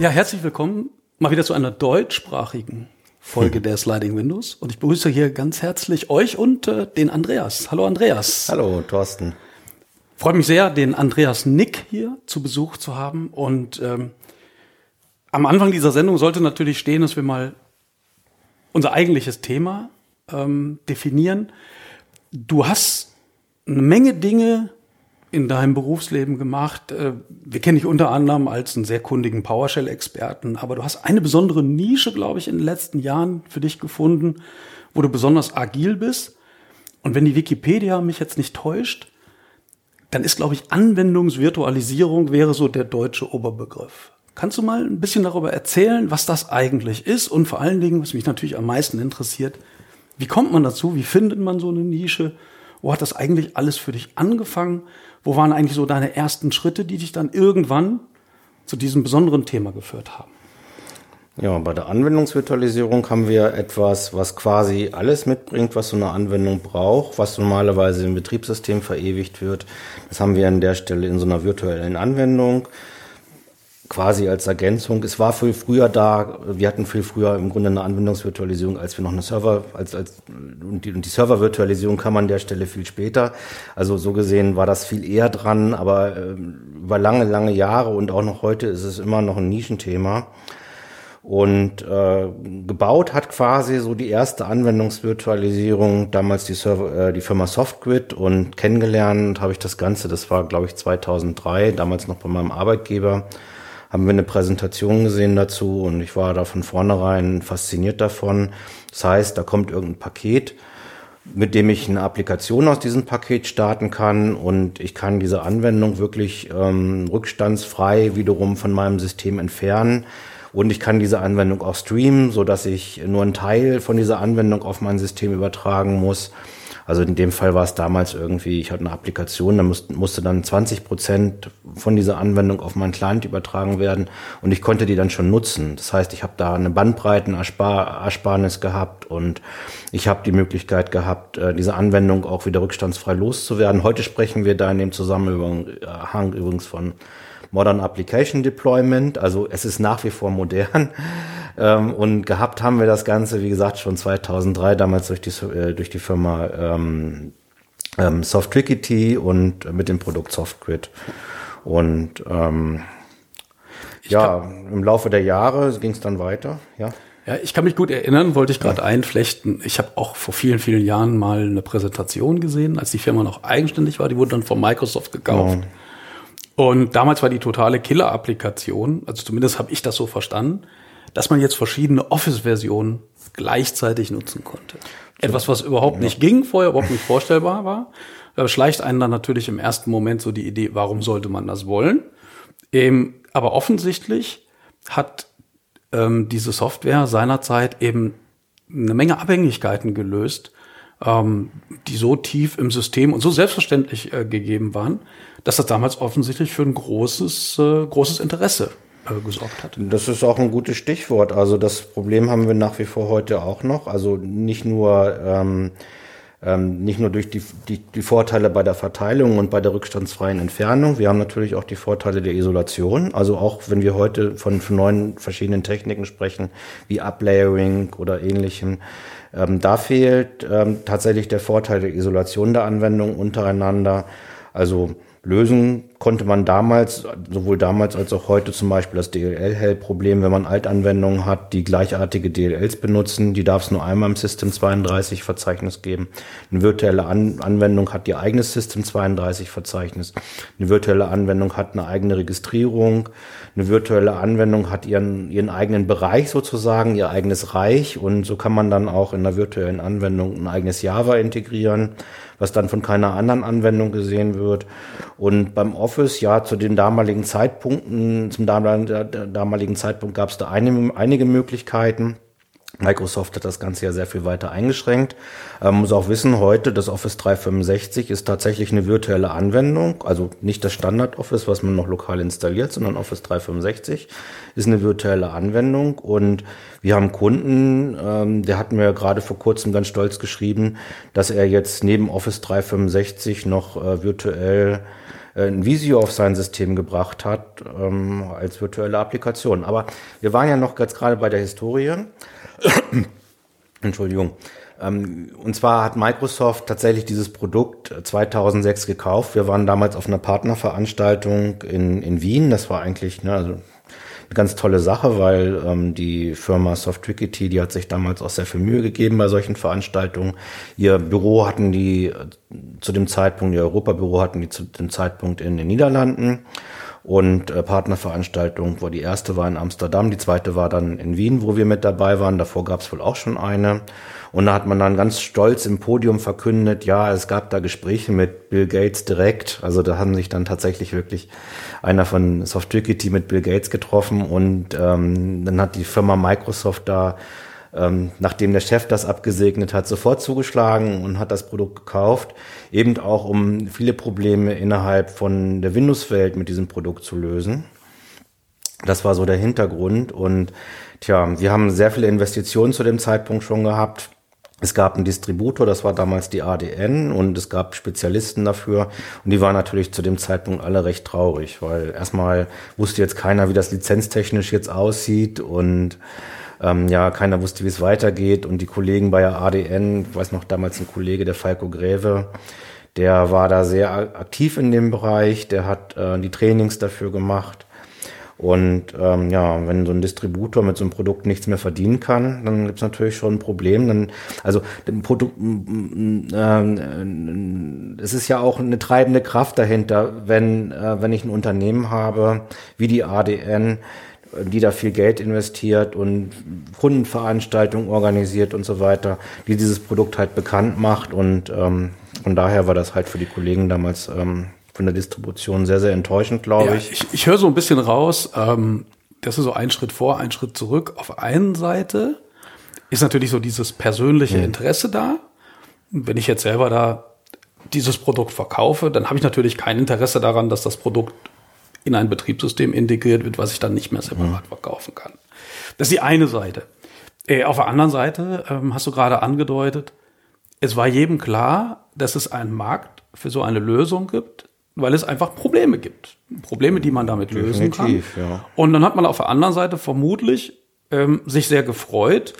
Ja, herzlich willkommen mal wieder zu einer deutschsprachigen Folge hm. der Sliding Windows. Und ich begrüße hier ganz herzlich euch und äh, den Andreas. Hallo Andreas. Hallo Thorsten. Freut mich sehr, den Andreas Nick hier zu Besuch zu haben. Und ähm, am Anfang dieser Sendung sollte natürlich stehen, dass wir mal unser eigentliches Thema ähm, definieren. Du hast eine Menge Dinge in deinem Berufsleben gemacht? Äh, wir kennen dich unter anderem als einen sehr kundigen PowerShell-Experten, aber du hast eine besondere Nische, glaube ich, in den letzten Jahren für dich gefunden, wo du besonders agil bist. Und wenn die Wikipedia mich jetzt nicht täuscht, dann ist, glaube ich, Anwendungsvirtualisierung wäre so der deutsche Oberbegriff. Kannst du mal ein bisschen darüber erzählen, was das eigentlich ist und vor allen Dingen, was mich natürlich am meisten interessiert, wie kommt man dazu? Wie findet man so eine Nische? Wo hat das eigentlich alles für dich angefangen? Wo waren eigentlich so deine ersten Schritte, die dich dann irgendwann zu diesem besonderen Thema geführt haben? Ja, bei der Anwendungsvirtualisierung haben wir etwas, was quasi alles mitbringt, was so eine Anwendung braucht, was normalerweise im Betriebssystem verewigt wird. Das haben wir an der Stelle in so einer virtuellen Anwendung quasi als Ergänzung. Es war viel früher da, wir hatten viel früher im Grunde eine Anwendungsvirtualisierung, als wir noch eine Server, als, als, und die, und die Servervirtualisierung kam an der Stelle viel später. Also so gesehen war das viel eher dran, aber äh, über lange, lange Jahre und auch noch heute ist es immer noch ein Nischenthema. Und äh, gebaut hat quasi so die erste Anwendungsvirtualisierung damals die, Server, äh, die Firma Softgrid und kennengelernt habe ich das Ganze, das war glaube ich 2003, damals noch bei meinem Arbeitgeber haben wir eine Präsentation gesehen dazu und ich war da von vornherein fasziniert davon. Das heißt, da kommt irgendein Paket, mit dem ich eine Applikation aus diesem Paket starten kann und ich kann diese Anwendung wirklich ähm, rückstandsfrei wiederum von meinem System entfernen. Und ich kann diese Anwendung auch streamen, so dass ich nur einen Teil von dieser Anwendung auf mein System übertragen muss. Also in dem Fall war es damals irgendwie, ich hatte eine Applikation, da musste, dann 20 Prozent von dieser Anwendung auf meinen Client übertragen werden und ich konnte die dann schon nutzen. Das heißt, ich habe da eine Bandbreitenersparnis gehabt und ich habe die Möglichkeit gehabt, äh, diese Anwendung auch wieder rückstandsfrei loszuwerden. Heute sprechen wir da in dem Zusammenhang übrigens von Modern Application Deployment. Also es ist nach wie vor modern. Ähm, und gehabt haben wir das Ganze, wie gesagt, schon 2003, damals durch die, äh, durch die Firma ähm, ähm, SoftWikity und mit dem Produkt SoftGrid. Und ähm, ja, im Laufe der Jahre ging es dann weiter, ja. Ja, ich kann mich gut erinnern, wollte ich gerade ja. einflechten. Ich habe auch vor vielen, vielen Jahren mal eine Präsentation gesehen, als die Firma noch eigenständig war. Die wurde dann von Microsoft gekauft. Ja. Und damals war die totale Killer-Applikation, also zumindest habe ich das so verstanden, dass man jetzt verschiedene Office-Versionen gleichzeitig nutzen konnte. Etwas, was überhaupt ja. nicht ging, vorher überhaupt nicht vorstellbar war. Da schleicht einen dann natürlich im ersten Moment so die Idee, warum sollte man das wollen? Ähm, aber offensichtlich hat ähm, diese Software seinerzeit eben eine Menge Abhängigkeiten gelöst, ähm, die so tief im System und so selbstverständlich äh, gegeben waren, dass das damals offensichtlich für ein großes, äh, großes Interesse äh, gesorgt hat. Das ist auch ein gutes Stichwort. Also das Problem haben wir nach wie vor heute auch noch. Also nicht nur ähm, ähm, nicht nur durch die, die, die Vorteile bei der Verteilung und bei der rückstandsfreien Entfernung. Wir haben natürlich auch die Vorteile der Isolation. Also auch wenn wir heute von, von neuen verschiedenen Techniken sprechen, wie Uplayering oder ähnlichem, ähm, da fehlt ähm, tatsächlich der Vorteil der Isolation der Anwendung untereinander. Also lösen konnte man damals, sowohl damals als auch heute zum Beispiel das DLL-Hell-Problem, wenn man Altanwendungen hat, die gleichartige DLLs benutzen, die darf es nur einmal im System 32 Verzeichnis geben. Eine virtuelle An Anwendung hat ihr eigenes System 32 Verzeichnis. Eine virtuelle Anwendung hat eine eigene Registrierung. Eine virtuelle Anwendung hat ihren, ihren eigenen Bereich sozusagen, ihr eigenes Reich und so kann man dann auch in einer virtuellen Anwendung ein eigenes Java integrieren was dann von keiner anderen Anwendung gesehen wird. Und beim Office, ja, zu den damaligen Zeitpunkten, zum damaligen Zeitpunkt gab es da einige, einige Möglichkeiten. Microsoft hat das Ganze ja sehr viel weiter eingeschränkt. Man muss auch wissen, heute das Office 365 ist tatsächlich eine virtuelle Anwendung, also nicht das Standard Office, was man noch lokal installiert, sondern Office 365 ist eine virtuelle Anwendung und wir haben Kunden, ähm, der hat mir gerade vor kurzem ganz stolz geschrieben, dass er jetzt neben Office 365 noch äh, virtuell äh, ein Visio auf sein System gebracht hat ähm, als virtuelle Applikation. Aber wir waren ja noch ganz gerade bei der Historie. Entschuldigung. Ähm, und zwar hat Microsoft tatsächlich dieses Produkt 2006 gekauft. Wir waren damals auf einer Partnerveranstaltung in, in Wien. Das war eigentlich ne, also eine ganz tolle Sache, weil ähm, die Firma Softrickety, die hat sich damals auch sehr viel Mühe gegeben bei solchen Veranstaltungen. Ihr Büro hatten die äh, zu dem Zeitpunkt, ihr Europabüro hatten die zu dem Zeitpunkt in den Niederlanden und äh, Partnerveranstaltung, wo die erste war in Amsterdam, die zweite war dann in Wien, wo wir mit dabei waren. Davor gab es wohl auch schon eine. Und da hat man dann ganz stolz im Podium verkündet, ja, es gab da Gespräche mit Bill Gates direkt. Also da haben sich dann tatsächlich wirklich einer von Softricity mit Bill Gates getroffen und ähm, dann hat die Firma Microsoft da ähm, nachdem der Chef das abgesegnet hat, sofort zugeschlagen und hat das Produkt gekauft, eben auch um viele Probleme innerhalb von der Windows-Welt mit diesem Produkt zu lösen. Das war so der Hintergrund. Und tja, wir haben sehr viele Investitionen zu dem Zeitpunkt schon gehabt. Es gab einen Distributor, das war damals die ADN und es gab Spezialisten dafür. Und die waren natürlich zu dem Zeitpunkt alle recht traurig, weil erstmal wusste jetzt keiner, wie das lizenztechnisch jetzt aussieht. Und ähm, ja, keiner wusste, wie es weitergeht. Und die Kollegen bei der ADN, ich weiß noch damals ein Kollege, der Falco Gräve, der war da sehr aktiv in dem Bereich, der hat äh, die Trainings dafür gemacht. Und ähm, ja, wenn so ein Distributor mit so einem Produkt nichts mehr verdienen kann, dann gibt's natürlich schon ein Problem. Dann, also dem Produkt, äh, es ist ja auch eine treibende Kraft dahinter, wenn, äh, wenn ich ein Unternehmen habe wie die ADN, die da viel Geld investiert und Kundenveranstaltungen organisiert und so weiter, die dieses Produkt halt bekannt macht. Und ähm, von daher war das halt für die Kollegen damals ähm, von der Distribution sehr, sehr enttäuschend, glaube ja, ich. ich. Ich höre so ein bisschen raus, ähm, das ist so ein Schritt vor, ein Schritt zurück. Auf einen Seite ist natürlich so dieses persönliche hm. Interesse da. wenn ich jetzt selber da dieses Produkt verkaufe, dann habe ich natürlich kein Interesse daran, dass das Produkt in ein Betriebssystem integriert wird, was ich dann nicht mehr separat mhm. verkaufen kann. Das ist die eine Seite. Äh, auf der anderen Seite ähm, hast du gerade angedeutet, es war jedem klar, dass es einen Markt für so eine Lösung gibt, weil es einfach Probleme gibt. Probleme, die man damit lösen Definitiv, kann. Ja. Und dann hat man auf der anderen Seite vermutlich ähm, sich sehr gefreut,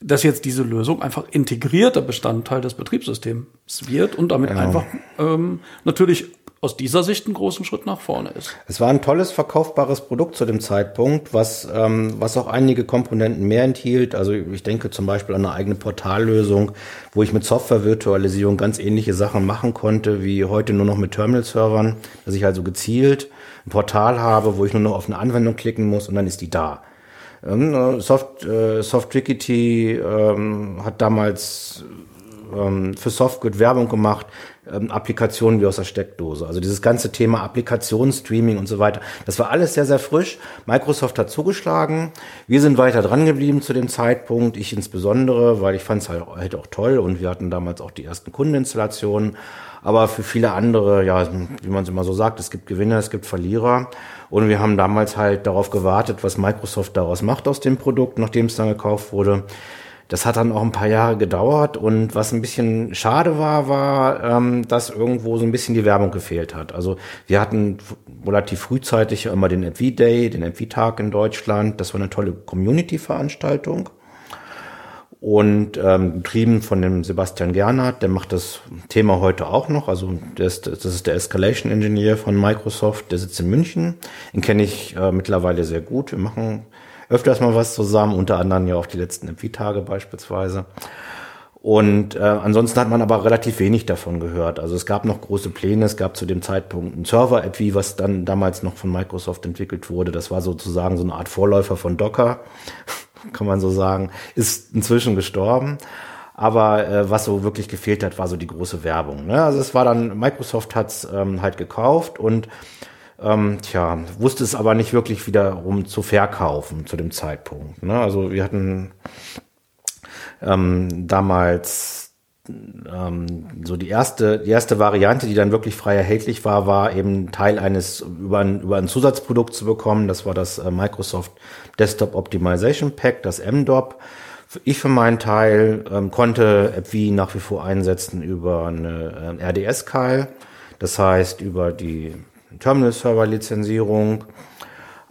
dass jetzt diese Lösung einfach integrierter Bestandteil des Betriebssystems wird und damit genau. einfach ähm, natürlich aus dieser Sicht einen großen Schritt nach vorne ist. Es war ein tolles verkaufbares Produkt zu dem Zeitpunkt, was, ähm, was auch einige Komponenten mehr enthielt. Also ich denke zum Beispiel an eine eigene Portallösung, wo ich mit Software-Virtualisierung ganz ähnliche Sachen machen konnte, wie heute nur noch mit Terminal-Servern, dass ich also gezielt ein Portal habe, wo ich nur noch auf eine Anwendung klicken muss und dann ist die da. Ähm, Soft, äh, Softrickety ähm, hat damals ähm, für Softgrid Werbung gemacht, ähm, Applikationen wie aus der Steckdose. Also dieses ganze Thema Applikationsstreaming und so weiter, das war alles sehr, sehr frisch. Microsoft hat zugeschlagen. Wir sind weiter dran geblieben zu dem Zeitpunkt. Ich insbesondere, weil ich fand es halt, halt auch toll und wir hatten damals auch die ersten Kundeninstallationen. Aber für viele andere, ja, wie man es immer so sagt, es gibt Gewinner, es gibt Verlierer. Und wir haben damals halt darauf gewartet, was Microsoft daraus macht aus dem Produkt, nachdem es dann gekauft wurde. Das hat dann auch ein paar Jahre gedauert und was ein bisschen schade war, war, ähm, dass irgendwo so ein bisschen die Werbung gefehlt hat. Also wir hatten relativ frühzeitig immer den MV Day, den MV Tag in Deutschland. Das war eine tolle Community-Veranstaltung und ähm, getrieben von dem Sebastian Gernhardt, der macht das Thema heute auch noch. Also das, das ist der Escalation Engineer von Microsoft, der sitzt in München. Den kenne ich äh, mittlerweile sehr gut. Wir machen öfters mal was zusammen, unter anderem ja auch die letzten MP-Tage beispielsweise. Und äh, ansonsten hat man aber relativ wenig davon gehört. Also es gab noch große Pläne, es gab zu dem Zeitpunkt ein Server-App, was dann damals noch von Microsoft entwickelt wurde. Das war sozusagen so eine Art Vorläufer von Docker, kann man so sagen, ist inzwischen gestorben. Aber äh, was so wirklich gefehlt hat, war so die große Werbung. Ne? Also es war dann, Microsoft hat's ähm, halt gekauft und ähm, tja, wusste es aber nicht wirklich wiederum zu verkaufen zu dem Zeitpunkt. Ne? Also wir hatten ähm, damals ähm, so die erste, die erste Variante, die dann wirklich frei erhältlich war, war eben Teil eines über ein, über ein Zusatzprodukt zu bekommen. Das war das äh, Microsoft Desktop Optimization Pack, das MDOP. Ich für meinen Teil ähm, konnte AppV nach wie vor einsetzen über eine äh, RDS-Kyle. Das heißt, über die Terminal-Server-Lizenzierung.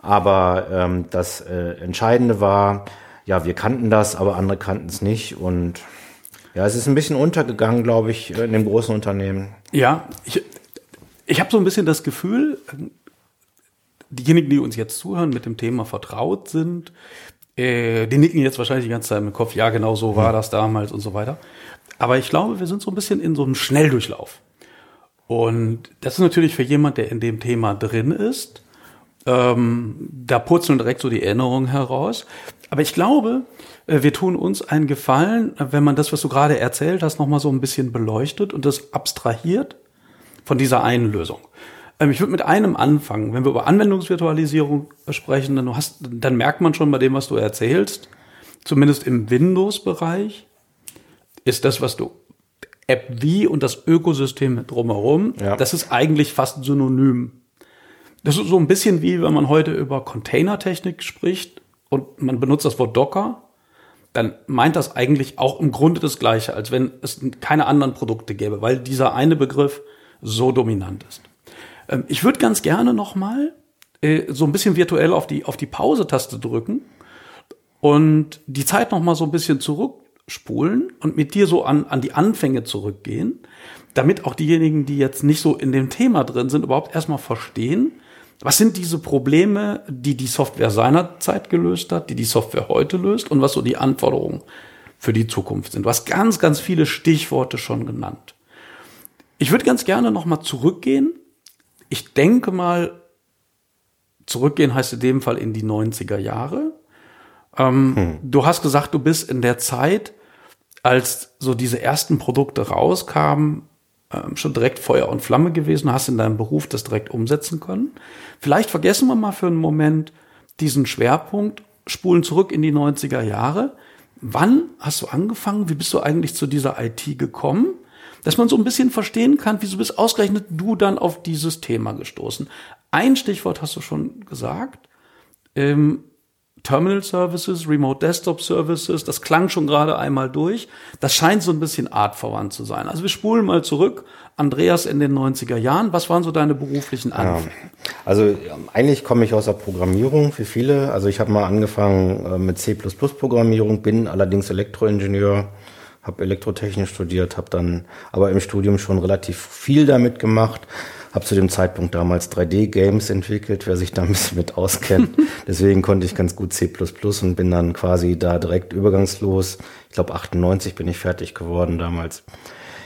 Aber ähm, das äh, Entscheidende war, ja, wir kannten das, aber andere kannten es nicht. Und ja, es ist ein bisschen untergegangen, glaube ich, in dem großen Unternehmen. Ja, ich, ich habe so ein bisschen das Gefühl, diejenigen, die uns jetzt zuhören, mit dem Thema vertraut sind, äh, die nicken jetzt wahrscheinlich die ganze Zeit im Kopf, ja, genau so war das damals und so weiter. Aber ich glaube, wir sind so ein bisschen in so einem Schnelldurchlauf. Und das ist natürlich für jemand, der in dem Thema drin ist, ähm, da purzeln direkt so die Erinnerungen heraus. Aber ich glaube, äh, wir tun uns einen Gefallen, wenn man das, was du gerade erzählt hast, nochmal so ein bisschen beleuchtet und das abstrahiert von dieser einen Lösung. Ähm, ich würde mit einem anfangen. Wenn wir über Anwendungsvirtualisierung sprechen, dann, hast, dann merkt man schon bei dem, was du erzählst, zumindest im Windows-Bereich, ist das, was du App wie und das Ökosystem drumherum, ja. das ist eigentlich fast synonym. Das ist so ein bisschen wie, wenn man heute über Containertechnik spricht und man benutzt das Wort Docker, dann meint das eigentlich auch im Grunde das Gleiche, als wenn es keine anderen Produkte gäbe, weil dieser eine Begriff so dominant ist. Ähm, ich würde ganz gerne nochmal äh, so ein bisschen virtuell auf die, auf die Pause-Taste drücken und die Zeit nochmal so ein bisschen zurückspulen und mit dir so an, an die Anfänge zurückgehen, damit auch diejenigen, die jetzt nicht so in dem Thema drin sind, überhaupt erstmal verstehen, was sind diese Probleme, die die Software seinerzeit gelöst hat, die die Software heute löst und was so die Anforderungen für die Zukunft sind. Du hast ganz, ganz viele Stichworte schon genannt. Ich würde ganz gerne nochmal zurückgehen. Ich denke mal, zurückgehen heißt in dem Fall in die 90er Jahre. Ähm, hm. Du hast gesagt, du bist in der Zeit, als so diese ersten Produkte rauskamen, ähm, schon direkt Feuer und Flamme gewesen, hast in deinem Beruf das direkt umsetzen können. Vielleicht vergessen wir mal für einen Moment diesen Schwerpunkt, spulen zurück in die 90er Jahre. Wann hast du angefangen? Wie bist du eigentlich zu dieser IT gekommen? dass man so ein bisschen verstehen kann, wieso bist ausgerechnet du dann auf dieses Thema gestoßen. Ein Stichwort hast du schon gesagt. Ähm, Terminal Services, Remote Desktop Services, das klang schon gerade einmal durch. Das scheint so ein bisschen artverwandt zu sein. Also wir spulen mal zurück. Andreas in den 90er Jahren, was waren so deine beruflichen Anfänge? Ja, also eigentlich komme ich aus der Programmierung, wie viele. Also ich habe mal angefangen äh, mit C++ Programmierung, bin allerdings Elektroingenieur habe Elektrotechnik studiert, habe dann aber im Studium schon relativ viel damit gemacht, habe zu dem Zeitpunkt damals 3D-Games entwickelt, wer sich da ein bisschen mit auskennt. Deswegen konnte ich ganz gut C++ und bin dann quasi da direkt übergangslos, ich glaube 98 bin ich fertig geworden damals,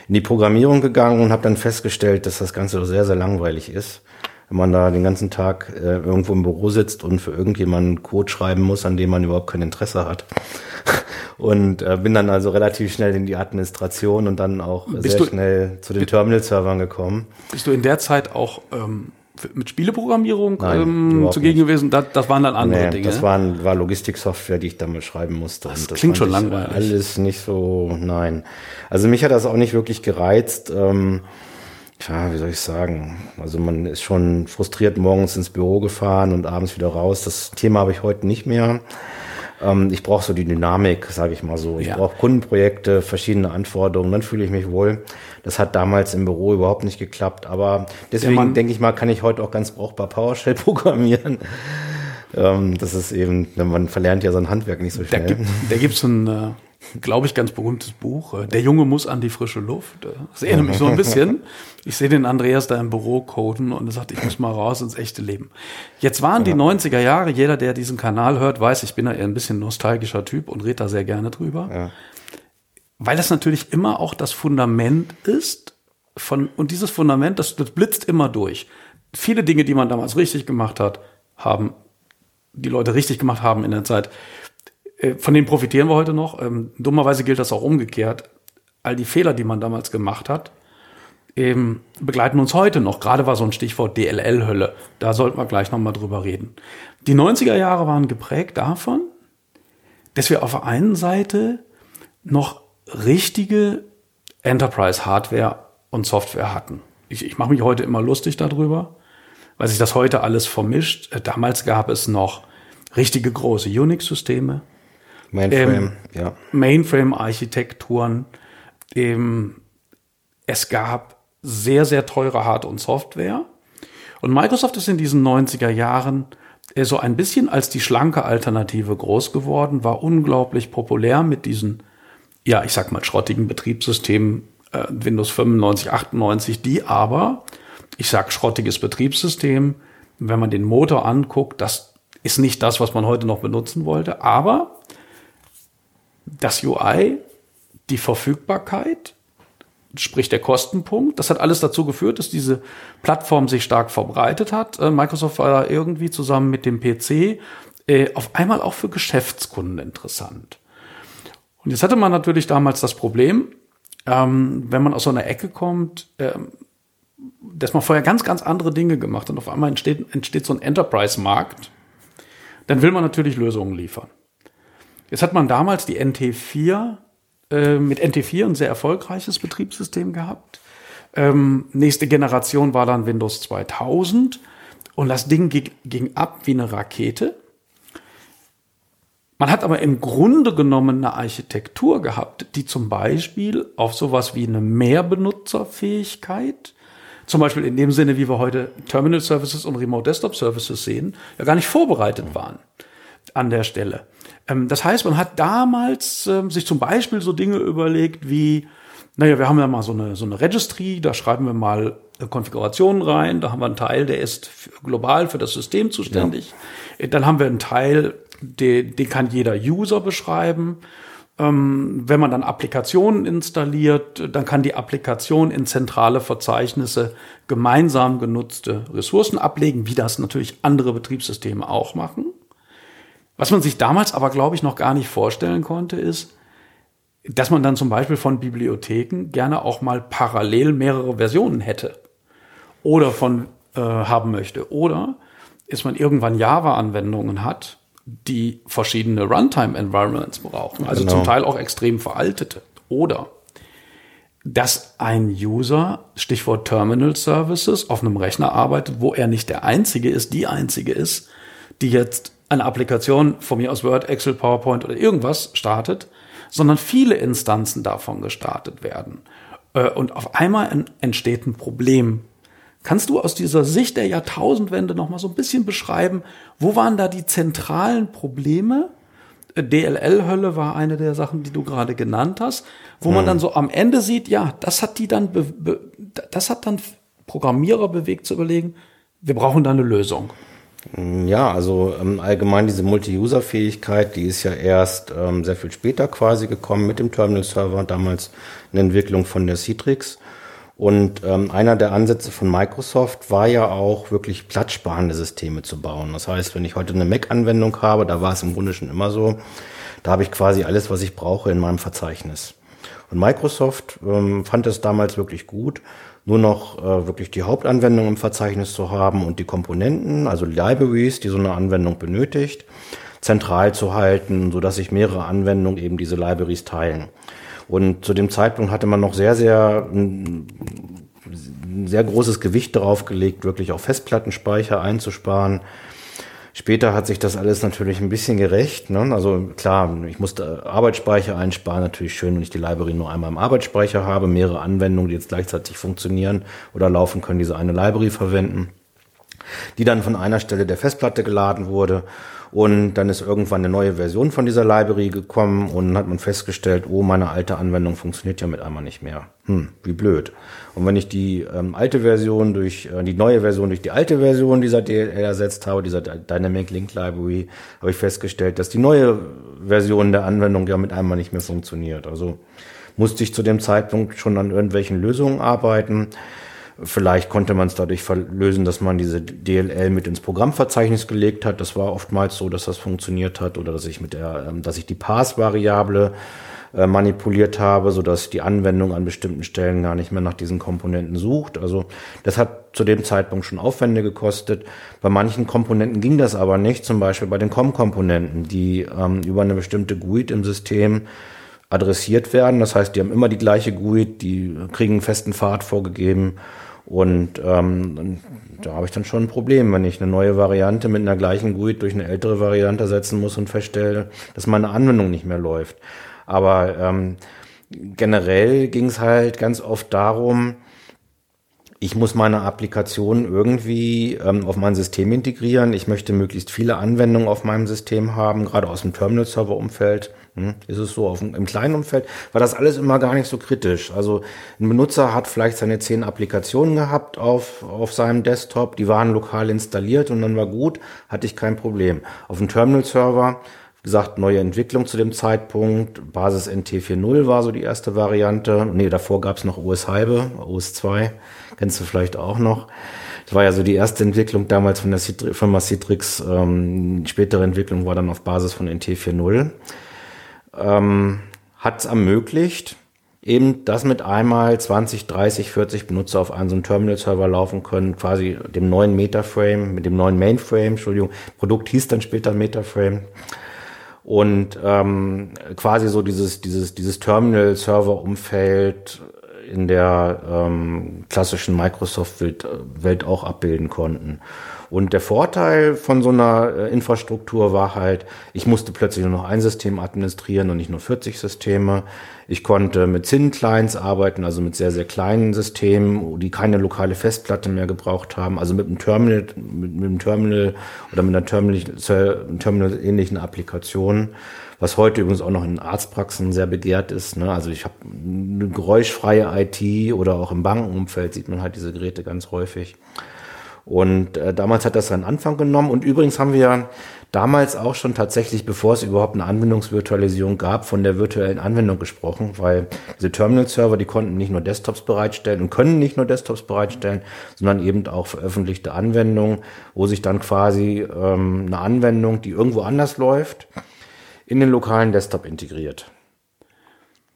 in die Programmierung gegangen und habe dann festgestellt, dass das Ganze sehr, sehr langweilig ist wenn man da den ganzen Tag äh, irgendwo im Büro sitzt und für irgendjemanden Code schreiben muss, an dem man überhaupt kein Interesse hat. und äh, bin dann also relativ schnell in die Administration und dann auch bist sehr schnell zu den Terminal-Servern gekommen. Bist du in der Zeit auch ähm, mit Spieleprogrammierung Nein, ähm, zugegen nicht. gewesen? Das, das waren dann andere nee, Dinge. Das waren, war Logistiksoftware, die ich damit schreiben musste. Das, das klingt schon langweilig. Alles nicht so, nein. Also mich hat das auch nicht wirklich gereizt. Ähm, ja, wie soll ich sagen? Also man ist schon frustriert morgens ins Büro gefahren und abends wieder raus. Das Thema habe ich heute nicht mehr. Ähm, ich brauche so die Dynamik, sage ich mal so. Ich ja. brauche Kundenprojekte, verschiedene Anforderungen, dann fühle ich mich wohl. Das hat damals im Büro überhaupt nicht geklappt. Aber deswegen denke ich mal, kann ich heute auch ganz brauchbar PowerShell programmieren. Ähm, das ist eben, man verlernt ja sein Handwerk nicht so schnell. Da, gibt, da gibt's ein äh, glaube ich, ganz berühmtes Buch. Äh, Der Junge muss an die frische Luft. Äh, das erinnert mich so ein bisschen. Ich sehe den Andreas da im Büro coden und er sagt, ich muss mal raus ins echte Leben. Jetzt waren die 90er Jahre, jeder, der diesen Kanal hört, weiß, ich bin da eher ein bisschen nostalgischer Typ und rede da sehr gerne drüber. Ja. Weil das natürlich immer auch das Fundament ist von, und dieses Fundament, das, das blitzt immer durch. Viele Dinge, die man damals richtig gemacht hat, haben die Leute richtig gemacht haben in der Zeit, von denen profitieren wir heute noch. Ähm, dummerweise gilt das auch umgekehrt. All die Fehler, die man damals gemacht hat, eben begleiten uns heute noch. Gerade war so ein Stichwort DLL-Hölle. Da sollten wir gleich nochmal drüber reden. Die 90er Jahre waren geprägt davon, dass wir auf der einen Seite noch richtige Enterprise-Hardware und Software hatten. Ich, ich mache mich heute immer lustig darüber, weil sich das heute alles vermischt. Äh, damals gab es noch richtige große Unix-Systeme, Mainframe, ähm, ja. Mainframe-Architekturen. Ähm, es gab sehr, sehr teure Hard- und Software. Und Microsoft ist in diesen 90er Jahren äh, so ein bisschen als die schlanke Alternative groß geworden, war unglaublich populär mit diesen, ja, ich sag mal, schrottigen Betriebssystemen äh, Windows 95, 98, die aber, ich sag schrottiges Betriebssystem, wenn man den Motor anguckt, das ist nicht das, was man heute noch benutzen wollte, aber das UI, die Verfügbarkeit, sprich der Kostenpunkt. Das hat alles dazu geführt, dass diese Plattform sich stark verbreitet hat. Äh, Microsoft war da irgendwie zusammen mit dem PC äh, auf einmal auch für Geschäftskunden interessant. Und jetzt hatte man natürlich damals das Problem, ähm, wenn man aus so einer Ecke kommt, ähm, dass man vorher ganz, ganz andere Dinge gemacht und auf einmal entsteht, entsteht so ein Enterprise-Markt, dann will man natürlich Lösungen liefern. Jetzt hat man damals die NT4 äh, mit NT4 ein sehr erfolgreiches Betriebssystem gehabt. Ähm, nächste Generation war dann Windows 2000 und das Ding ging, ging ab wie eine Rakete. Man hat aber im Grunde genommen eine Architektur gehabt, die zum Beispiel auf sowas wie eine Mehrbenutzerfähigkeit, zum Beispiel in dem Sinne, wie wir heute Terminal Services und Remote Desktop Services sehen, ja gar nicht vorbereitet waren an der Stelle. Ähm, das heißt, man hat damals ähm, sich zum Beispiel so Dinge überlegt wie, naja, wir haben ja mal so eine, so eine Registry, da schreiben wir mal äh, Konfigurationen rein, da haben wir einen Teil, der ist global für das System zuständig. Ja. Äh, dann haben wir einen Teil, den, den kann jeder User beschreiben. Ähm, wenn man dann Applikationen installiert, dann kann die Applikation in zentrale Verzeichnisse gemeinsam genutzte Ressourcen ablegen, wie das natürlich andere Betriebssysteme auch machen. Was man sich damals aber, glaube ich, noch gar nicht vorstellen konnte, ist, dass man dann zum Beispiel von Bibliotheken gerne auch mal parallel mehrere Versionen hätte oder von äh, haben möchte. Oder ist man irgendwann Java-Anwendungen hat, die verschiedene Runtime-Environments brauchen, also genau. zum Teil auch extrem veraltete. Oder dass ein User, Stichwort Terminal Services, auf einem Rechner arbeitet, wo er nicht der Einzige ist, die Einzige ist, die jetzt eine Applikation von mir aus Word, Excel, PowerPoint oder irgendwas startet, sondern viele Instanzen davon gestartet werden. Äh, und auf einmal entsteht ein Problem. Kannst du aus dieser Sicht der Jahrtausendwende noch mal so ein bisschen beschreiben, wo waren da die zentralen Probleme? Äh, DLL-Hölle war eine der Sachen, die du gerade genannt hast, wo hm. man dann so am Ende sieht, ja, das hat die dann, das hat dann Programmierer bewegt zu überlegen, wir brauchen da eine Lösung. Ja, also ähm, allgemein diese Multi-User-Fähigkeit, die ist ja erst ähm, sehr viel später quasi gekommen mit dem Terminal-Server, damals eine Entwicklung von der Citrix. Und ähm, einer der Ansätze von Microsoft war ja auch wirklich platzsparende Systeme zu bauen. Das heißt, wenn ich heute eine Mac-Anwendung habe, da war es im Grunde schon immer so, da habe ich quasi alles, was ich brauche in meinem Verzeichnis. Und Microsoft ähm, fand es damals wirklich gut, nur noch äh, wirklich die Hauptanwendung im Verzeichnis zu haben und die Komponenten, also Libraries, die so eine Anwendung benötigt, zentral zu halten, so dass sich mehrere Anwendungen eben diese Libraries teilen. Und zu dem Zeitpunkt hatte man noch sehr, sehr ein sehr großes Gewicht darauf gelegt, wirklich auch Festplattenspeicher einzusparen, Später hat sich das alles natürlich ein bisschen gerecht. Ne? Also klar, ich musste Arbeitsspeicher einsparen, natürlich schön, wenn ich die Library nur einmal im Arbeitsspeicher habe, mehrere Anwendungen, die jetzt gleichzeitig funktionieren oder laufen können, diese eine Library verwenden, die dann von einer Stelle der Festplatte geladen wurde. Und dann ist irgendwann eine neue Version von dieser Library gekommen und hat man festgestellt, oh, meine alte Anwendung funktioniert ja mit einmal nicht mehr. Hm, wie blöd. Und wenn ich die ähm, alte Version durch, äh, die neue Version durch die alte Version dieser DLL ersetzt habe, dieser Dynamic Link Library, habe ich festgestellt, dass die neue Version der Anwendung ja mit einmal nicht mehr funktioniert. Also musste ich zu dem Zeitpunkt schon an irgendwelchen Lösungen arbeiten. Vielleicht konnte man es dadurch lösen, dass man diese DLL mit ins Programmverzeichnis gelegt hat. Das war oftmals so, dass das funktioniert hat oder dass ich mit der, ähm, dass ich die Pass-Variable äh, manipuliert habe, so dass die Anwendung an bestimmten Stellen gar nicht mehr nach diesen Komponenten sucht. Also das hat zu dem Zeitpunkt schon Aufwände gekostet. Bei manchen Komponenten ging das aber nicht, zum Beispiel bei den COM-Komponenten, die ähm, über eine bestimmte GUID im System adressiert werden. Das heißt, die haben immer die gleiche GUID, die kriegen einen festen Pfad vorgegeben und ähm, da habe ich dann schon ein Problem, wenn ich eine neue Variante mit einer gleichen GUID durch eine ältere Variante setzen muss und feststelle, dass meine Anwendung nicht mehr läuft. Aber ähm, generell ging es halt ganz oft darum, ich muss meine Applikation irgendwie ähm, auf mein System integrieren. Ich möchte möglichst viele Anwendungen auf meinem System haben, gerade aus dem Terminal-Server-Umfeld. Hm, ist es so, auf, im kleinen Umfeld war das alles immer gar nicht so kritisch. Also ein Benutzer hat vielleicht seine zehn Applikationen gehabt auf, auf seinem Desktop, die waren lokal installiert und dann war gut, hatte ich kein Problem. Auf dem Terminal-Server gesagt, neue Entwicklung zu dem Zeitpunkt. Basis NT 4.0 war so die erste Variante. Nee, davor gab es noch OS halbe, OS 2. Kennst du vielleicht auch noch. Das war ja so die erste Entwicklung damals von der Firma Citrix. Ähm, spätere Entwicklung war dann auf Basis von NT 4.0. Ähm, Hat es ermöglicht, eben, dass mit einmal 20, 30, 40 Benutzer auf einen Terminal-Server laufen können, quasi dem neuen Metaframe, mit dem neuen Mainframe, Entschuldigung, Produkt hieß dann später Metaframe und ähm, quasi so dieses dieses dieses Terminal-Server-Umfeld in der ähm, klassischen Microsoft-Welt Welt auch abbilden konnten. Und der Vorteil von so einer äh, Infrastruktur war halt, ich musste plötzlich nur noch ein System administrieren und nicht nur 40 Systeme. Ich konnte mit Zinn-Clients arbeiten, also mit sehr, sehr kleinen Systemen, die keine lokale Festplatte mehr gebraucht haben, also mit einem Terminal, mit, mit einem Terminal oder mit einer Terminal-ähnlichen Terminal Applikation was heute übrigens auch noch in Arztpraxen sehr begehrt ist. Ne? Also ich habe eine geräuschfreie IT oder auch im Bankenumfeld sieht man halt diese Geräte ganz häufig. Und äh, damals hat das seinen Anfang genommen. Und übrigens haben wir damals auch schon tatsächlich, bevor es überhaupt eine Anwendungsvirtualisierung gab, von der virtuellen Anwendung gesprochen, weil diese Terminal-Server, die konnten nicht nur Desktops bereitstellen und können nicht nur Desktops bereitstellen, sondern eben auch veröffentlichte Anwendungen, wo sich dann quasi ähm, eine Anwendung, die irgendwo anders läuft, in den lokalen Desktop integriert.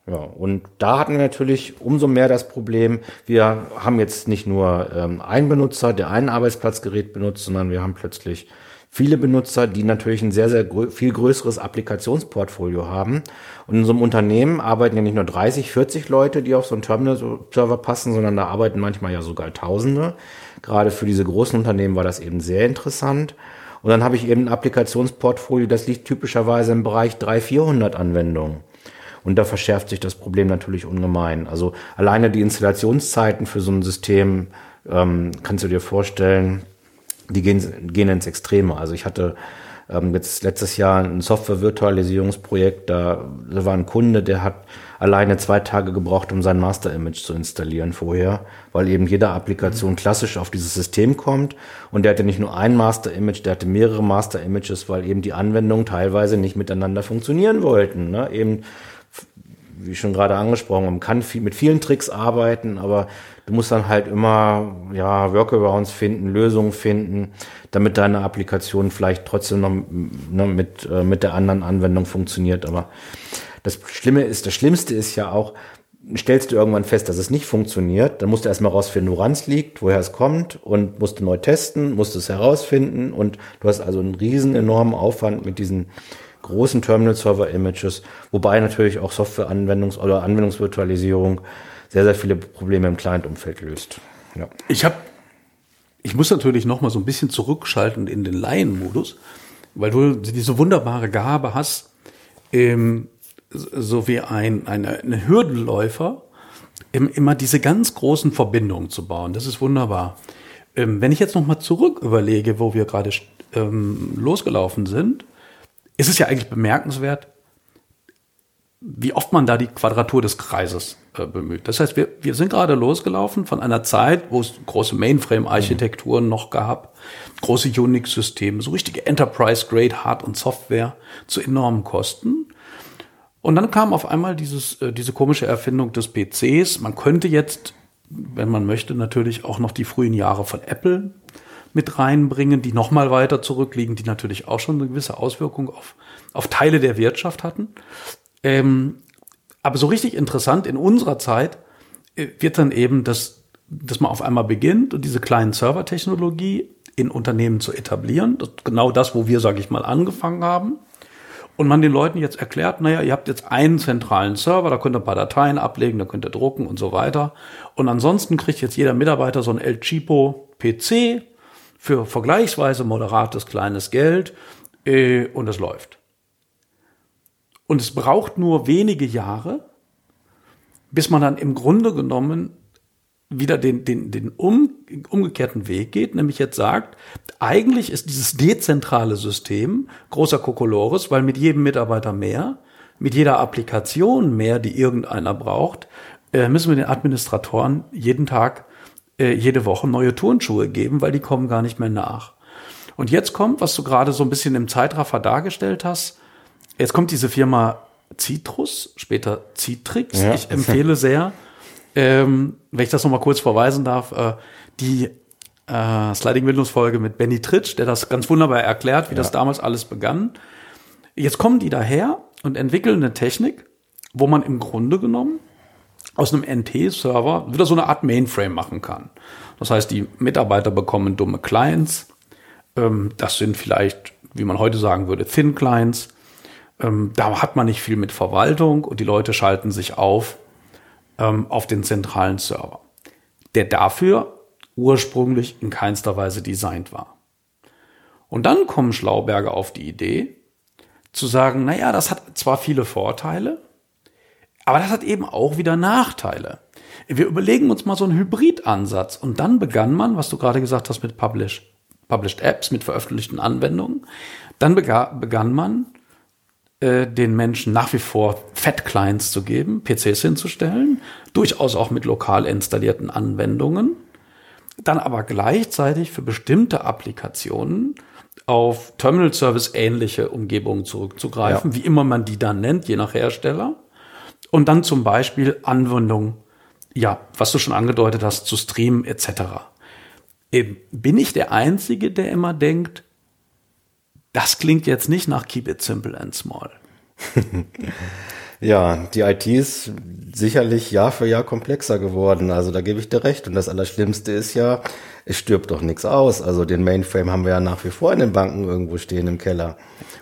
Ja, und da hatten wir natürlich umso mehr das Problem, wir haben jetzt nicht nur ähm, einen Benutzer, der ein Arbeitsplatzgerät benutzt, sondern wir haben plötzlich viele Benutzer, die natürlich ein sehr, sehr grö viel größeres Applikationsportfolio haben. Und in so einem Unternehmen arbeiten ja nicht nur 30, 40 Leute, die auf so einen Terminal-Server passen, sondern da arbeiten manchmal ja sogar Tausende. Gerade für diese großen Unternehmen war das eben sehr interessant. Und dann habe ich eben ein Applikationsportfolio, das liegt typischerweise im Bereich 300, 400 Anwendungen. Und da verschärft sich das Problem natürlich ungemein. Also alleine die Installationszeiten für so ein System, ähm, kannst du dir vorstellen, die gehen, gehen ins Extreme. Also ich hatte ähm, jetzt letztes Jahr ein Software-Virtualisierungsprojekt, da, da war ein Kunde, der hat alleine zwei Tage gebraucht, um sein Master-Image zu installieren vorher, weil eben jede Applikation klassisch auf dieses System kommt. Und der hatte nicht nur ein Master-Image, der hatte mehrere Master-Images, weil eben die Anwendungen teilweise nicht miteinander funktionieren wollten. Ne? Eben wie schon gerade angesprochen, man kann viel, mit vielen Tricks arbeiten, aber du musst dann halt immer ja Workarounds finden, Lösungen finden, damit deine Applikation vielleicht trotzdem noch ne, mit äh, mit der anderen Anwendung funktioniert. Aber das Schlimme ist, das Schlimmste ist ja auch, stellst du irgendwann fest, dass es nicht funktioniert, dann musst du erstmal rausfinden, woran es liegt, woher es kommt und musst du neu testen, musst es herausfinden und du hast also einen riesen enormen Aufwand mit diesen großen Terminal-Server-Images, wobei natürlich auch Software-Anwendungs- oder Anwendungsvirtualisierung sehr, sehr viele Probleme im Client-Umfeld löst. Ja. Ich habe, ich muss natürlich noch mal so ein bisschen zurückschalten in den Laien-Modus, weil du diese wunderbare Gabe hast, ähm, so wie ein, eine, eine Hürdenläufer, immer diese ganz großen Verbindungen zu bauen. Das ist wunderbar. Ähm, wenn ich jetzt noch mal zurück überlege, wo wir gerade ähm, losgelaufen sind, ist es ja eigentlich bemerkenswert, wie oft man da die Quadratur des Kreises äh, bemüht. Das heißt, wir, wir sind gerade losgelaufen von einer Zeit, wo es große Mainframe-Architekturen noch gab, große Unix-Systeme, so richtige Enterprise-Grade Hard- und Software zu enormen Kosten. Und dann kam auf einmal dieses, äh, diese komische Erfindung des PCs. Man könnte jetzt, wenn man möchte, natürlich auch noch die frühen Jahre von Apple mit reinbringen, die noch mal weiter zurückliegen, die natürlich auch schon eine gewisse Auswirkung auf, auf Teile der Wirtschaft hatten. Ähm, aber so richtig interessant in unserer Zeit äh, wird dann eben, dass, dass man auf einmal beginnt und diese kleinen Servertechnologie in Unternehmen zu etablieren. Das genau das, wo wir, sage ich mal, angefangen haben. Und man den Leuten jetzt erklärt, naja, ihr habt jetzt einen zentralen Server, da könnt ihr ein paar Dateien ablegen, da könnt ihr drucken und so weiter. Und ansonsten kriegt jetzt jeder Mitarbeiter so ein El Chipo PC, für vergleichsweise moderates kleines Geld äh, und es läuft. Und es braucht nur wenige Jahre, bis man dann im Grunde genommen wieder den, den, den um, umgekehrten Weg geht, nämlich jetzt sagt, eigentlich ist dieses dezentrale System großer Kokolores, weil mit jedem Mitarbeiter mehr, mit jeder Applikation mehr, die irgendeiner braucht, äh, müssen wir den Administratoren jeden Tag, äh, jede Woche neue Turnschuhe geben, weil die kommen gar nicht mehr nach. Und jetzt kommt, was du gerade so ein bisschen im Zeitraffer dargestellt hast, jetzt kommt diese Firma Citrus, später Citrix. Ja. Ich empfehle sehr, ähm, wenn ich das nochmal kurz verweisen darf, äh, die äh, Sliding Windows Folge mit Benny Tritsch, der das ganz wunderbar erklärt, wie ja. das damals alles begann. Jetzt kommen die daher und entwickeln eine Technik, wo man im Grunde genommen aus einem NT-Server wieder so eine Art Mainframe machen kann. Das heißt, die Mitarbeiter bekommen dumme Clients. Ähm, das sind vielleicht, wie man heute sagen würde, Thin Clients. Ähm, da hat man nicht viel mit Verwaltung und die Leute schalten sich auf ähm, auf den zentralen Server, der dafür ursprünglich in keinster Weise designt war. Und dann kommen Schlauberger auf die Idee, zu sagen, naja, das hat zwar viele Vorteile, aber das hat eben auch wieder Nachteile. Wir überlegen uns mal so einen Hybridansatz und dann begann man, was du gerade gesagt hast mit Publish, Published Apps, mit veröffentlichten Anwendungen, dann begann man äh, den Menschen nach wie vor Fat-Clients zu geben, PCs hinzustellen, durchaus auch mit lokal installierten Anwendungen, dann aber gleichzeitig für bestimmte Applikationen auf Terminal Service ähnliche Umgebungen zurückzugreifen, ja. wie immer man die dann nennt, je nach Hersteller. Und dann zum Beispiel Anwendungen, ja, was du schon angedeutet hast, zu streamen etc. Eben, bin ich der Einzige, der immer denkt, das klingt jetzt nicht nach Keep It Simple and Small. ja, die IT ist sicherlich Jahr für Jahr komplexer geworden. Also da gebe ich dir recht. Und das Allerschlimmste ist ja, es stirbt doch nichts aus. Also den Mainframe haben wir ja nach wie vor in den Banken irgendwo stehen im Keller.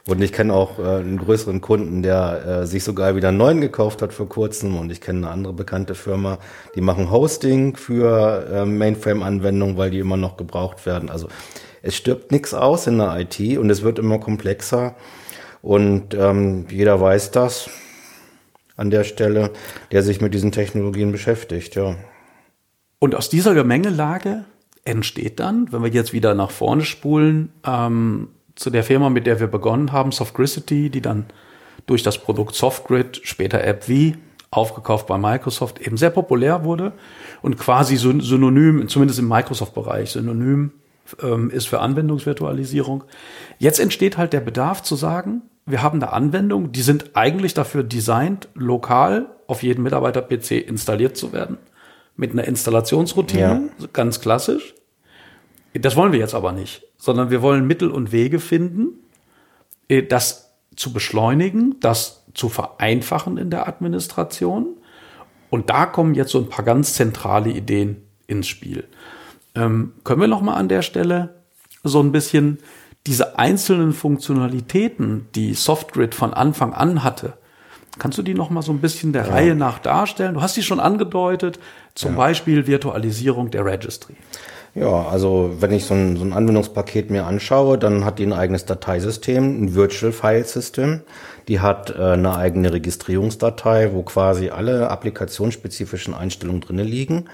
Und ich kenne auch äh, einen größeren Kunden, der äh, sich sogar wieder einen neuen gekauft hat vor kurzem. Und ich kenne eine andere bekannte Firma, die machen Hosting für äh, Mainframe-Anwendungen, weil die immer noch gebraucht werden. Also es stirbt nichts aus in der IT und es wird immer komplexer. Und ähm, jeder weiß das an der Stelle, der sich mit diesen Technologien beschäftigt, ja. Und aus dieser Gemengelage entsteht dann, wenn wir jetzt wieder nach vorne spulen, ähm, zu der Firma, mit der wir begonnen haben, Softgricity, die dann durch das Produkt Softgrid, später AppV, aufgekauft bei Microsoft, eben sehr populär wurde und quasi synonym, zumindest im Microsoft-Bereich, synonym ähm, ist für Anwendungsvirtualisierung. Jetzt entsteht halt der Bedarf zu sagen, wir haben eine Anwendung, die sind eigentlich dafür designt, lokal auf jeden Mitarbeiter-PC installiert zu werden. Mit einer Installationsroutine, ja. ganz klassisch. Das wollen wir jetzt aber nicht, sondern wir wollen Mittel und Wege finden, äh, das zu beschleunigen, das zu vereinfachen in der Administration. Und da kommen jetzt so ein paar ganz zentrale Ideen ins Spiel. Ähm, können wir noch mal an der Stelle so ein bisschen diese einzelnen Funktionalitäten, die Softgrid von Anfang an hatte, kannst du die noch mal so ein bisschen der ja. Reihe nach darstellen? Du hast sie schon angedeutet, zum ja. Beispiel Virtualisierung der Registry. Ja, also wenn ich so ein, so ein Anwendungspaket mir anschaue, dann hat die ein eigenes Dateisystem, ein Virtual File System. Die hat äh, eine eigene Registrierungsdatei, wo quasi alle applikationsspezifischen Einstellungen drinne liegen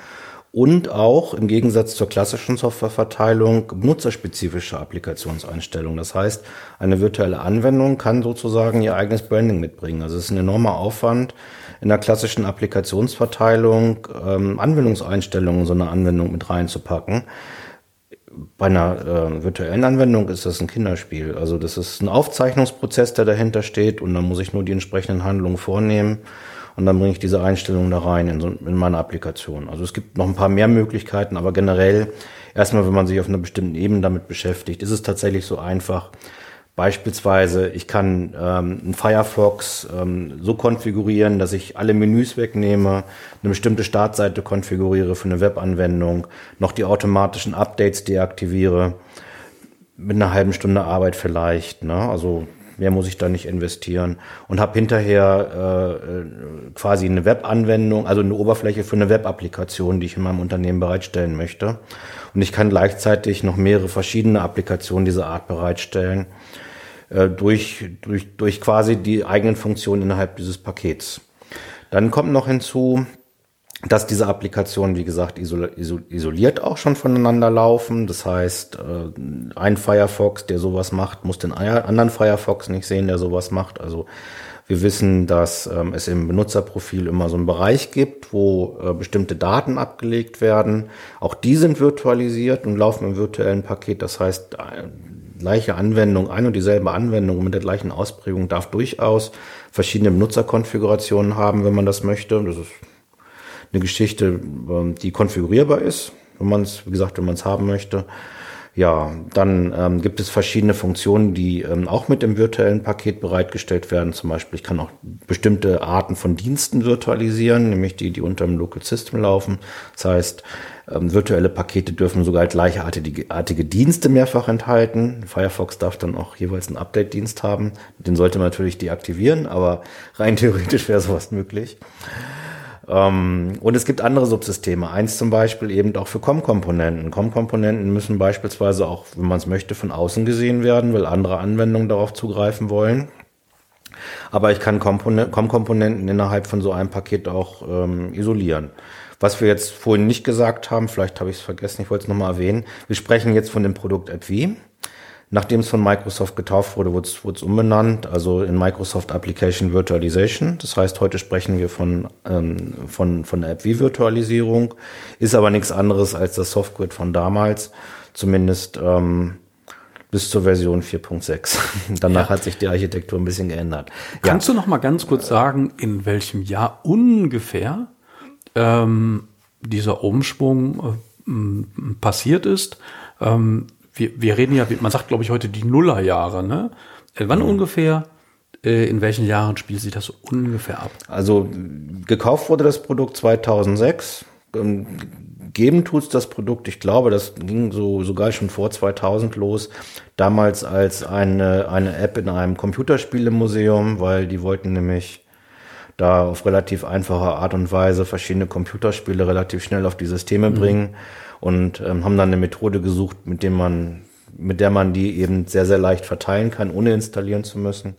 und auch im Gegensatz zur klassischen Softwareverteilung nutzerspezifische Applikationseinstellungen. Das heißt, eine virtuelle Anwendung kann sozusagen ihr eigenes Branding mitbringen. Also es ist ein enormer Aufwand in der klassischen Applikationsverteilung ähm, Anwendungseinstellungen in so eine Anwendung mit reinzupacken. Bei einer äh, virtuellen Anwendung ist das ein Kinderspiel. Also das ist ein Aufzeichnungsprozess, der dahinter steht und dann muss ich nur die entsprechenden Handlungen vornehmen und dann bringe ich diese Einstellungen da rein in, so, in meine Applikation. Also es gibt noch ein paar mehr Möglichkeiten, aber generell erstmal, wenn man sich auf einer bestimmten Ebene damit beschäftigt, ist es tatsächlich so einfach. Beispielsweise, ich kann ähm, einen Firefox ähm, so konfigurieren, dass ich alle Menüs wegnehme, eine bestimmte Startseite konfiguriere für eine Webanwendung, noch die automatischen Updates deaktiviere, mit einer halben Stunde Arbeit vielleicht. Ne? Also mehr muss ich da nicht investieren und habe hinterher äh, quasi eine Webanwendung, also eine Oberfläche für eine Webapplikation, die ich in meinem Unternehmen bereitstellen möchte. Und ich kann gleichzeitig noch mehrere verschiedene Applikationen dieser Art bereitstellen äh, durch, durch, durch quasi die eigenen Funktionen innerhalb dieses Pakets. Dann kommt noch hinzu, dass diese Applikationen, wie gesagt, isoliert auch schon voneinander laufen. Das heißt, äh, ein Firefox, der sowas macht, muss den anderen Firefox nicht sehen, der sowas macht. Also wir wissen, dass ähm, es im Benutzerprofil immer so einen Bereich gibt, wo äh, bestimmte Daten abgelegt werden. Auch die sind virtualisiert und laufen im virtuellen Paket. Das heißt, gleiche Anwendung, ein und dieselbe Anwendung mit der gleichen Ausprägung darf durchaus verschiedene Benutzerkonfigurationen haben, wenn man das möchte. Das ist eine Geschichte, ähm, die konfigurierbar ist, wenn man es, wie gesagt, wenn man es haben möchte. Ja, dann ähm, gibt es verschiedene Funktionen, die ähm, auch mit dem virtuellen Paket bereitgestellt werden. Zum Beispiel, ich kann auch bestimmte Arten von Diensten virtualisieren, nämlich die, die unter dem Local System laufen. Das heißt, ähm, virtuelle Pakete dürfen sogar gleichartige artige Dienste mehrfach enthalten. Firefox darf dann auch jeweils einen Update-Dienst haben. Den sollte man natürlich deaktivieren, aber rein theoretisch wäre sowas möglich. Ähm, und es gibt andere Subsysteme. Eins zum Beispiel eben auch für COM-Komponenten. COM-Komponenten müssen beispielsweise auch, wenn man es möchte, von außen gesehen werden, weil andere Anwendungen darauf zugreifen wollen. Aber ich kann COM-Komponenten innerhalb von so einem Paket auch ähm, isolieren. Was wir jetzt vorhin nicht gesagt haben, vielleicht habe ich es vergessen, ich wollte es nochmal erwähnen. Wir sprechen jetzt von dem Produkt AppV. Nachdem es von Microsoft getauft wurde, wurde es umbenannt, also in Microsoft Application Virtualization. Das heißt, heute sprechen wir von, ähm, von, von der App-Virtualisierung, ist aber nichts anderes als das Software von damals, zumindest ähm, bis zur Version 4.6. Danach ja. hat sich die Architektur ein bisschen geändert. Kannst ja. du noch mal ganz kurz sagen, in welchem Jahr ungefähr ähm, dieser Umschwung äh, passiert ist? Ähm, wir, wir reden ja, man sagt, glaube ich, heute die Nullerjahre, ne? Äh, wann mhm. ungefähr, äh, in welchen Jahren spielt sich das ungefähr ab? Also gekauft wurde das Produkt 2006. Ähm, geben tut's das Produkt, ich glaube, das ging so sogar schon vor 2000 los. Damals als eine, eine App in einem Computerspielemuseum, weil die wollten nämlich da auf relativ einfache Art und Weise verschiedene Computerspiele relativ schnell auf die Systeme mhm. Und ähm, haben dann eine Methode gesucht, mit dem man, mit der man die eben sehr, sehr leicht verteilen kann, ohne installieren zu müssen.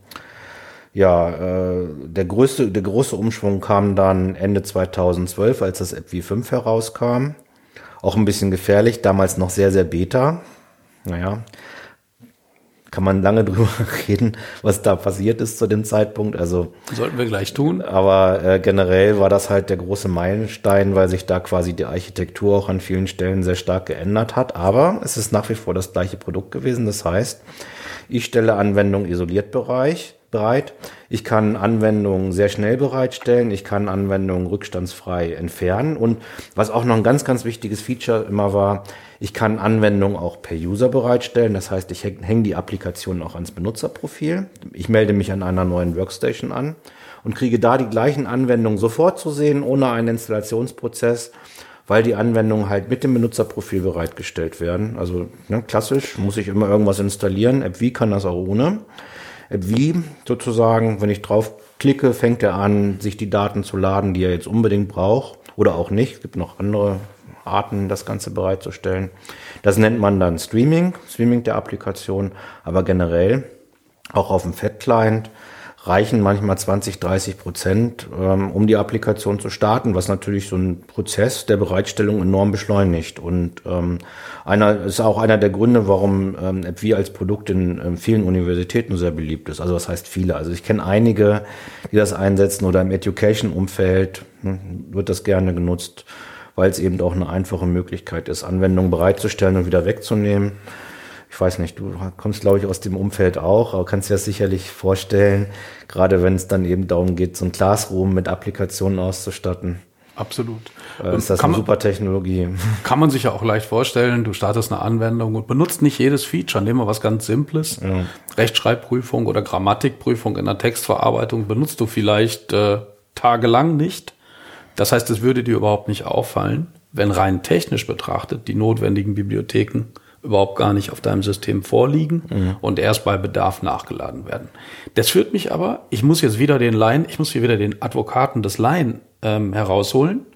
Ja, äh, der größte, der große Umschwung kam dann Ende 2012, als das App v5 herauskam. Auch ein bisschen gefährlich, damals noch sehr, sehr beta. Naja, kann man lange drüber reden, was da passiert ist zu dem Zeitpunkt. Also sollten wir gleich tun. Aber äh, generell war das halt der große Meilenstein, weil sich da quasi die Architektur auch an vielen Stellen sehr stark geändert hat. Aber es ist nach wie vor das gleiche Produkt gewesen. Das heißt, ich stelle Anwendung isoliert Bereich bereit. Ich kann Anwendungen sehr schnell bereitstellen. Ich kann Anwendungen rückstandsfrei entfernen. Und was auch noch ein ganz, ganz wichtiges Feature immer war, ich kann Anwendungen auch per User bereitstellen. Das heißt, ich hänge die Applikation auch ans Benutzerprofil. Ich melde mich an einer neuen Workstation an und kriege da die gleichen Anwendungen sofort zu sehen, ohne einen Installationsprozess, weil die Anwendungen halt mit dem Benutzerprofil bereitgestellt werden. Also ne, klassisch muss ich immer irgendwas installieren. AppV kann das auch ohne. AppV sozusagen, wenn ich drauf klicke, fängt er an, sich die Daten zu laden, die er jetzt unbedingt braucht oder auch nicht. Es gibt noch andere Arten, das Ganze bereitzustellen. Das nennt man dann Streaming, Streaming der Applikation, aber generell auch auf dem Fat-Client reichen manchmal 20, 30 Prozent, ähm, um die Applikation zu starten, was natürlich so ein Prozess der Bereitstellung enorm beschleunigt. Und ähm, einer ist auch einer der Gründe, warum ähm, AppV als Produkt in ähm, vielen Universitäten sehr beliebt ist. Also was heißt viele? Also ich kenne einige, die das einsetzen oder im Education-Umfeld hm, wird das gerne genutzt weil es eben auch eine einfache Möglichkeit ist, Anwendungen bereitzustellen und wieder wegzunehmen. Ich weiß nicht, du kommst, glaube ich, aus dem Umfeld auch, aber kannst dir das sicherlich vorstellen, gerade wenn es dann eben darum geht, so ein Classroom mit Applikationen auszustatten. Absolut. Äh, ist das kann eine super Technologie. Kann man sich ja auch leicht vorstellen. Du startest eine Anwendung und benutzt nicht jedes Feature. Nehmen wir was ganz Simples. Ja. Rechtschreibprüfung oder Grammatikprüfung in der Textverarbeitung benutzt du vielleicht äh, tagelang nicht. Das heißt, es würde dir überhaupt nicht auffallen, wenn rein technisch betrachtet die notwendigen Bibliotheken überhaupt gar nicht auf deinem System vorliegen mhm. und erst bei Bedarf nachgeladen werden. Das führt mich aber, ich muss jetzt wieder den Laien, ich muss hier wieder den Advokaten des Laien ähm, herausholen.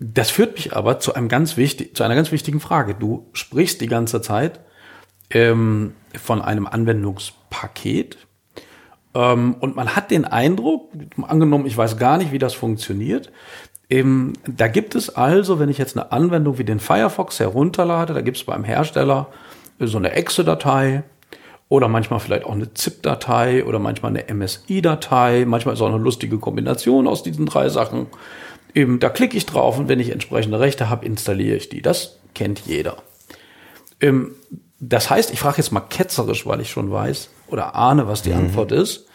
Das führt mich aber zu einem ganz wichtig, zu einer ganz wichtigen Frage. Du sprichst die ganze Zeit ähm, von einem Anwendungspaket und man hat den Eindruck, angenommen, ich weiß gar nicht, wie das funktioniert, eben, da gibt es also, wenn ich jetzt eine Anwendung wie den Firefox herunterlade, da gibt es beim Hersteller so eine Exe-Datei oder manchmal vielleicht auch eine ZIP-Datei oder manchmal eine MSI-Datei, manchmal ist auch eine lustige Kombination aus diesen drei Sachen. Eben, da klicke ich drauf und wenn ich entsprechende Rechte habe, installiere ich die. Das kennt jeder. Ähm, das heißt, ich frage jetzt mal ketzerisch, weil ich schon weiß oder ahne, was die mhm. Antwort ist.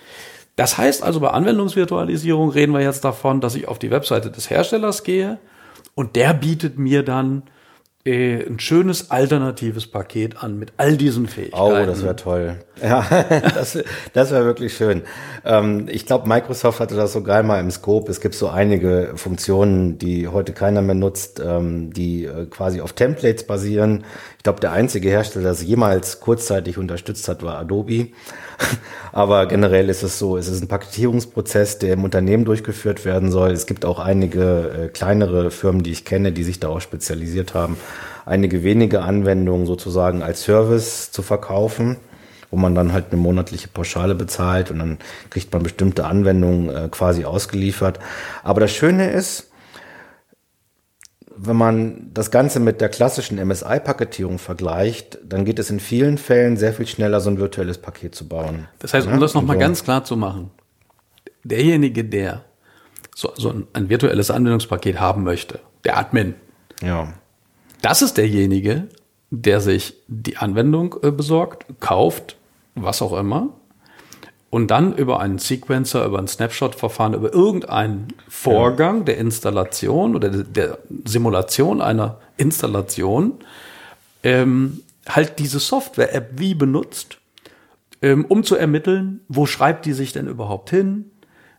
Das heißt also, bei Anwendungsvirtualisierung reden wir jetzt davon, dass ich auf die Webseite des Herstellers gehe und der bietet mir dann äh, ein schönes alternatives Paket an mit all diesen Fähigkeiten. Oh, das wäre toll. Ja, das, das wäre wirklich schön. Ähm, ich glaube, Microsoft hatte das so geil mal im Scope. Es gibt so einige Funktionen, die heute keiner mehr nutzt, ähm, die äh, quasi auf Templates basieren. Ich glaube, der einzige Hersteller, der das jemals kurzzeitig unterstützt hat, war Adobe. Aber generell ist es so, es ist ein Paketierungsprozess, der im Unternehmen durchgeführt werden soll. Es gibt auch einige äh, kleinere Firmen, die ich kenne, die sich darauf spezialisiert haben, einige wenige Anwendungen sozusagen als Service zu verkaufen wo man dann halt eine monatliche Pauschale bezahlt und dann kriegt man bestimmte Anwendungen äh, quasi ausgeliefert. Aber das Schöne ist, wenn man das Ganze mit der klassischen MSI-Paketierung vergleicht, dann geht es in vielen Fällen sehr viel schneller, so ein virtuelles Paket zu bauen. Das heißt, um ja? das nochmal so. ganz klar zu machen, derjenige, der so, so ein, ein, virtuelles Anwendungspaket haben möchte, der Admin, ja. Das ist derjenige, der sich die Anwendung äh, besorgt, kauft, was auch immer, und dann über einen Sequencer, über ein Snapshot-Verfahren, über irgendeinen Vorgang der Installation oder der Simulation einer Installation ähm, halt diese Software-App wie benutzt, ähm, um zu ermitteln, wo schreibt die sich denn überhaupt hin,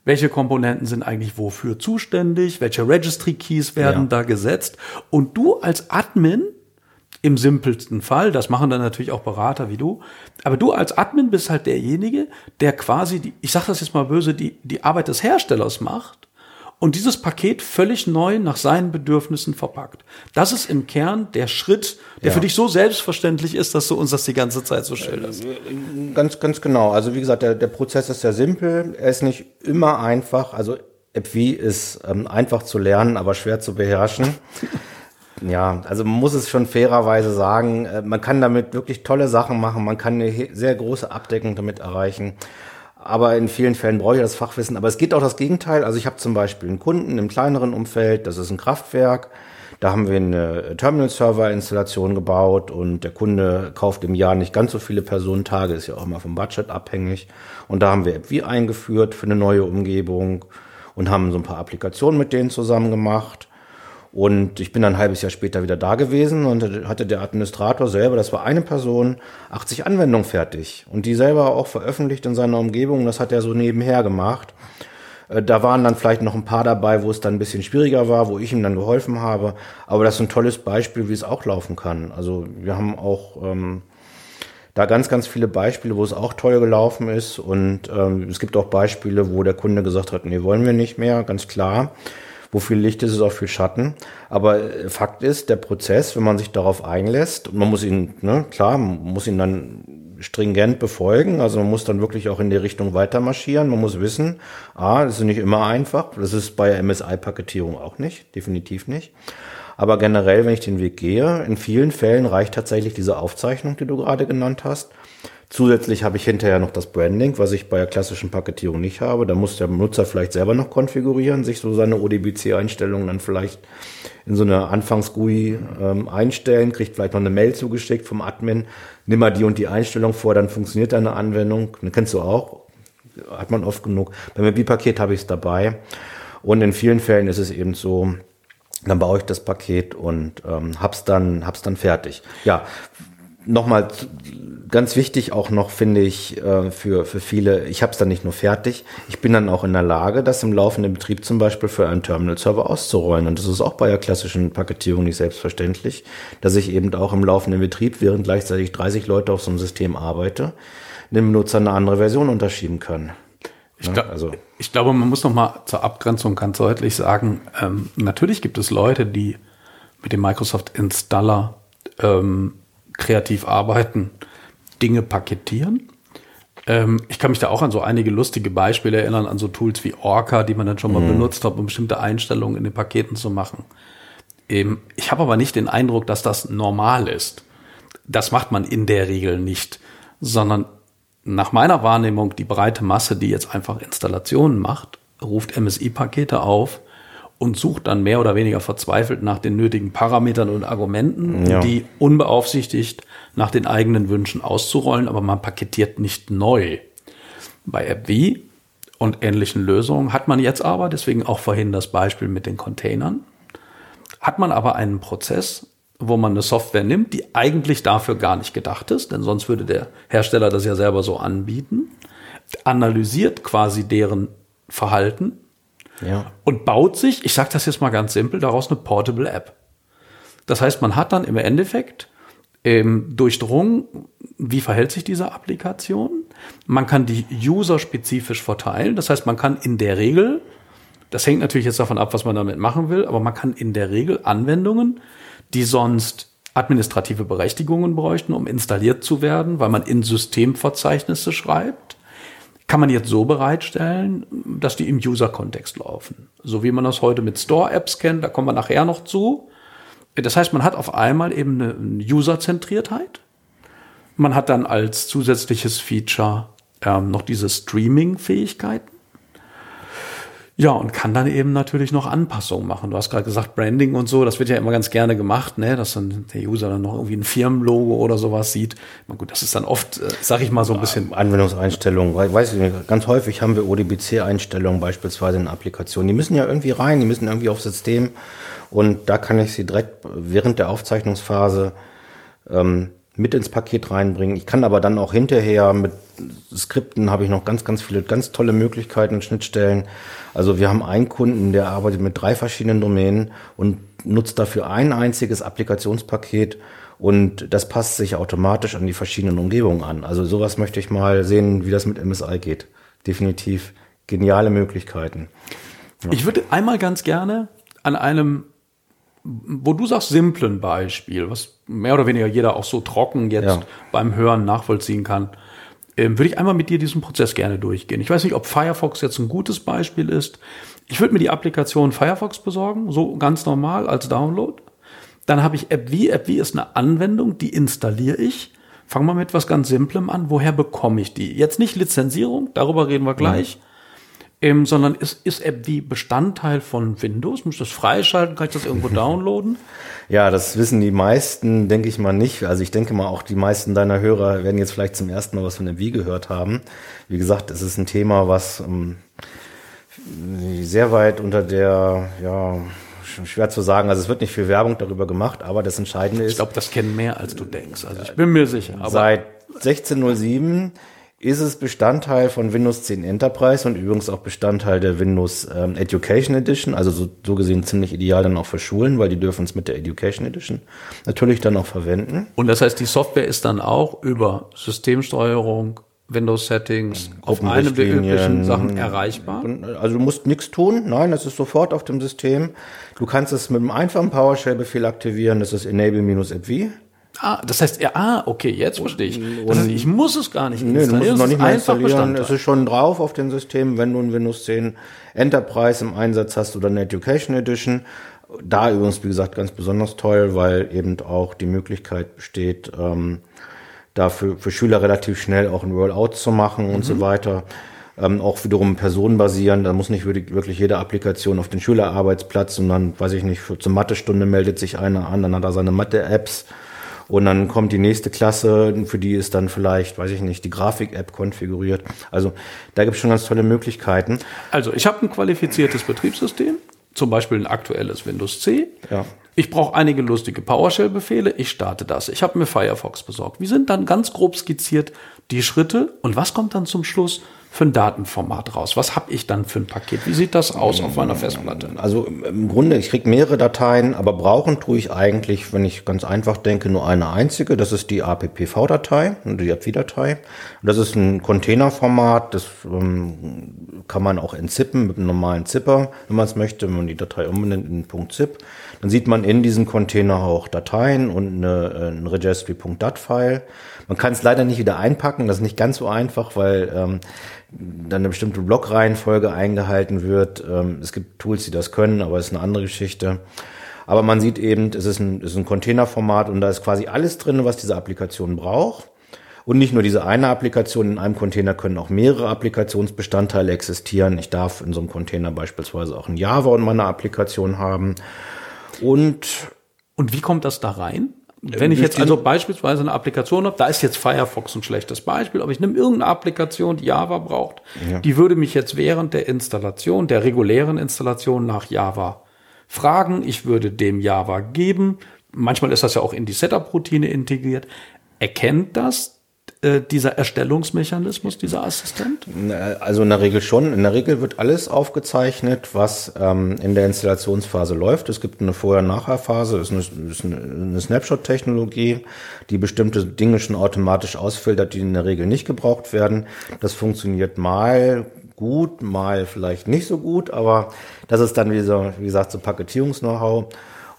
welche Komponenten sind eigentlich wofür zuständig, welche Registry-Keys werden ja. da gesetzt. Und du als Admin im simpelsten Fall, das machen dann natürlich auch Berater wie du, aber du als Admin bist halt derjenige, der quasi, die, ich sage das jetzt mal böse, die, die Arbeit des Herstellers macht und dieses Paket völlig neu nach seinen Bedürfnissen verpackt. Das ist im Kern der Schritt, der ja. für dich so selbstverständlich ist, dass du uns das die ganze Zeit so schilderst. Ganz, ganz genau. Also wie gesagt, der, der Prozess ist sehr simpel. Er ist nicht immer einfach. Also AppV ist ähm, einfach zu lernen, aber schwer zu beherrschen. Ja, also man muss es schon fairerweise sagen, äh, man kann damit wirklich tolle Sachen machen, man kann eine sehr große Abdeckung damit erreichen. Aber in vielen Fällen brauche ich das Fachwissen. Aber es geht auch das Gegenteil. Also ich habe zum Beispiel einen Kunden im kleineren Umfeld, das ist ein Kraftwerk. Da haben wir eine Terminal-Server-Installation gebaut und der Kunde kauft im Jahr nicht ganz so viele Personentage, ist ja auch immer vom Budget abhängig. Und da haben wir AppV eingeführt für eine neue Umgebung und haben so ein paar Applikationen mit denen zusammen gemacht. Und ich bin dann ein halbes Jahr später wieder da gewesen und hatte der Administrator selber, das war eine Person, 80 Anwendungen fertig. Und die selber auch veröffentlicht in seiner Umgebung. Das hat er so nebenher gemacht. Äh, da waren dann vielleicht noch ein paar dabei, wo es dann ein bisschen schwieriger war, wo ich ihm dann geholfen habe. Aber das ist ein tolles Beispiel, wie es auch laufen kann. Also wir haben auch ähm, da ganz, ganz viele Beispiele, wo es auch toll gelaufen ist. Und ähm, es gibt auch Beispiele, wo der Kunde gesagt hat, nee, wollen wir nicht mehr, ganz klar. Wo viel Licht ist, ist auch viel Schatten. Aber äh, Fakt ist, der Prozess, wenn man sich darauf einlässt, man muss ihn, ne, klar, man muss ihn dann stringent befolgen. Also man muss dann wirklich auch in die Richtung weiter marschieren. Man muss wissen, ah, das ist nicht immer einfach. Das ist bei MSI-Paketierung auch nicht, definitiv nicht. Aber generell, wenn ich den Weg gehe, in vielen Fällen reicht tatsächlich diese Aufzeichnung, die du gerade genannt hast. Zusätzlich habe ich hinterher noch das Branding, was ich bei der klassischen Paketierung nicht habe. Da muss der Nutzer vielleicht selber noch konfigurieren, sich so seine ODBC-Einstellungen dann vielleicht in so einer Anfangs-GUI ähm, einstellen, kriegt vielleicht noch eine Mail zugeschickt vom Admin, nimm mal die und die Einstellung vor, dann funktioniert deine Anwendung. Den kennst du auch, hat man oft genug. Beim WebI-Paket habe ich es dabei. Und in vielen Fällen ist es eben so, dann baue ich das Paket und ähm, hab's dann hab's dann fertig. Ja, nochmal ganz wichtig auch noch, finde ich, äh, für, für viele, ich habe es dann nicht nur fertig, ich bin dann auch in der Lage, das im laufenden Betrieb zum Beispiel für einen Terminal-Server auszurollen. Und das ist auch bei der klassischen Paketierung nicht selbstverständlich, dass ich eben auch im laufenden Betrieb, während gleichzeitig 30 Leute auf so einem System arbeite, dem Benutzer eine andere Version unterschieben können. Ich, glaub, also. ich glaube, man muss noch mal zur Abgrenzung ganz deutlich sagen, ähm, natürlich gibt es Leute, die mit dem Microsoft Installer ähm, kreativ arbeiten, Dinge paketieren. Ähm, ich kann mich da auch an so einige lustige Beispiele erinnern, an so Tools wie Orca, die man dann schon mal mhm. benutzt hat, um bestimmte Einstellungen in den Paketen zu machen. Ähm, ich habe aber nicht den Eindruck, dass das normal ist. Das macht man in der Regel nicht, sondern nach meiner Wahrnehmung die breite Masse, die jetzt einfach Installationen macht, ruft MSI-Pakete auf und sucht dann mehr oder weniger verzweifelt nach den nötigen Parametern und Argumenten, ja. die unbeaufsichtigt nach den eigenen Wünschen auszurollen, aber man paketiert nicht neu. Bei AppV und ähnlichen Lösungen hat man jetzt aber, deswegen auch vorhin das Beispiel mit den Containern, hat man aber einen Prozess, wo man eine Software nimmt, die eigentlich dafür gar nicht gedacht ist, denn sonst würde der Hersteller das ja selber so anbieten, analysiert quasi deren Verhalten ja. und baut sich, ich sage das jetzt mal ganz simpel, daraus eine Portable App. Das heißt, man hat dann im Endeffekt ähm, durchdrungen, wie verhält sich diese Applikation. Man kann die User spezifisch verteilen. Das heißt, man kann in der Regel, das hängt natürlich jetzt davon ab, was man damit machen will, aber man kann in der Regel Anwendungen, die sonst administrative Berechtigungen bräuchten, um installiert zu werden, weil man in Systemverzeichnisse schreibt, kann man jetzt so bereitstellen, dass die im User-Kontext laufen. So wie man das heute mit Store-Apps kennt, da kommen wir nachher noch zu. Das heißt, man hat auf einmal eben eine User-Zentriertheit. Man hat dann als zusätzliches Feature ähm, noch diese Streaming-Fähigkeiten. Ja, und kann dann eben natürlich noch Anpassungen machen. Du hast gerade gesagt, Branding und so, das wird ja immer ganz gerne gemacht, ne, dass dann der User dann noch irgendwie ein Firmenlogo oder sowas sieht. Na gut, das ist dann oft, äh, sag ich mal, so ein bisschen. Anwendungseinstellungen, weiß ich nicht, ganz häufig haben wir ODBC-Einstellungen beispielsweise in Applikationen. Die müssen ja irgendwie rein, die müssen irgendwie aufs System. Und da kann ich sie direkt während der Aufzeichnungsphase ähm, mit ins Paket reinbringen. Ich kann aber dann auch hinterher mit Skripten habe ich noch ganz, ganz viele ganz tolle Möglichkeiten und Schnittstellen. Also wir haben einen Kunden, der arbeitet mit drei verschiedenen Domänen und nutzt dafür ein einziges Applikationspaket und das passt sich automatisch an die verschiedenen Umgebungen an. Also sowas möchte ich mal sehen, wie das mit MSI geht. Definitiv geniale Möglichkeiten. Ja. Ich würde einmal ganz gerne an einem, wo du sagst, simplen Beispiel, was mehr oder weniger jeder auch so trocken jetzt ja. beim Hören nachvollziehen kann, ähm, würde ich einmal mit dir diesen Prozess gerne durchgehen. Ich weiß nicht, ob Firefox jetzt ein gutes Beispiel ist. Ich würde mir die Applikation Firefox besorgen, so ganz normal als Download. Dann habe ich AppV. AppV ist eine Anwendung, die installiere ich. Fangen wir mit etwas ganz Simplem an. Woher bekomme ich die? Jetzt nicht Lizenzierung, darüber reden wir gleich. Mhm ähm, sondern ist, ist App wie Bestandteil von Windows? Muss ich das freischalten? Kann ich das irgendwo downloaden? Ja, das wissen die meisten, denke ich mal nicht. Also ich denke mal, auch die meisten deiner Hörer werden jetzt vielleicht zum ersten Mal was von MV gehört haben. Wie gesagt, es ist ein Thema, was ähm, sehr weit unter der, ja, schwer zu sagen. Also es wird nicht viel Werbung darüber gemacht, aber das Entscheidende ist. Ich glaube, das kennen mehr als du denkst. Also ich bin mir sicher. seit 1607 ist es Bestandteil von Windows 10 Enterprise und übrigens auch Bestandteil der Windows ähm, Education Edition, also so, so gesehen ziemlich ideal dann auch für Schulen, weil die dürfen es mit der Education Edition natürlich dann auch verwenden. Und das heißt, die Software ist dann auch über Systemsteuerung, Windows Settings auf einem der üblichen Sachen erreichbar? Also du musst nichts tun, nein, es ist sofort auf dem System. Du kannst es mit einem einfachen PowerShell-Befehl aktivieren, das ist enable-fv. Ah, das heißt, ja, ah, okay, jetzt verstehe ich. Das heißt, ich muss es gar nicht installieren. Nee, du musst es noch nicht mal installieren. Es ist schon drauf auf den Systemen, wenn du ein Windows 10 Enterprise im Einsatz hast oder eine Education Edition. Da übrigens, wie gesagt, ganz besonders toll, weil eben auch die Möglichkeit besteht, ähm, da für, Schüler relativ schnell auch ein Rollout zu machen und mhm. so weiter. Ähm, auch wiederum personenbasierend. Da muss nicht wirklich jede Applikation auf den Schülerarbeitsplatz, sondern, weiß ich nicht, für, zur Mathestunde meldet sich einer an, dann hat er seine Mathe-Apps und dann kommt die nächste Klasse, für die ist dann vielleicht, weiß ich nicht, die Grafik-App konfiguriert. Also da gibt es schon ganz tolle Möglichkeiten. Also ich habe ein qualifiziertes Betriebssystem, zum Beispiel ein aktuelles Windows C. Ja. Ich brauche einige lustige PowerShell-Befehle. Ich starte das. Ich habe mir Firefox besorgt. Wie sind dann ganz grob skizziert die Schritte? Und was kommt dann zum Schluss? Für ein Datenformat raus? Was habe ich dann für ein Paket? Wie sieht das aus auf meiner Festplatte? Also im Grunde, ich kriege mehrere Dateien, aber brauchen tue ich eigentlich, wenn ich ganz einfach denke, nur eine einzige. Das ist die APPV-Datei, die API-Datei. Das ist ein Containerformat, das ähm, kann man auch entzippen mit einem normalen Zipper, wenn man es möchte, wenn man die Datei umbenennt in .zip. Dann sieht man in diesem Container auch Dateien und eine, äh, ein registry.dat-File. Man kann es leider nicht wieder einpacken, das ist nicht ganz so einfach, weil ähm, dann eine bestimmte Blockreihenfolge eingehalten wird. Ähm, es gibt Tools, die das können, aber es ist eine andere Geschichte. Aber man sieht eben, es ist ein, es ist ein Containerformat und da ist quasi alles drin, was diese Applikation braucht. Und nicht nur diese eine Applikation, in einem Container können auch mehrere Applikationsbestandteile existieren. Ich darf in so einem Container beispielsweise auch ein Java in meiner Applikation haben. Und, und wie kommt das da rein? Wenn ich jetzt also beispielsweise eine Applikation habe, da ist jetzt Firefox ein schlechtes Beispiel, aber ich nehme irgendeine Applikation, die Java braucht, ja. die würde mich jetzt während der Installation, der regulären Installation nach Java fragen. Ich würde dem Java geben. Manchmal ist das ja auch in die Setup-Routine integriert. Erkennt das äh, dieser Erstellungsmechanismus, dieser Assistent? Also in der Regel schon. In der Regel wird alles aufgezeichnet, was ähm, in der Installationsphase läuft. Es gibt eine Vorher-Nachher-Phase, ist eine, ist eine Snapshot-Technologie, die bestimmte Dinge schon automatisch ausfiltert, die in der Regel nicht gebraucht werden. Das funktioniert mal gut, mal vielleicht nicht so gut, aber das ist dann wie, so, wie gesagt so Paketierungs-Know-how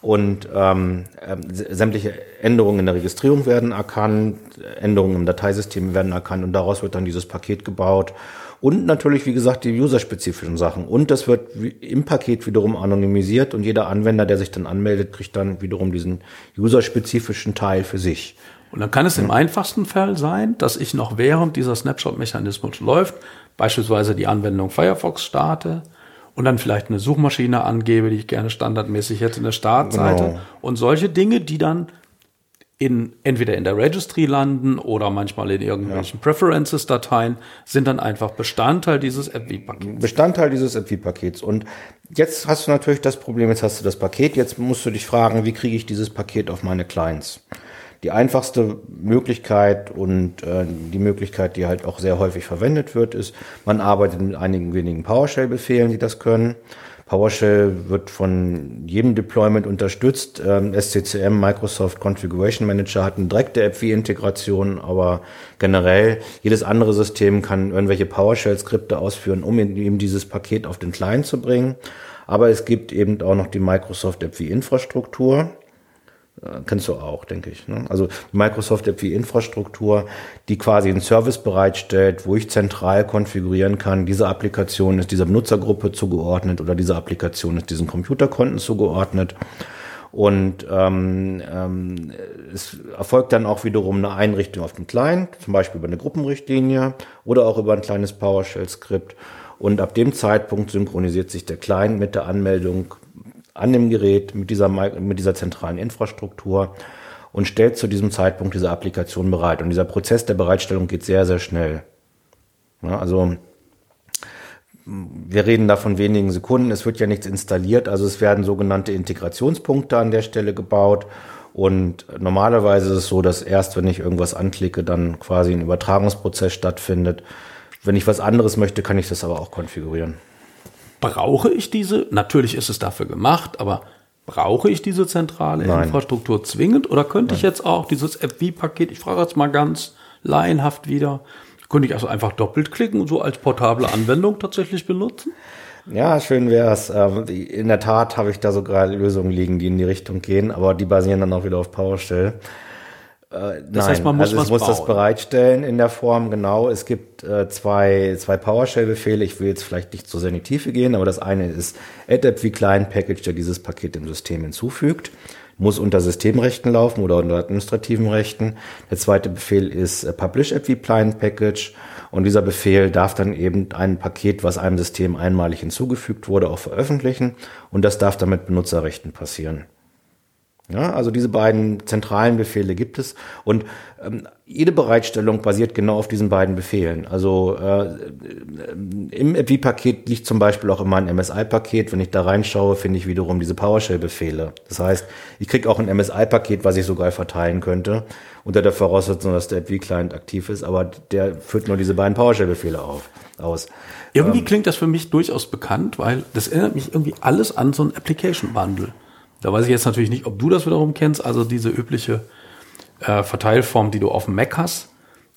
und ähm, äh, sämtliche Änderungen in der Registrierung werden erkannt, Änderungen im Dateisystem werden erkannt und daraus wird dann dieses Paket gebaut. Und natürlich, wie gesagt, die userspezifischen Sachen. Und das wird im Paket wiederum anonymisiert und jeder Anwender, der sich dann anmeldet, kriegt dann wiederum diesen userspezifischen Teil für sich. Und dann kann es im einfachsten Fall sein, dass ich noch während dieser Snapshot-Mechanismus läuft, beispielsweise die Anwendung Firefox starte, und dann vielleicht eine Suchmaschine angebe, die ich gerne standardmäßig hätte, eine Startseite genau. und solche Dinge, die dann in, entweder in der Registry landen oder manchmal in irgendwelchen ja. Preferences-Dateien, sind dann einfach Bestandteil dieses AppV-Pakets. Bestandteil dieses AppV-Pakets. Und jetzt hast du natürlich das Problem, jetzt hast du das Paket, jetzt musst du dich fragen, wie kriege ich dieses Paket auf meine Clients? Die einfachste Möglichkeit und äh, die Möglichkeit, die halt auch sehr häufig verwendet wird, ist, man arbeitet mit einigen wenigen PowerShell-Befehlen, die das können. PowerShell wird von jedem Deployment unterstützt. Ähm, SCCM, Microsoft Configuration Manager, hat eine direkte App-Integration, aber generell jedes andere System kann irgendwelche PowerShell-Skripte ausführen, um eben dieses Paket auf den Client zu bringen. Aber es gibt eben auch noch die Microsoft App-Infrastruktur. Äh, kennst du auch, denke ich. Ne? Also Microsoft App wie Infrastruktur, die quasi einen Service bereitstellt, wo ich zentral konfigurieren kann, diese Applikation ist dieser Benutzergruppe zugeordnet oder diese Applikation ist diesen Computerkonten zugeordnet. Und ähm, ähm, es erfolgt dann auch wiederum eine Einrichtung auf dem Client, zum Beispiel über eine Gruppenrichtlinie oder auch über ein kleines PowerShell-Skript. Und ab dem Zeitpunkt synchronisiert sich der Client mit der Anmeldung an dem Gerät mit dieser, mit dieser zentralen Infrastruktur und stellt zu diesem Zeitpunkt diese Applikation bereit. Und dieser Prozess der Bereitstellung geht sehr, sehr schnell. Ja, also wir reden da von wenigen Sekunden. Es wird ja nichts installiert, also es werden sogenannte Integrationspunkte an der Stelle gebaut. Und normalerweise ist es so, dass erst, wenn ich irgendwas anklicke, dann quasi ein Übertragungsprozess stattfindet. Wenn ich was anderes möchte, kann ich das aber auch konfigurieren brauche ich diese? Natürlich ist es dafür gemacht, aber brauche ich diese zentrale Nein. Infrastruktur zwingend oder könnte Nein. ich jetzt auch dieses FV-Paket, ich frage jetzt mal ganz laienhaft wieder, könnte ich also einfach doppelt klicken und so als portable Anwendung tatsächlich benutzen? Ja, schön wäre es. Ähm, in der Tat habe ich da sogar Lösungen liegen, die in die Richtung gehen, aber die basieren dann auch wieder auf PowerShell. Äh, das nein, heißt, man muss, also es muss bauen. das bereitstellen in der Form, genau. Es gibt äh, zwei, zwei PowerShell-Befehle. Ich will jetzt vielleicht nicht so sehr in die Tiefe gehen, aber das eine ist AddApp wie Client Package, der dieses Paket dem System hinzufügt. Muss unter Systemrechten laufen oder unter administrativen Rechten. Der zweite Befehl ist äh, Publish App wie Client Package. Und dieser Befehl darf dann eben ein Paket, was einem System einmalig hinzugefügt wurde, auch veröffentlichen. Und das darf dann mit Benutzerrechten passieren. Ja, also diese beiden zentralen Befehle gibt es und ähm, jede Bereitstellung basiert genau auf diesen beiden Befehlen. Also äh, im FI-Paket liegt zum Beispiel auch immer ein MSI-Paket. Wenn ich da reinschaue, finde ich wiederum diese PowerShell-Befehle. Das heißt, ich kriege auch ein MSI-Paket, was ich sogar verteilen könnte, unter der Voraussetzung, dass der FI-Client aktiv ist, aber der führt nur diese beiden PowerShell-Befehle auf, aus. Irgendwie ähm, klingt das für mich durchaus bekannt, weil das erinnert mich irgendwie alles an so ein Application-Bundle. Da weiß ich jetzt natürlich nicht, ob du das wiederum kennst, also diese übliche äh, Verteilform, die du auf dem Mac hast,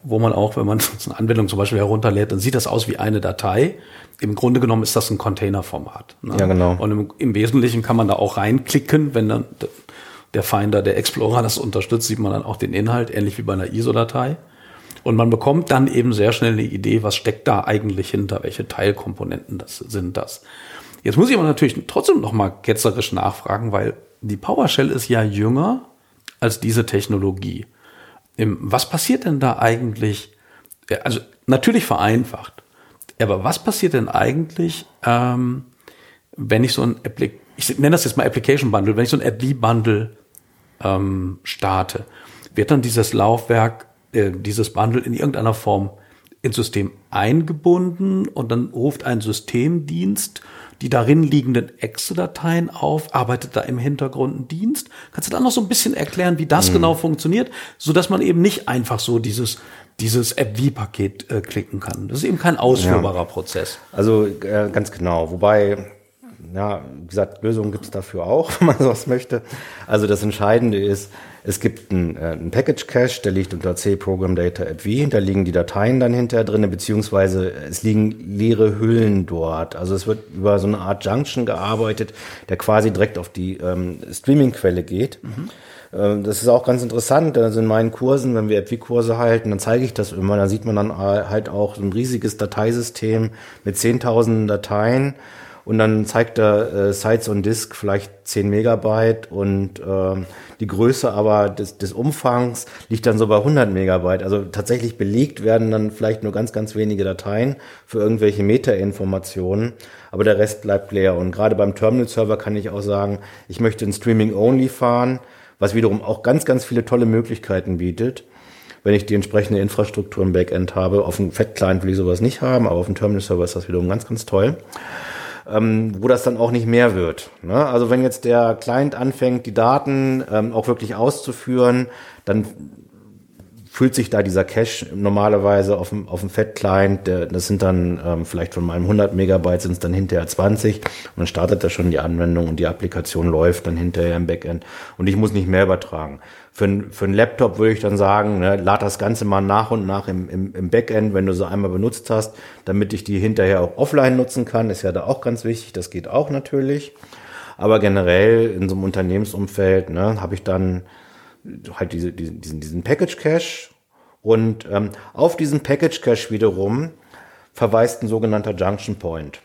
wo man auch, wenn man eine Anwendung zum Beispiel herunterlädt, dann sieht das aus wie eine Datei. Im Grunde genommen ist das ein Containerformat. Ne? Ja, genau. Und im, im, Wesentlichen kann man da auch reinklicken, wenn dann der Finder, der Explorer das unterstützt, sieht man dann auch den Inhalt, ähnlich wie bei einer ISO-Datei. Und man bekommt dann eben sehr schnell eine Idee, was steckt da eigentlich hinter, welche Teilkomponenten das sind das. Jetzt muss ich aber natürlich trotzdem noch mal ketzerisch nachfragen, weil die PowerShell ist ja jünger als diese Technologie. Was passiert denn da eigentlich? Also natürlich vereinfacht, aber was passiert denn eigentlich, ähm, wenn ich so ein Appli ich nenne das jetzt mal Application Bundle, wenn ich so ein AppV-Bundle ähm, starte, wird dann dieses Laufwerk, äh, dieses Bundle in irgendeiner Form ins System eingebunden und dann ruft ein Systemdienst die darin liegenden Exe-Dateien auf, arbeitet da im Hintergrund ein Dienst. Kannst du da noch so ein bisschen erklären, wie das mhm. genau funktioniert, so dass man eben nicht einfach so dieses dieses AppV-Paket äh, klicken kann. Das ist eben kein ausführbarer ja. Prozess. Also äh, ganz genau. Wobei ja, wie gesagt, Lösungen gibt es dafür auch, wenn man sowas möchte. Also das Entscheidende ist, es gibt einen, äh, einen Package Cache, der liegt unter C Program Data at V, da liegen die Dateien dann hinterher drin, beziehungsweise es liegen leere Hüllen dort. Also es wird über so eine Art Junction gearbeitet, der quasi direkt auf die ähm, Streaming-Quelle geht. Mhm. Ähm, das ist auch ganz interessant. Also in meinen Kursen, wenn wir FW-Kurse halten, dann zeige ich das immer. Da sieht man dann halt auch so ein riesiges Dateisystem mit 10.000 Dateien und dann zeigt er äh, Sites on Disk vielleicht 10 Megabyte und äh, die Größe aber des, des Umfangs liegt dann so bei 100 Megabyte. Also tatsächlich belegt werden dann vielleicht nur ganz, ganz wenige Dateien für irgendwelche Meta-Informationen, aber der Rest bleibt leer. Und gerade beim Terminal-Server kann ich auch sagen, ich möchte ein Streaming-Only fahren, was wiederum auch ganz, ganz viele tolle Möglichkeiten bietet wenn ich die entsprechende Infrastruktur im Backend habe. Auf dem Fat-Client will ich sowas nicht haben, aber auf dem Terminal-Server ist das wiederum ganz, ganz toll ähm, wo das dann auch nicht mehr wird. Ne? Also wenn jetzt der Client anfängt, die Daten ähm, auch wirklich auszuführen, dann fühlt sich da dieser Cache normalerweise auf dem, auf dem Fat-Client, das sind dann ähm, vielleicht von meinem 100 Megabyte sind es dann hinterher 20 und dann startet da schon die Anwendung und die Applikation läuft dann hinterher im Backend und ich muss nicht mehr übertragen. Für, für einen Laptop würde ich dann sagen, ne, lad das Ganze mal nach und nach im, im, im Backend, wenn du sie einmal benutzt hast, damit ich die hinterher auch offline nutzen kann, ist ja da auch ganz wichtig, das geht auch natürlich. Aber generell in so einem Unternehmensumfeld ne, habe ich dann halt diese, diesen, diesen Package Cache und ähm, auf diesen Package Cache wiederum verweist ein sogenannter Junction Point.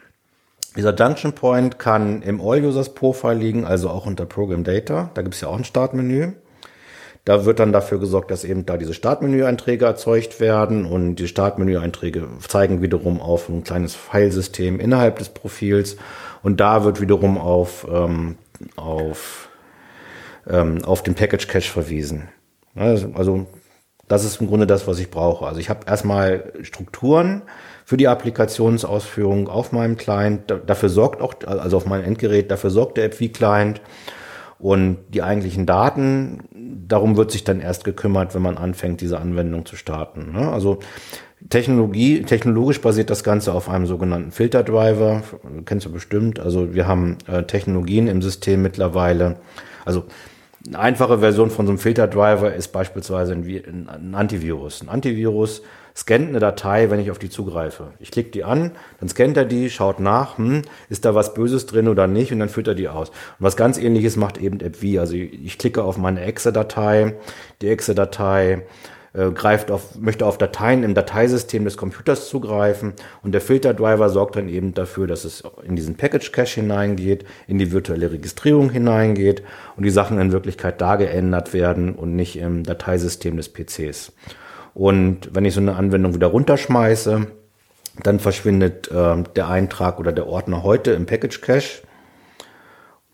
Dieser Junction Point kann im All Users Profile liegen, also auch unter Program Data. Da gibt es ja auch ein Startmenü. Da wird dann dafür gesorgt, dass eben da diese Startmenü-Einträge erzeugt werden und die Startmenü-Einträge zeigen wiederum auf ein kleines Filesystem innerhalb des Profils und da wird wiederum auf, ähm, auf ähm, auf den Package Cache verwiesen. Also das ist im Grunde das, was ich brauche. Also ich habe erstmal Strukturen für die Applikationsausführung auf meinem Client. Dafür sorgt auch, also auf meinem Endgerät, dafür sorgt der AppV-Client. Und die eigentlichen Daten, darum wird sich dann erst gekümmert, wenn man anfängt, diese Anwendung zu starten. Ne? Also Technologie, technologisch basiert das Ganze auf einem sogenannten Filterdriver, kennst du bestimmt. Also wir haben äh, Technologien im System mittlerweile. Also eine einfache Version von so einem Filterdriver ist beispielsweise ein, Antivirus. Ein Antivirus scannt eine Datei, wenn ich auf die zugreife. Ich klicke die an, dann scannt er die, schaut nach, hm, ist da was Böses drin oder nicht und dann führt er die aus. Und was ganz ähnliches macht eben AppV. Also ich, klicke auf meine Exe-Datei, die Exe-Datei äh, greift auf, möchte auf Dateien im Dateisystem des Computers zugreifen und der Filterdriver sorgt dann eben dafür, dass es in diesen Package Cache hineingeht, in die virtuelle Registrierung hineingeht und die Sachen in Wirklichkeit da geändert werden und nicht im Dateisystem des PCs. Und wenn ich so eine Anwendung wieder runterschmeiße, dann verschwindet äh, der Eintrag oder der Ordner heute im Package Cache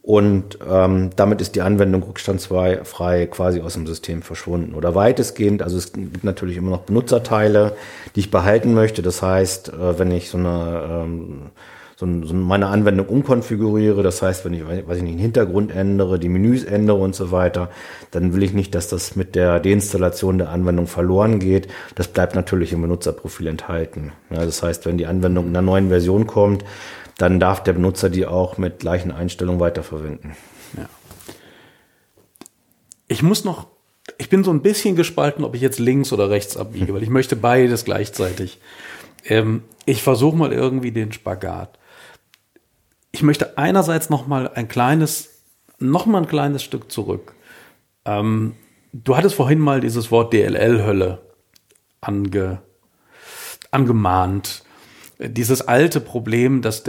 Und ähm, damit ist die Anwendung rückstandsfrei quasi aus dem System verschwunden. Oder weitestgehend, also es gibt natürlich immer noch Benutzerteile, die ich behalten möchte. Das heißt, äh, wenn ich so eine ähm, so, so meine Anwendung umkonfiguriere, das heißt, wenn ich, weiß ich nicht, den Hintergrund ändere, die Menüs ändere und so weiter, dann will ich nicht, dass das mit der Deinstallation der Anwendung verloren geht. Das bleibt natürlich im Benutzerprofil enthalten. Ja, das heißt, wenn die Anwendung in einer neuen Version kommt, dann darf der Benutzer die auch mit gleichen Einstellungen weiterverwenden. Ja. Ich muss noch, ich bin so ein bisschen gespalten, ob ich jetzt links oder rechts abbiege, weil ich möchte beides gleichzeitig. Ähm, ich versuche mal irgendwie den Spagat. Ich möchte einerseits noch mal ein kleines, noch mal ein kleines Stück zurück. Ähm, du hattest vorhin mal dieses Wort DLL-Hölle ange, angemahnt dieses alte Problem, dass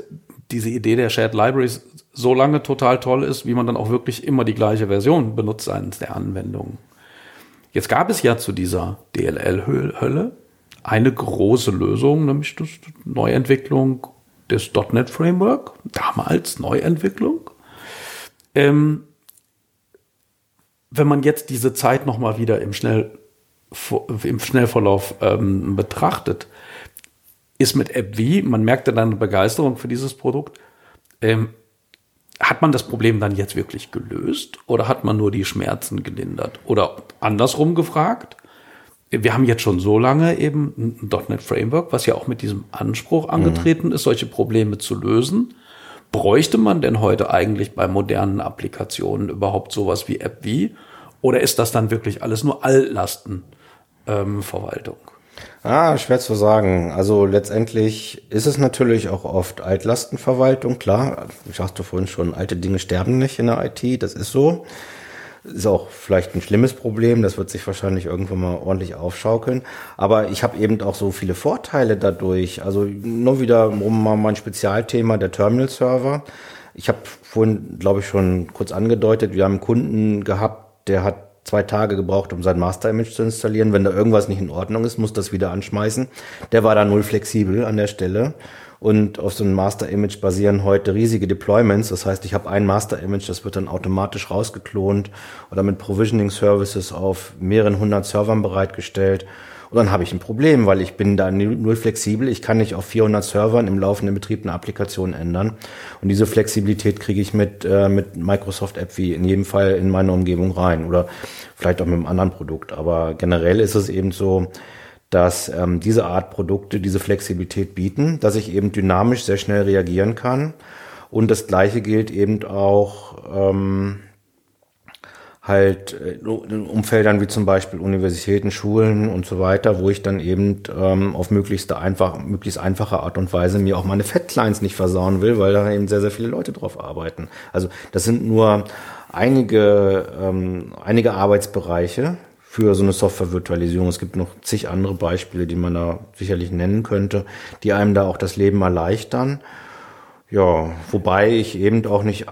diese Idee der Shared Libraries so lange total toll ist, wie man dann auch wirklich immer die gleiche Version benutzt seitens der Anwendung. Jetzt gab es ja zu dieser DLL-Hölle eine große Lösung, nämlich die Neuentwicklung des .NET Framework, damals Neuentwicklung. Ähm, wenn man jetzt diese Zeit nochmal wieder im, Schnell, im Schnellverlauf ähm, betrachtet, ist mit App wie, man merkte dann eine Begeisterung für dieses Produkt. Ähm, hat man das Problem dann jetzt wirklich gelöst oder hat man nur die Schmerzen gelindert? Oder andersrum gefragt, wir haben jetzt schon so lange eben ein .NET Framework, was ja auch mit diesem Anspruch mhm. angetreten mhm. ist, solche Probleme zu lösen. Bräuchte man denn heute eigentlich bei modernen Applikationen überhaupt sowas wie App wie? Oder ist das dann wirklich alles nur Altlastenverwaltung? Ähm, Ah, schwer zu sagen. Also letztendlich ist es natürlich auch oft Altlastenverwaltung, klar. Ich sagte vorhin schon, alte Dinge sterben nicht in der IT, das ist so. Ist auch vielleicht ein schlimmes Problem, das wird sich wahrscheinlich irgendwann mal ordentlich aufschaukeln. Aber ich habe eben auch so viele Vorteile dadurch. Also nur wieder um mal mein Spezialthema, der Terminal-Server. Ich habe vorhin, glaube ich, schon kurz angedeutet, wir haben einen Kunden gehabt, der hat zwei Tage gebraucht, um sein Master-Image zu installieren. Wenn da irgendwas nicht in Ordnung ist, muss das wieder anschmeißen. Der war da null flexibel an der Stelle. Und auf so einem Master-Image basieren heute riesige Deployments. Das heißt, ich habe ein Master-Image, das wird dann automatisch rausgeklont oder mit Provisioning-Services auf mehreren hundert Servern bereitgestellt. Und dann habe ich ein Problem, weil ich bin da null flexibel. Ich kann nicht auf 400 Servern im laufenden Betrieb eine Applikation ändern. Und diese Flexibilität kriege ich mit, äh, mit Microsoft App wie in jedem Fall in meine Umgebung rein oder vielleicht auch mit einem anderen Produkt. Aber generell ist es eben so, dass ähm, diese Art Produkte diese Flexibilität bieten, dass ich eben dynamisch sehr schnell reagieren kann. Und das Gleiche gilt eben auch ähm, halt äh, in Umfeldern wie zum Beispiel Universitäten, Schulen und so weiter, wo ich dann eben ähm, auf möglichst einfach, möglichst einfache Art und Weise mir auch meine Fat-Clients nicht versauen will, weil da eben sehr, sehr viele Leute drauf arbeiten. Also das sind nur einige, ähm, einige Arbeitsbereiche für so eine Software-Virtualisierung. Es gibt noch zig andere Beispiele, die man da sicherlich nennen könnte, die einem da auch das Leben erleichtern. Ja, wobei ich eben auch nicht äh,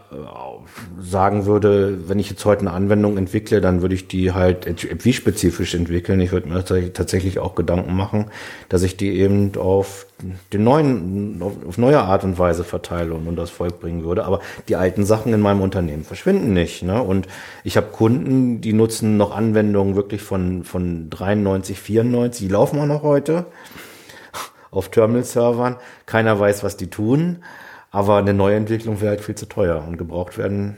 sagen würde, wenn ich jetzt heute eine Anwendung entwickle, dann würde ich die halt wie spezifisch entwickeln. Ich würde mir tatsächlich auch Gedanken machen, dass ich die eben auf den neuen, auf, neue Art und Weise verteile und, das Volk bringen würde. Aber die alten Sachen in meinem Unternehmen verschwinden nicht. Ne? Und ich habe Kunden, die nutzen noch Anwendungen wirklich von, von 93, 94, die laufen auch noch heute auf Terminal-Servern. Keiner weiß, was die tun. Aber eine Neuentwicklung wäre halt viel zu teuer und gebraucht werden,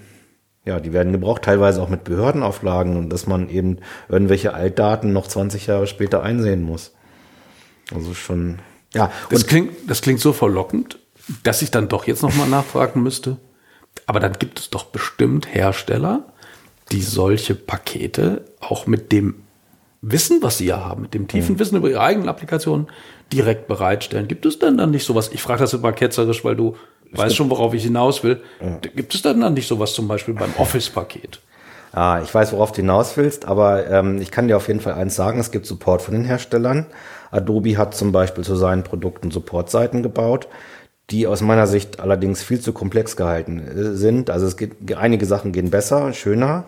ja, die werden gebraucht, teilweise auch mit Behördenauflagen und dass man eben irgendwelche Altdaten noch 20 Jahre später einsehen muss. Also schon, ja. Das klingt, das klingt so verlockend, dass ich dann doch jetzt nochmal nachfragen müsste. Aber dann gibt es doch bestimmt Hersteller, die solche Pakete auch mit dem Wissen, was sie ja haben, mit dem tiefen mhm. Wissen über ihre eigenen Applikationen direkt bereitstellen. Gibt es denn dann nicht sowas? Ich frage das mal ketzerisch, weil du weißt schon, worauf ich hinaus will. Ja. Gibt es dann, dann nicht sowas zum Beispiel beim Office-Paket? Ah, ich weiß, worauf du hinaus willst, aber ähm, ich kann dir auf jeden Fall eins sagen, es gibt Support von den Herstellern. Adobe hat zum Beispiel zu seinen Produkten Supportseiten gebaut, die aus meiner Sicht allerdings viel zu komplex gehalten äh, sind. Also es geht, einige Sachen gehen besser, schöner,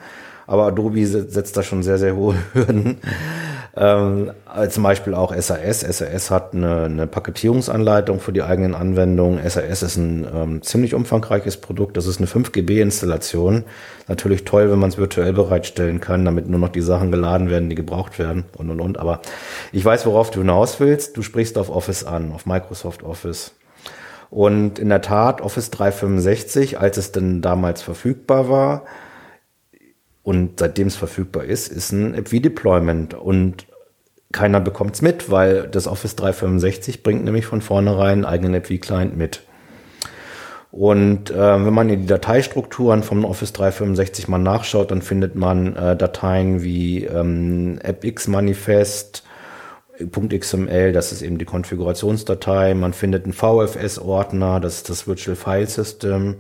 aber Adobe setzt da schon sehr, sehr hohe Hürden. Ähm, zum Beispiel auch SAS. SAS hat eine, eine Paketierungsanleitung für die eigenen Anwendungen. SAS ist ein ähm, ziemlich umfangreiches Produkt. Das ist eine 5GB-Installation. Natürlich toll, wenn man es virtuell bereitstellen kann, damit nur noch die Sachen geladen werden, die gebraucht werden und und und. Aber ich weiß, worauf du hinaus willst. Du sprichst auf Office an, auf Microsoft Office. Und in der Tat, Office 365, als es denn damals verfügbar war, und seitdem es verfügbar ist, ist ein App-V-Deployment und keiner bekommt es mit, weil das Office 365 bringt nämlich von vornherein einen eigenen App-V-Client mit. Und äh, wenn man in die Dateistrukturen vom Office 365 mal nachschaut, dann findet man äh, Dateien wie ähm, AppX-Manifest, .xml, das ist eben die Konfigurationsdatei. Man findet einen VFS-Ordner, das ist das Virtual File System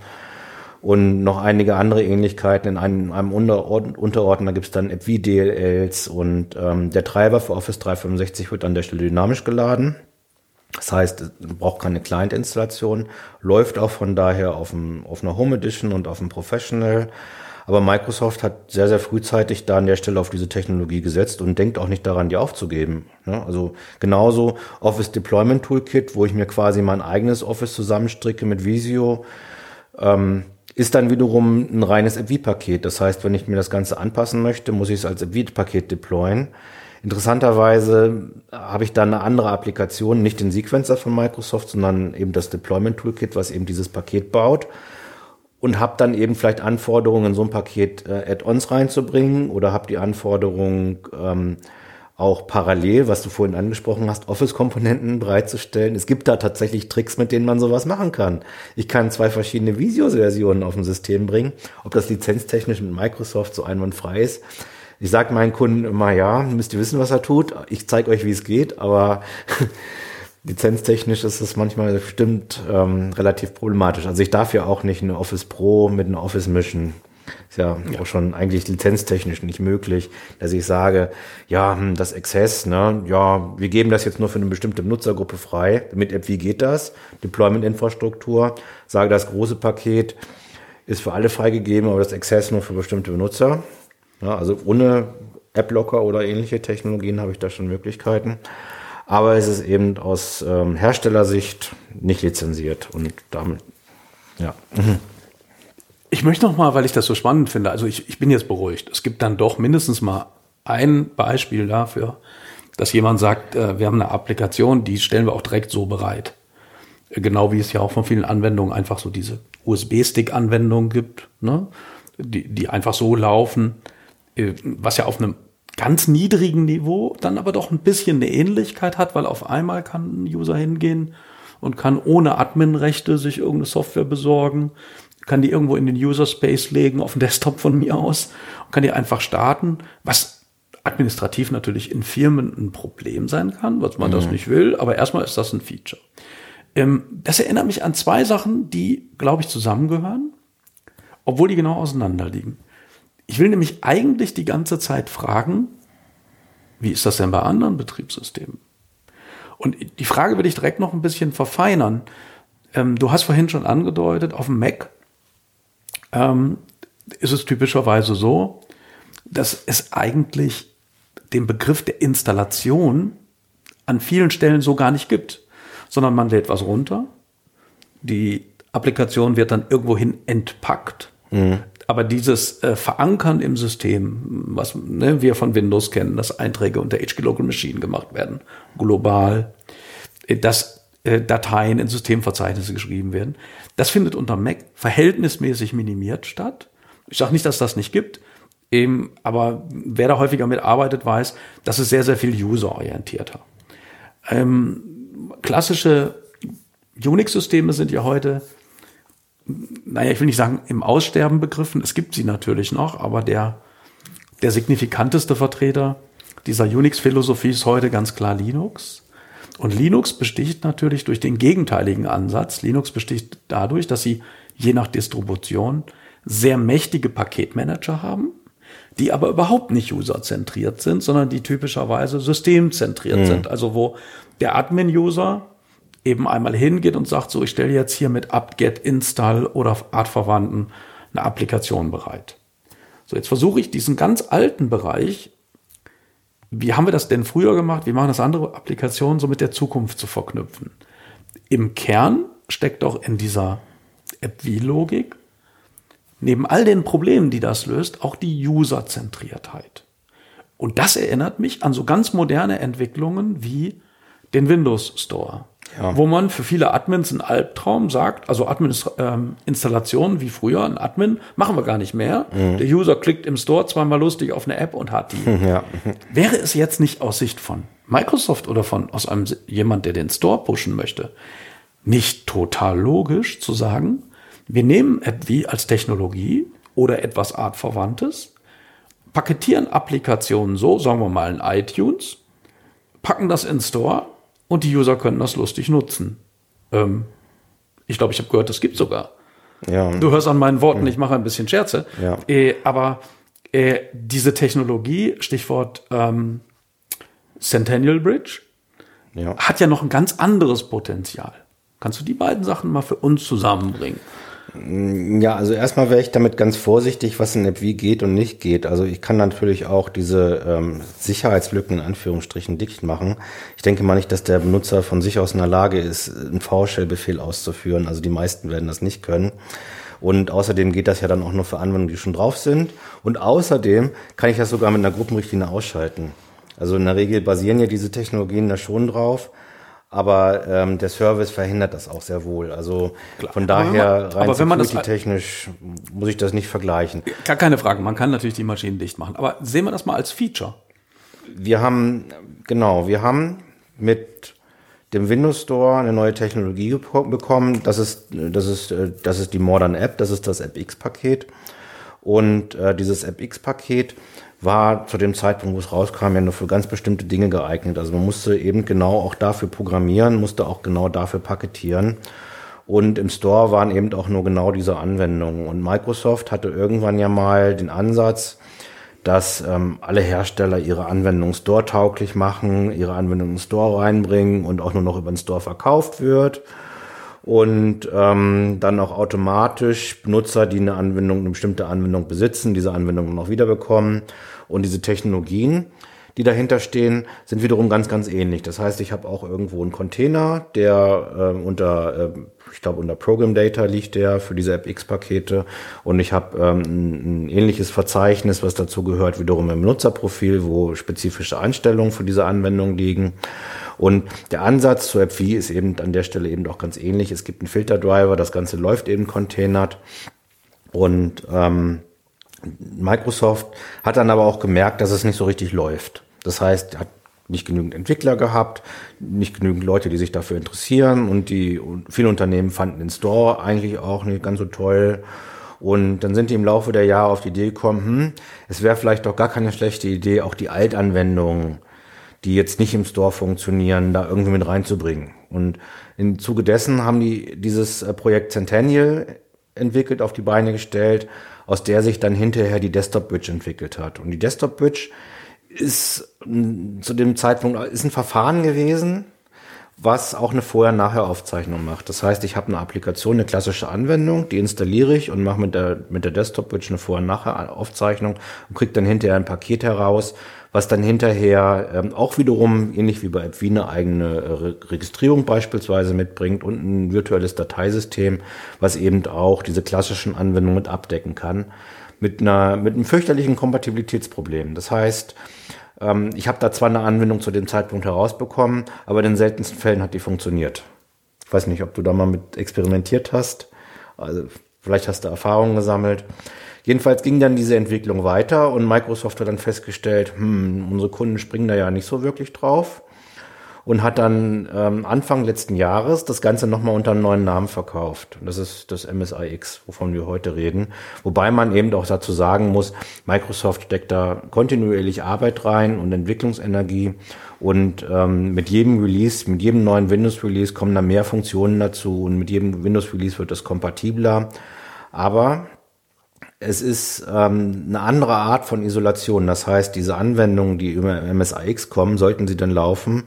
und noch einige andere Ähnlichkeiten. In einem, einem Unterordner gibt es dann AppV-DLLs und ähm, der Treiber für Office 365 wird an der Stelle dynamisch geladen. Das heißt, es braucht keine Client-Installation, läuft auch von daher auf, dem, auf einer Home Edition und auf dem Professional. Aber Microsoft hat sehr, sehr frühzeitig da an der Stelle auf diese Technologie gesetzt und denkt auch nicht daran, die aufzugeben. Also genauso Office Deployment Toolkit, wo ich mir quasi mein eigenes Office zusammenstricke mit Visio. Ähm, ist dann wiederum ein reines AV-Paket. Das heißt, wenn ich mir das Ganze anpassen möchte, muss ich es als AV-Paket deployen. Interessanterweise habe ich da eine andere Applikation, nicht den Sequencer von Microsoft, sondern eben das Deployment Toolkit, was eben dieses Paket baut und habe dann eben vielleicht Anforderungen, in so ein Paket äh, Add-ons reinzubringen oder habe die Anforderung, ähm, auch parallel, was du vorhin angesprochen hast, Office-Komponenten bereitzustellen. Es gibt da tatsächlich Tricks, mit denen man sowas machen kann. Ich kann zwei verschiedene Visios-Versionen auf dem System bringen. Ob das lizenztechnisch mit Microsoft so einwandfrei ist. Ich sage meinen Kunden immer, ja, müsst ihr wissen, was er tut. Ich zeige euch, wie es geht, aber lizenztechnisch ist es manchmal bestimmt ähm, relativ problematisch. Also ich darf ja auch nicht eine Office Pro mit einer Office mischen. Ist ja, ja, auch schon eigentlich lizenztechnisch nicht möglich, dass ich sage, ja, hm, das Access, ne, ja, wir geben das jetzt nur für eine bestimmte Nutzergruppe frei. Mit App, wie geht das? Deployment-Infrastruktur. Sage, das große Paket ist für alle freigegeben, aber das Access nur für bestimmte Benutzer. Ja, also ohne App-Locker oder ähnliche Technologien habe ich da schon Möglichkeiten. Aber es ist eben aus ähm, Herstellersicht nicht lizenziert und damit, ja. Ich möchte noch mal, weil ich das so spannend finde, also ich, ich bin jetzt beruhigt. Es gibt dann doch mindestens mal ein Beispiel dafür, dass jemand sagt, äh, wir haben eine Applikation, die stellen wir auch direkt so bereit. Äh, genau wie es ja auch von vielen Anwendungen einfach so diese USB-Stick-Anwendungen gibt, ne? die, die einfach so laufen, äh, was ja auf einem ganz niedrigen Niveau dann aber doch ein bisschen eine Ähnlichkeit hat, weil auf einmal kann ein User hingehen und kann ohne Admin-Rechte sich irgendeine Software besorgen, kann die irgendwo in den User Space legen, auf dem Desktop von mir aus und kann die einfach starten, was administrativ natürlich in Firmen ein Problem sein kann, was man mhm. das nicht will, aber erstmal ist das ein Feature. Ähm, das erinnert mich an zwei Sachen, die, glaube ich, zusammengehören, obwohl die genau auseinander liegen. Ich will nämlich eigentlich die ganze Zeit fragen, wie ist das denn bei anderen Betriebssystemen? Und die Frage will ich direkt noch ein bisschen verfeinern. Ähm, du hast vorhin schon angedeutet, auf dem Mac ähm, ist es typischerweise so, dass es eigentlich den Begriff der Installation an vielen Stellen so gar nicht gibt, sondern man lädt was runter, die Applikation wird dann irgendwohin entpackt. Mhm. Aber dieses äh, Verankern im System, was ne, wir von Windows kennen, dass Einträge unter HK Local Machine gemacht werden, global, äh, das äh, Dateien in Systemverzeichnisse geschrieben werden. Das findet unter Mac verhältnismäßig minimiert statt. Ich sage nicht, dass das nicht gibt, eben, aber wer da häufiger mitarbeitet, weiß, das ist sehr, sehr viel userorientierter. Ähm, klassische Unix-Systeme sind ja heute, naja, ich will nicht sagen im Aussterben begriffen, es gibt sie natürlich noch, aber der, der signifikanteste Vertreter dieser Unix-Philosophie ist heute ganz klar Linux. Und Linux besticht natürlich durch den gegenteiligen Ansatz. Linux besticht dadurch, dass sie je nach Distribution sehr mächtige Paketmanager haben, die aber überhaupt nicht userzentriert sind, sondern die typischerweise systemzentriert mhm. sind. Also wo der Admin-User eben einmal hingeht und sagt, so, ich stelle jetzt hier mit apt-get install oder artverwandten eine Applikation bereit. So, jetzt versuche ich diesen ganz alten Bereich wie haben wir das denn früher gemacht? Wie machen das andere Applikationen, so mit der Zukunft zu verknüpfen? Im Kern steckt doch in dieser App-wie-Logik neben all den Problemen, die das löst, auch die User-Zentriertheit. Und das erinnert mich an so ganz moderne Entwicklungen wie den Windows Store. Ja. Wo man für viele Admins einen Albtraum sagt, also Admin-Installationen ähm, wie früher, ein Admin machen wir gar nicht mehr. Mhm. Der User klickt im Store zweimal lustig auf eine App und hat die. Ja. Wäre es jetzt nicht aus Sicht von Microsoft oder von aus einem jemand, der den Store pushen möchte, nicht total logisch zu sagen, wir nehmen AppV als Technologie oder etwas artverwandtes paketieren Applikationen so, sagen wir mal in iTunes, packen das in Store und die User können das lustig nutzen. Ähm, ich glaube, ich habe gehört, das gibt sogar. Ja. Du hörst an meinen Worten, ich mache ein bisschen Scherze. Ja. Äh, aber äh, diese Technologie, Stichwort ähm, Centennial Bridge, ja. hat ja noch ein ganz anderes Potenzial. Kannst du die beiden Sachen mal für uns zusammenbringen? Ja, also erstmal wäre ich damit ganz vorsichtig, was in App wie geht und nicht geht. Also ich kann natürlich auch diese ähm, Sicherheitslücken in Anführungsstrichen dicht machen. Ich denke mal nicht, dass der Benutzer von sich aus in der Lage ist, einen VShell-Befehl auszuführen. Also die meisten werden das nicht können. Und außerdem geht das ja dann auch nur für Anwendungen, die schon drauf sind. Und außerdem kann ich das sogar mit einer Gruppenrichtlinie ausschalten. Also in der Regel basieren ja diese Technologien da schon drauf aber ähm, der Service verhindert das auch sehr wohl. Also Klar. von daher man, rein wenn technisch muss ich das nicht vergleichen. Gar keine Frage, man kann natürlich die Maschinen dicht machen, aber sehen wir das mal als Feature. Wir haben genau, wir haben mit dem Windows Store eine neue Technologie bekommen. Das ist das ist äh, das ist die Modern App, das ist das AppX Paket und äh, dieses AppX Paket war zu dem Zeitpunkt, wo es rauskam, ja nur für ganz bestimmte Dinge geeignet. Also man musste eben genau auch dafür programmieren, musste auch genau dafür paketieren. Und im Store waren eben auch nur genau diese Anwendungen. Und Microsoft hatte irgendwann ja mal den Ansatz, dass ähm, alle Hersteller ihre Anwendung Store-tauglich machen, ihre Anwendung in Store reinbringen und auch nur noch über den Store verkauft wird. Und ähm, dann auch automatisch Benutzer, die eine Anwendung, eine bestimmte Anwendung besitzen, diese Anwendung noch wiederbekommen. Und diese Technologien, die dahinter stehen, sind wiederum ganz, ganz ähnlich. Das heißt, ich habe auch irgendwo einen Container, der äh, unter, äh, ich glaube, unter Program Data liegt der für diese AppX-Pakete. Und ich habe ähm, ein, ähnliches Verzeichnis, was dazu gehört, wiederum im Nutzerprofil, wo spezifische Einstellungen für diese Anwendung liegen. Und der Ansatz zu AppV ist eben an der Stelle eben auch ganz ähnlich. Es gibt einen Filterdriver, das Ganze läuft eben containert. Und ähm, Microsoft hat dann aber auch gemerkt, dass es nicht so richtig läuft. Das heißt, hat nicht genügend Entwickler gehabt, nicht genügend Leute, die sich dafür interessieren und die und viele Unternehmen fanden den Store eigentlich auch nicht ganz so toll. Und dann sind die im Laufe der Jahre auf die Idee gekommen, hm, es wäre vielleicht doch gar keine schlechte Idee, auch die Altanwendungen, die jetzt nicht im Store funktionieren, da irgendwie mit reinzubringen. Und im Zuge dessen haben die dieses äh, Projekt Centennial entwickelt, auf die Beine gestellt aus der sich dann hinterher die Desktop Bridge entwickelt hat. Und die Desktop Bridge ist zu dem Zeitpunkt ist ein Verfahren gewesen, was auch eine Vorher-Nachher-Aufzeichnung macht. Das heißt, ich habe eine Applikation, eine klassische Anwendung, die installiere ich und mache mit der, mit der Desktop Bridge eine Vorher-Nachher-Aufzeichnung und kriege dann hinterher ein Paket heraus, was dann hinterher ähm, auch wiederum, ähnlich wie bei AppWi, eine eigene äh, Re Registrierung beispielsweise mitbringt und ein virtuelles Dateisystem, was eben auch diese klassischen Anwendungen mit abdecken kann, mit, einer, mit einem fürchterlichen Kompatibilitätsproblem. Das heißt, ähm, ich habe da zwar eine Anwendung zu dem Zeitpunkt herausbekommen, aber in den seltensten Fällen hat die funktioniert. Ich weiß nicht, ob du da mal mit experimentiert hast. Also vielleicht hast du Erfahrungen gesammelt. Jedenfalls ging dann diese Entwicklung weiter und Microsoft hat dann festgestellt, hm, unsere Kunden springen da ja nicht so wirklich drauf und hat dann ähm, Anfang letzten Jahres das Ganze nochmal unter einem neuen Namen verkauft. Das ist das MSIX, wovon wir heute reden. Wobei man eben auch dazu sagen muss, Microsoft steckt da kontinuierlich Arbeit rein und Entwicklungsenergie und ähm, mit jedem Release, mit jedem neuen Windows-Release kommen da mehr Funktionen dazu und mit jedem Windows-Release wird das kompatibler. Aber es ist ähm, eine andere Art von Isolation. Das heißt, diese Anwendungen, die über MSIX kommen, sollten sie dann laufen,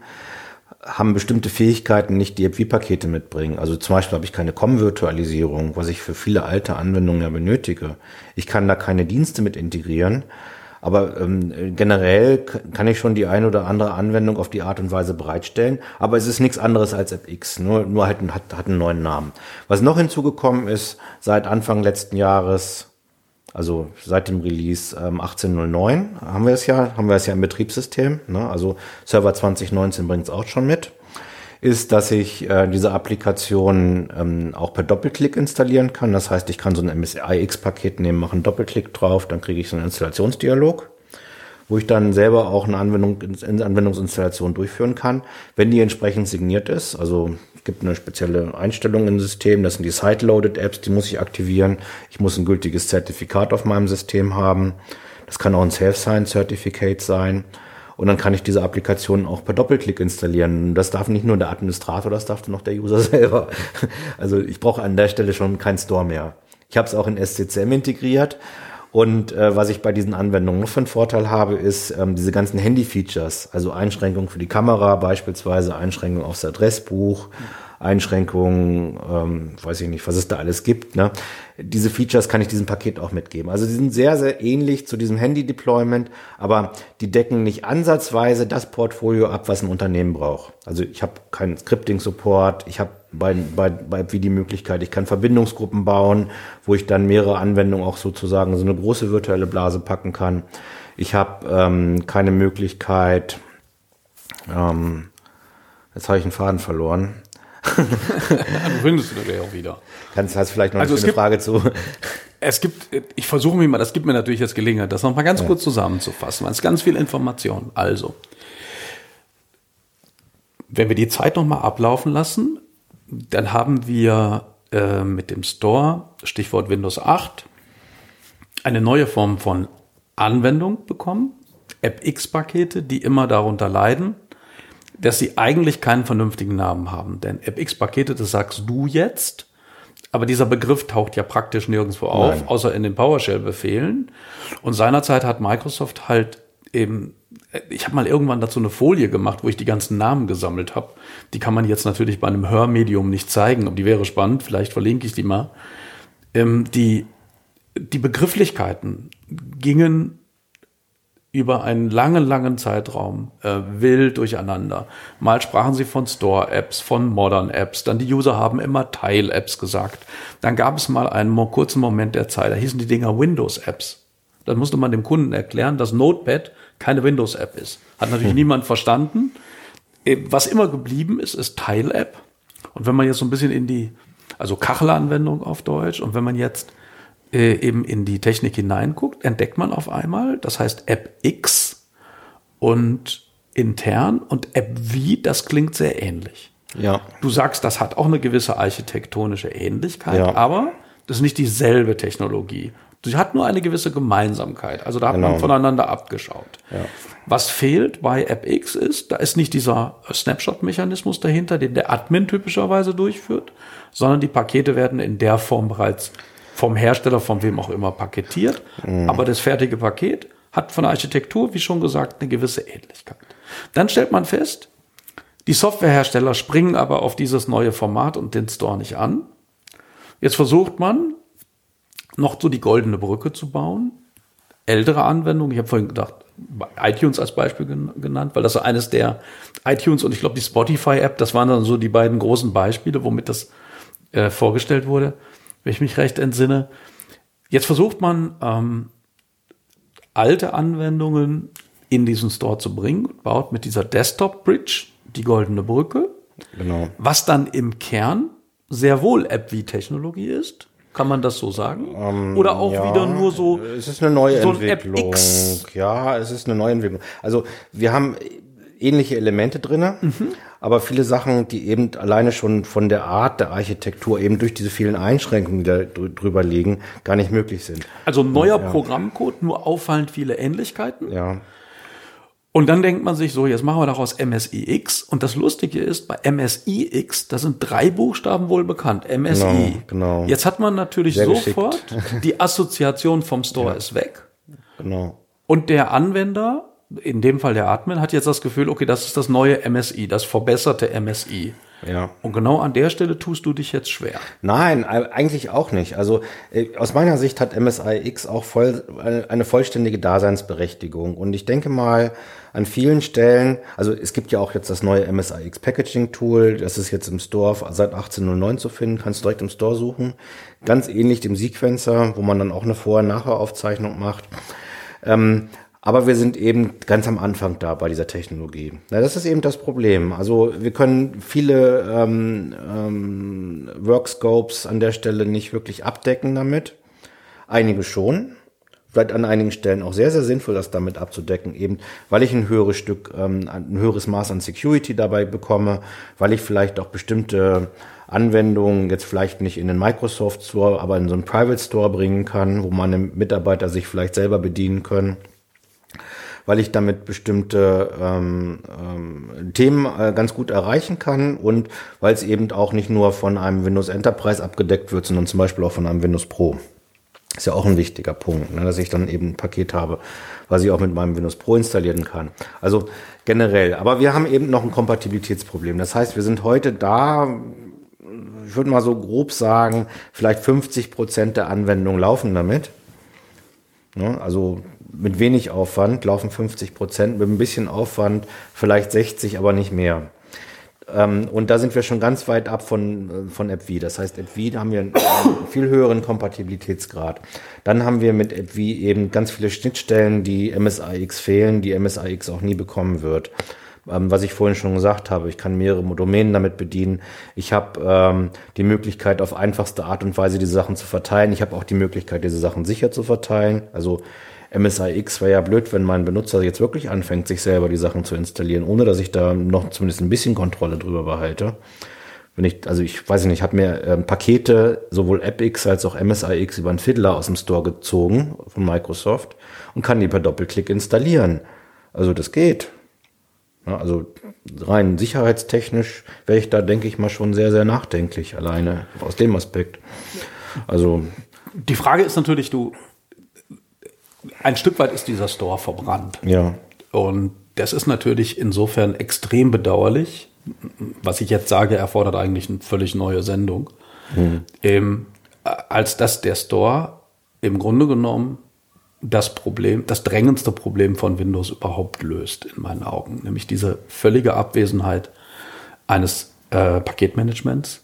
haben bestimmte Fähigkeiten nicht, die API-Pakete mitbringen. Also zum Beispiel habe ich keine COM-Virtualisierung, was ich für viele alte Anwendungen ja benötige. Ich kann da keine Dienste mit integrieren. Aber ähm, generell kann ich schon die eine oder andere Anwendung auf die Art und Weise bereitstellen. Aber es ist nichts anderes als AppX, nur, nur halt hat, hat einen neuen Namen. Was noch hinzugekommen ist, seit Anfang letzten Jahres, also seit dem Release ähm, 1809 haben wir es ja, haben wir es ja im Betriebssystem. Ne? Also Server 2019 bringt es auch schon mit ist, dass ich äh, diese Applikation ähm, auch per Doppelklick installieren kann. Das heißt, ich kann so ein MSIX-Paket nehmen, mache einen Doppelklick drauf, dann kriege ich so einen Installationsdialog, wo ich dann selber auch eine Anwendung, Anwendungsinstallation durchführen kann, wenn die entsprechend signiert ist. Also gibt eine spezielle Einstellung im System, das sind die Side-Loaded Apps, die muss ich aktivieren. Ich muss ein gültiges Zertifikat auf meinem System haben. Das kann auch ein Self-Sign-Certificate sein. Und dann kann ich diese Applikation auch per Doppelklick installieren. Das darf nicht nur der Administrator, das darf noch der User selber. Also ich brauche an der Stelle schon keinen Store mehr. Ich habe es auch in SCCM integriert. Und äh, was ich bei diesen Anwendungen noch für einen Vorteil habe, ist ähm, diese ganzen Handy-Features, also Einschränkungen für die Kamera beispielsweise, Einschränkungen aufs Adressbuch. Einschränkungen, ähm, weiß ich nicht, was es da alles gibt. Ne? Diese Features kann ich diesem Paket auch mitgeben. Also die sind sehr, sehr ähnlich zu diesem Handy-Deployment, aber die decken nicht ansatzweise das Portfolio ab, was ein Unternehmen braucht. Also ich habe keinen Scripting-Support, ich habe bei, bei, bei wie die Möglichkeit, ich kann Verbindungsgruppen bauen, wo ich dann mehrere Anwendungen auch sozusagen so eine große virtuelle Blase packen kann. Ich habe ähm, keine Möglichkeit, ähm, jetzt habe ich einen Faden verloren. du findest du ja auch wieder. Kannst, hast vielleicht noch also eine gibt, Frage zu. Es gibt, ich versuche mich mal, das gibt mir natürlich jetzt Gelegenheit, das nochmal ganz ja. kurz zusammenzufassen, weil es ganz viel Information. Also, wenn wir die Zeit nochmal ablaufen lassen, dann haben wir äh, mit dem Store, Stichwort Windows 8, eine neue Form von Anwendung bekommen, AppX-Pakete, die immer darunter leiden, dass sie eigentlich keinen vernünftigen Namen haben. Denn FX-Pakete, das sagst du jetzt, aber dieser Begriff taucht ja praktisch nirgendwo auf, Nein. außer in den PowerShell-Befehlen. Und seinerzeit hat Microsoft halt eben, ich habe mal irgendwann dazu eine Folie gemacht, wo ich die ganzen Namen gesammelt habe. Die kann man jetzt natürlich bei einem Hörmedium nicht zeigen, aber die wäre spannend, vielleicht verlinke ich die mal. Ähm, die, die Begrifflichkeiten gingen über einen langen, langen Zeitraum äh, wild durcheinander. Mal sprachen sie von Store-Apps, von Modern-Apps, dann die User haben immer Teil-Apps gesagt. Dann gab es mal einen kurzen Moment der Zeit, da hießen die Dinger Windows-Apps. Dann musste man dem Kunden erklären, dass Notepad keine Windows-App ist. Hat natürlich hm. niemand verstanden. Äh, was immer geblieben ist, ist Teil-App. Und wenn man jetzt so ein bisschen in die, also Kachelanwendung auf Deutsch, und wenn man jetzt äh, eben in die Technik hineinguckt, entdeckt man auf einmal, das heißt App X und intern und App V, das klingt sehr ähnlich. Ja. Du sagst, das hat auch eine gewisse architektonische Ähnlichkeit, ja. aber das ist nicht dieselbe Technologie. Sie hat nur eine gewisse Gemeinsamkeit. Also da hat genau. man voneinander abgeschaut. Ja. Was fehlt bei AppX ist, da ist nicht dieser Snapshot-Mechanismus dahinter, den der Admin typischerweise durchführt, sondern die Pakete werden in der Form bereits vom Hersteller, von wem auch immer paketiert. Mhm. Aber das fertige Paket hat von der Architektur, wie schon gesagt, eine gewisse Ähnlichkeit. Dann stellt man fest, die Softwarehersteller springen aber auf dieses neue Format und den Store nicht an. Jetzt versucht man, noch so die goldene Brücke zu bauen. Ältere Anwendungen, ich habe vorhin gedacht, iTunes als Beispiel genannt, weil das eines der iTunes und ich glaube die Spotify-App, das waren dann so die beiden großen Beispiele, womit das äh, vorgestellt wurde wenn ich mich recht entsinne. Jetzt versucht man, ähm, alte Anwendungen in diesen Store zu bringen und baut mit dieser Desktop Bridge die goldene Brücke. Genau. Was dann im Kern sehr wohl App wie Technologie ist. Kann man das so sagen? Ähm, Oder auch ja, wieder nur so. Es ist eine neue so Entwicklung. Ja, es ist eine neue Entwicklung. Also wir haben ähnliche Elemente drinne, mhm. aber viele Sachen, die eben alleine schon von der Art der Architektur eben durch diese vielen Einschränkungen, die da drüber liegen, gar nicht möglich sind. Also neuer ja. Programmcode, nur auffallend viele Ähnlichkeiten. Ja. Und dann denkt man sich so, jetzt machen wir daraus MSIX. Und das Lustige ist, bei MSIX, da sind drei Buchstaben wohl bekannt. MSI. Genau, genau. Jetzt hat man natürlich Sehr sofort, geschickt. die Assoziation vom Store ja. ist weg. Genau. Und der Anwender in dem Fall der Admin, hat jetzt das Gefühl, okay, das ist das neue MSI, das verbesserte MSI. Ja. Und genau an der Stelle tust du dich jetzt schwer. Nein, eigentlich auch nicht. Also äh, aus meiner Sicht hat MSIX auch voll, eine vollständige Daseinsberechtigung. Und ich denke mal, an vielen Stellen, also es gibt ja auch jetzt das neue MSIX Packaging Tool, das ist jetzt im Store seit 1809 zu finden, kannst du direkt im Store suchen. Ganz ähnlich dem Sequencer, wo man dann auch eine Vor- und Nachher-Aufzeichnung macht. Ähm, aber wir sind eben ganz am Anfang da bei dieser Technologie. Ja, das ist eben das Problem. Also wir können viele ähm, ähm, Workscopes an der Stelle nicht wirklich abdecken damit. Einige schon. Vielleicht an einigen Stellen auch sehr, sehr sinnvoll, das damit abzudecken, eben weil ich ein höheres Stück, ähm, ein höheres Maß an Security dabei bekomme, weil ich vielleicht auch bestimmte Anwendungen jetzt vielleicht nicht in den Microsoft Store, aber in so einen Private Store bringen kann, wo meine Mitarbeiter sich vielleicht selber bedienen können weil ich damit bestimmte ähm, ähm, Themen äh, ganz gut erreichen kann und weil es eben auch nicht nur von einem Windows Enterprise abgedeckt wird, sondern zum Beispiel auch von einem Windows Pro. Ist ja auch ein wichtiger Punkt, ne, dass ich dann eben ein Paket habe, was ich auch mit meinem Windows Pro installieren kann. Also generell. Aber wir haben eben noch ein Kompatibilitätsproblem. Das heißt, wir sind heute da, ich würde mal so grob sagen, vielleicht 50 Prozent der Anwendungen laufen damit. Ne, also mit wenig Aufwand laufen 50 Prozent, mit ein bisschen Aufwand vielleicht 60, aber nicht mehr. Ähm, und da sind wir schon ganz weit ab von, äh, von AppV. Das heißt, AppV haben wir einen viel höheren Kompatibilitätsgrad. Dann haben wir mit AppV eben ganz viele Schnittstellen, die MSIX fehlen, die MSIX auch nie bekommen wird ähm, was ich vorhin schon gesagt habe. Ich kann mehrere Domänen damit bedienen. Ich habe ähm, die Möglichkeit, auf einfachste Art und Weise diese Sachen zu verteilen. Ich habe auch die Möglichkeit, diese Sachen sicher zu verteilen. Also MSIX wäre ja blöd, wenn mein Benutzer jetzt wirklich anfängt, sich selber die Sachen zu installieren, ohne dass ich da noch zumindest ein bisschen Kontrolle drüber behalte. Wenn ich, also ich weiß nicht, ich habe mir ähm, Pakete, sowohl AppX als auch MSIX über einen Fiddler aus dem Store gezogen von Microsoft und kann die per Doppelklick installieren. Also das geht. Ja, also rein sicherheitstechnisch wäre ich da, denke ich mal, schon sehr, sehr nachdenklich alleine aus dem Aspekt. Also die Frage ist natürlich, du ein Stück weit ist dieser Store verbrannt. Ja. Und das ist natürlich insofern extrem bedauerlich. Was ich jetzt sage, erfordert eigentlich eine völlig neue Sendung. Mhm. Ähm, als dass der Store im Grunde genommen das Problem, das drängendste Problem von Windows überhaupt löst, in meinen Augen. Nämlich diese völlige Abwesenheit eines äh, Paketmanagements,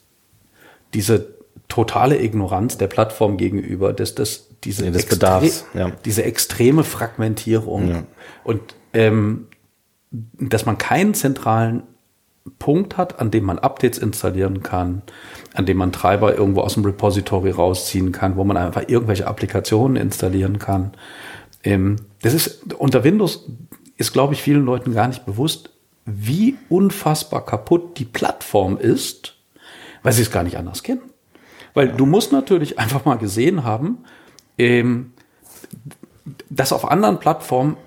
diese totale Ignoranz der Plattform gegenüber, dass das diese, nee, Extre ja. diese extreme Fragmentierung ja. und ähm, dass man keinen zentralen Punkt hat, an dem man Updates installieren kann, an dem man Treiber irgendwo aus dem Repository rausziehen kann, wo man einfach irgendwelche Applikationen installieren kann. Ähm, das ist unter Windows ist, glaube ich, vielen Leuten gar nicht bewusst, wie unfassbar kaputt die Plattform ist, weil sie es gar nicht anders kennen. Weil du musst natürlich einfach mal gesehen haben, ähm, dass auf anderen Plattformen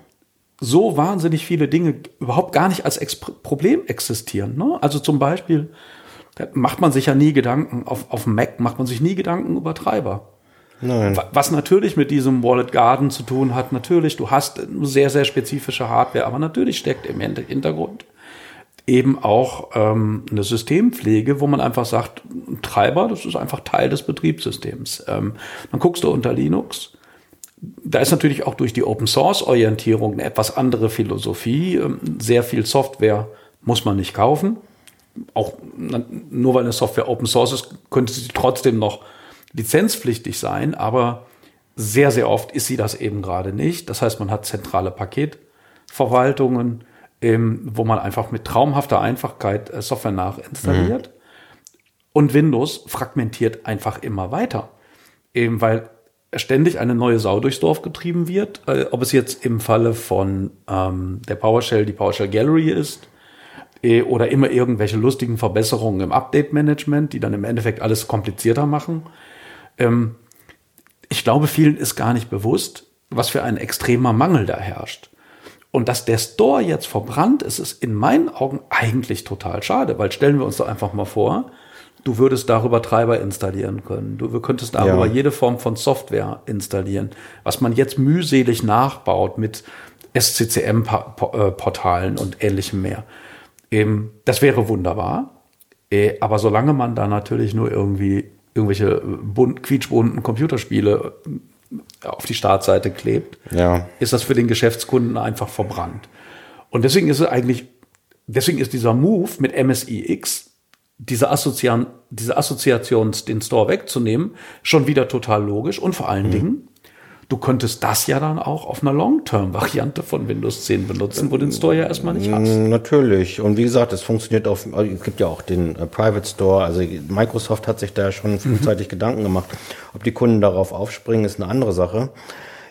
so wahnsinnig viele Dinge überhaupt gar nicht als Ex Problem existieren. Ne? Also zum Beispiel macht man sich ja nie Gedanken, auf, auf Mac macht man sich nie Gedanken über Treiber. Nein. Was natürlich mit diesem Wallet Garden zu tun hat, natürlich, du hast eine sehr, sehr spezifische Hardware, aber natürlich steckt im Hintergrund eben auch ähm, eine Systempflege, wo man einfach sagt, Treiber, das ist einfach Teil des Betriebssystems. Ähm, dann guckst du unter Linux. Da ist natürlich auch durch die Open Source Orientierung eine etwas andere Philosophie. Ähm, sehr viel Software muss man nicht kaufen. Auch nur weil eine Software Open Source ist, könnte sie trotzdem noch lizenzpflichtig sein, aber sehr, sehr oft ist sie das eben gerade nicht. Das heißt, man hat zentrale Paketverwaltungen, ähm, wo man einfach mit traumhafter Einfachkeit äh, Software nachinstalliert. Mhm. Und Windows fragmentiert einfach immer weiter. Eben weil ständig eine neue Sau durchs Dorf getrieben wird. Äh, ob es jetzt im Falle von ähm, der PowerShell die PowerShell Gallery ist äh, oder immer irgendwelche lustigen Verbesserungen im Update-Management, die dann im Endeffekt alles komplizierter machen. Ähm, ich glaube, vielen ist gar nicht bewusst, was für ein extremer Mangel da herrscht. Und dass der Store jetzt verbrannt ist, ist in meinen Augen eigentlich total schade, weil stellen wir uns doch einfach mal vor, du würdest darüber Treiber installieren können. Du könntest darüber ja. jede Form von Software installieren, was man jetzt mühselig nachbaut mit SCCM-Portalen und ähnlichem mehr. das wäre wunderbar. Äh, aber solange man da natürlich nur irgendwie irgendwelche bunt, quietschbunten Computerspiele auf die Startseite klebt, Ja. ist das für den Geschäftskunden einfach verbrannt. Und deswegen ist es eigentlich, deswegen ist dieser Move mit MSIX, diese, Assozian, diese Assoziation, den Store wegzunehmen, schon wieder total logisch. Und vor allen Dingen, du könntest das ja dann auch auf einer Long-Term-Variante von Windows 10 benutzen, wo du den Store ja erstmal nicht hast. Mm, Natürlich. Und wie gesagt, es funktioniert auf, also es gibt ja auch den äh, Private Store. Also Microsoft hat sich da ja schon frühzeitig Gedanken gemacht. Ob die Kunden darauf aufspringen, ist eine andere Sache.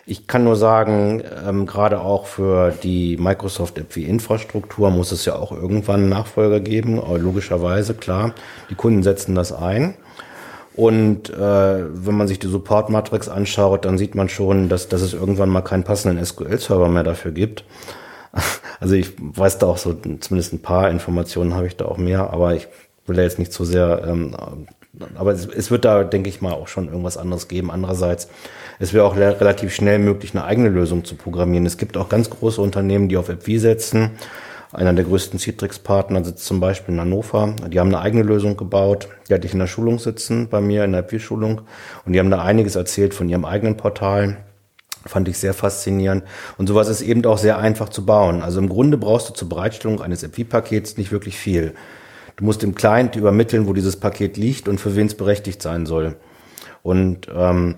Ich kann nur sagen, ähm, gerade auch für die Microsoft App wie Infrastruktur muss es ja auch irgendwann einen Nachfolger geben. Aber logischerweise, klar, die Kunden setzen das ein. Und äh, wenn man sich die Support-Matrix anschaut, dann sieht man schon, dass, dass es irgendwann mal keinen passenden SQL-Server mehr dafür gibt. Also ich weiß da auch so, zumindest ein paar Informationen habe ich da auch mehr, aber ich will da jetzt nicht zu sehr, ähm, aber es, es wird da, denke ich mal, auch schon irgendwas anderes geben. Andererseits, es wäre auch relativ schnell möglich, eine eigene Lösung zu programmieren. Es gibt auch ganz große Unternehmen, die auf AppV setzen. Einer der größten Citrix-Partner sitzt zum Beispiel in Hannover. Die haben eine eigene Lösung gebaut. Die hatte ich in der Schulung sitzen, bei mir in der AppV-Schulung. Und die haben da einiges erzählt von ihrem eigenen Portal. Fand ich sehr faszinierend. Und sowas ist eben auch sehr einfach zu bauen. Also im Grunde brauchst du zur Bereitstellung eines AppV-Pakets nicht wirklich viel. Du musst dem Client übermitteln, wo dieses Paket liegt und für wen es berechtigt sein soll. Und ähm,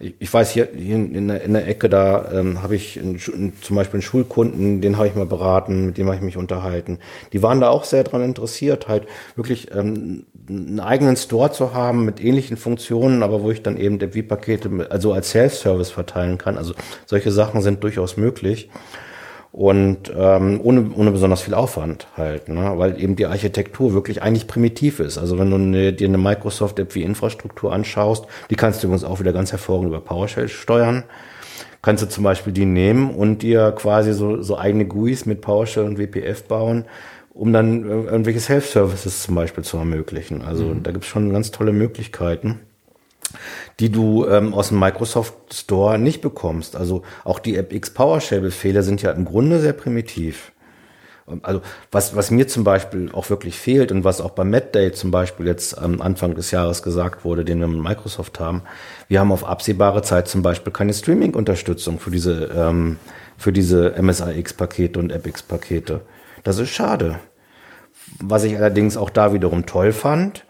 ich, ich weiß, hier, hier in, der, in der Ecke, da ähm, habe ich einen, zum Beispiel einen Schulkunden, den habe ich mal beraten, mit dem habe ich mich unterhalten. Die waren da auch sehr dran interessiert, halt wirklich ähm, einen eigenen Store zu haben mit ähnlichen Funktionen, aber wo ich dann eben AppV-Pakete mit- also als Self-Service verteilen kann. Also solche Sachen sind durchaus möglich und ähm, ohne, ohne besonders viel Aufwand halt, ne? weil eben die Architektur wirklich eigentlich primitiv ist. Also wenn du ne, dir eine Microsoft-App wie Infrastruktur anschaust, die kannst du übrigens auch wieder ganz hervorragend über PowerShell steuern. Kannst du zum Beispiel die nehmen und dir quasi so, so eigene GUIs mit PowerShell und WPF bauen, um dann äh, irgendwelche Self-Services zum Beispiel zu ermöglichen. Also da gibt's schon ganz tolle Möglichkeiten die du ähm, aus dem Microsoft Store nicht bekommst. Also auch die AppX PowerShell-Befehle sind ja im Grunde sehr primitiv. Also was, was mir zum Beispiel auch wirklich fehlt und was auch beim MedDay zum Beispiel jetzt am Anfang des Jahres gesagt wurde, den wir mit Microsoft haben, wir haben auf absehbare Zeit zum Beispiel keine Streaming-Unterstützung für diese, ähm, für diese MSIX-Pakete und AppX-Pakete. Das ist schade. Was ich allerdings auch da wiederum toll fand,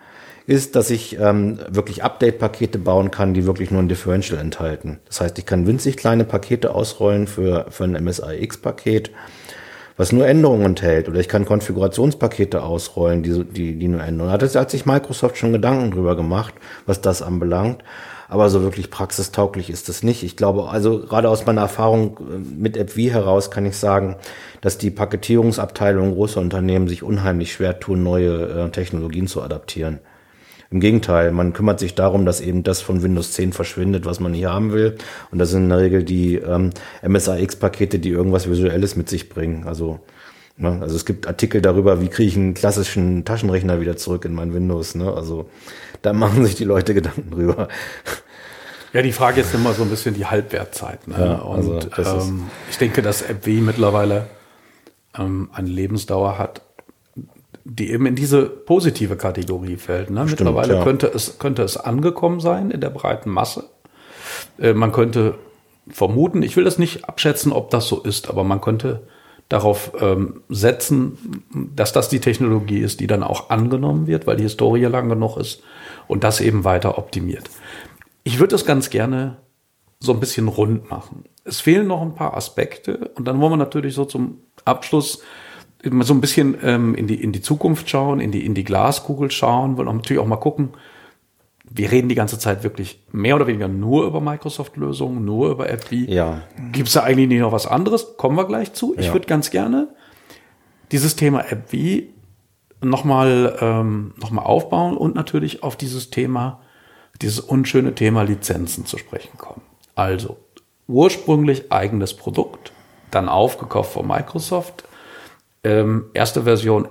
ist, dass ich ähm, wirklich Update-Pakete bauen kann, die wirklich nur ein Differential enthalten. Das heißt, ich kann winzig kleine Pakete ausrollen für, für ein MSIX-Paket, was nur Änderungen enthält. Oder ich kann Konfigurationspakete ausrollen, die, die, die nur Änderungen. Da hat, hat sich Microsoft schon Gedanken drüber gemacht, was das anbelangt. Aber so wirklich praxistauglich ist das nicht. Ich glaube, also gerade aus meiner Erfahrung äh, mit AppV heraus kann ich sagen, dass die Paketierungsabteilungen großer Unternehmen sich unheimlich schwer tun, neue äh, Technologien zu adaptieren. Im Gegenteil, man kümmert sich darum, dass eben das von Windows 10 verschwindet, was man nicht haben will. Und das sind in der Regel die ähm, MSIX-Pakete, die irgendwas Visuelles mit sich bringen. Also, ne, also es gibt Artikel darüber, wie kriege ich einen klassischen Taschenrechner wieder zurück in mein Windows. Ne? Also da machen sich die Leute Gedanken drüber. Ja, die Frage ist immer so ein bisschen die Halbwertzeit. Ne? Ja, und also ist- ähm, ich denke, dass AppW mittlerweile ähm, eine Lebensdauer hat, die eben in diese positive Kategorie fällt. Ne? mittlerweile ja. könnte, es, könnte es angekommen sein in der breiten Masse. Äh, man könnte vermuten, ich will das nicht abschätzen, ob das so ist, aber man könnte darauf ähm, setzen, dass das die Technologie ist, die dann auch angenommen wird, weil die Historie lang genug ist und das eben weiter optimiert. Ich würde das ganz gerne so ein bisschen rund machen. Es fehlen noch ein paar Aspekte und dann wollen wir natürlich so zum Abschluss immer so ein bisschen ähm, in, die, in die Zukunft schauen, in die, in die Glaskugel schauen, wollen natürlich auch mal gucken, wir reden die ganze Zeit wirklich mehr oder weniger nur über Microsoft-Lösungen, nur über AppV. Ja. Gibt es da eigentlich nicht noch was anderes? Kommen wir gleich zu. Ich Ja. würde ganz gerne dieses Thema AppV nochmal ähm, noch mal aufbauen und natürlich auf dieses Thema, dieses unschöne Thema Lizenzen zu sprechen kommen. Also ursprünglich eigenes Produkt, dann aufgekauft von Microsoft. Ähm, erste Version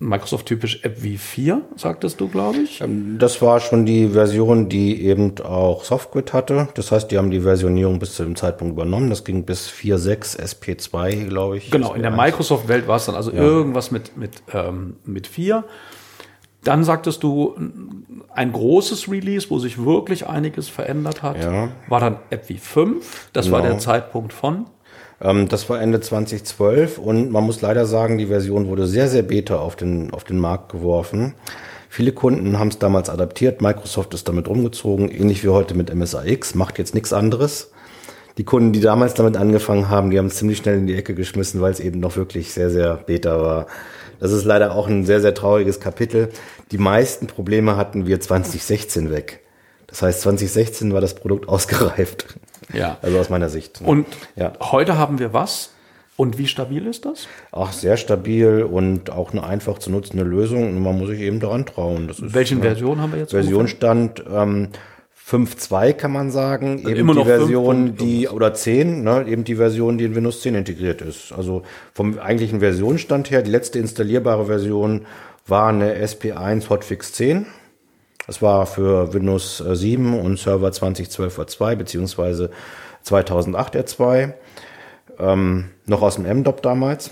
Microsoft typisch AppV 4, sagtest du, glaube ich. Das war schon die Version, die eben auch Softgrid hatte. Das heißt, die haben die Versionierung bis zu dem Zeitpunkt übernommen. Das ging bis 4.6 SP2, glaube ich. Genau, in der SP1. Microsoft-Welt war es dann also irgendwas mit, mit, ähm, mit 4. Dann sagtest du, ein großes Release, wo sich wirklich einiges verändert hat, Ja. war dann App wie 5. Das war Genau. der Zeitpunkt von. Ähm, das war Ende 2012 und man muss leider sagen, die Version wurde sehr, sehr beta auf den, auf den Markt geworfen. Viele Kunden haben es damals adaptiert, Microsoft ist damit rumgezogen, ähnlich wie heute mit MSAX, macht jetzt nichts anderes. Die Kunden, die damals damit angefangen haben, die haben es ziemlich schnell in die Ecke geschmissen, weil es eben noch wirklich sehr, sehr beta war. Das ist leider auch ein sehr, sehr trauriges Kapitel. Die meisten Probleme hatten wir 2016 weg. Das heißt, 2016 war das Produkt ausgereift. Ja. Also aus meiner Sicht. Und Ja. heute haben wir was? Und wie stabil ist das? Auch sehr stabil und auch eine einfach zu nutzende Lösung. Und man muss sich eben daran trauen. Das ist Welchen eine Version haben wir jetzt? Versionstand ähm, 5.2 kann man sagen. Eben immer noch die Version, 5 die oder 10, ne, eben die Version, die in Windows 10 integriert ist. Also vom eigentlichen Versionsstand her, die letzte installierbare Version war eine SP1 Hotfix 10. Das war für Windows äh, 7 und Server 2012 R2 beziehungsweise 2008 R2. Ähm, noch aus dem MDOP damals.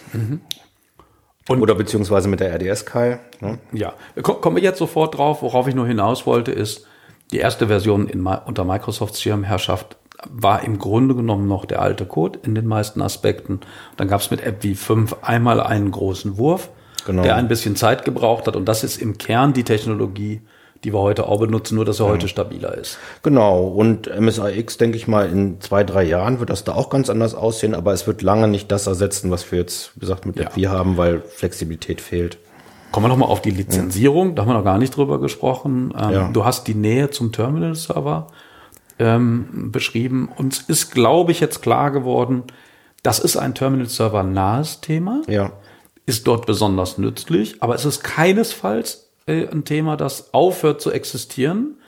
Und- Oder beziehungsweise mit der RDS-Keil. Ne? Ja, Ko- kommen wir jetzt sofort drauf. Worauf ich nur hinaus wollte, ist, die erste Version in, unter Microsofts Schirmherrschaft war im Grunde genommen noch der alte Code in den meisten Aspekten. Dann gab es mit App v5 einmal einen großen Wurf, Genau. der ein bisschen Zeit gebraucht hat. Und das ist im Kern die Technologie, die wir heute auch benutzen, nur dass er heute stabiler ist. Genau, und MSIX, denke ich mal, in zwei, drei Jahren wird das da auch ganz anders aussehen, aber es wird lange nicht das ersetzen, was wir jetzt, wie gesagt, mit Ja. FV haben, weil Flexibilität fehlt. Kommen wir nochmal auf die Lizenzierung, da haben wir noch gar nicht drüber gesprochen. Ähm, Ja. Du hast die Nähe zum Terminal-Server ähm, beschrieben. Uns ist, glaube ich, jetzt klar geworden, das ist ein Terminal-Server nahes Thema, Ja, ist dort besonders nützlich, aber es ist keinesfalls äh, ein Thema, das aufhört zu existieren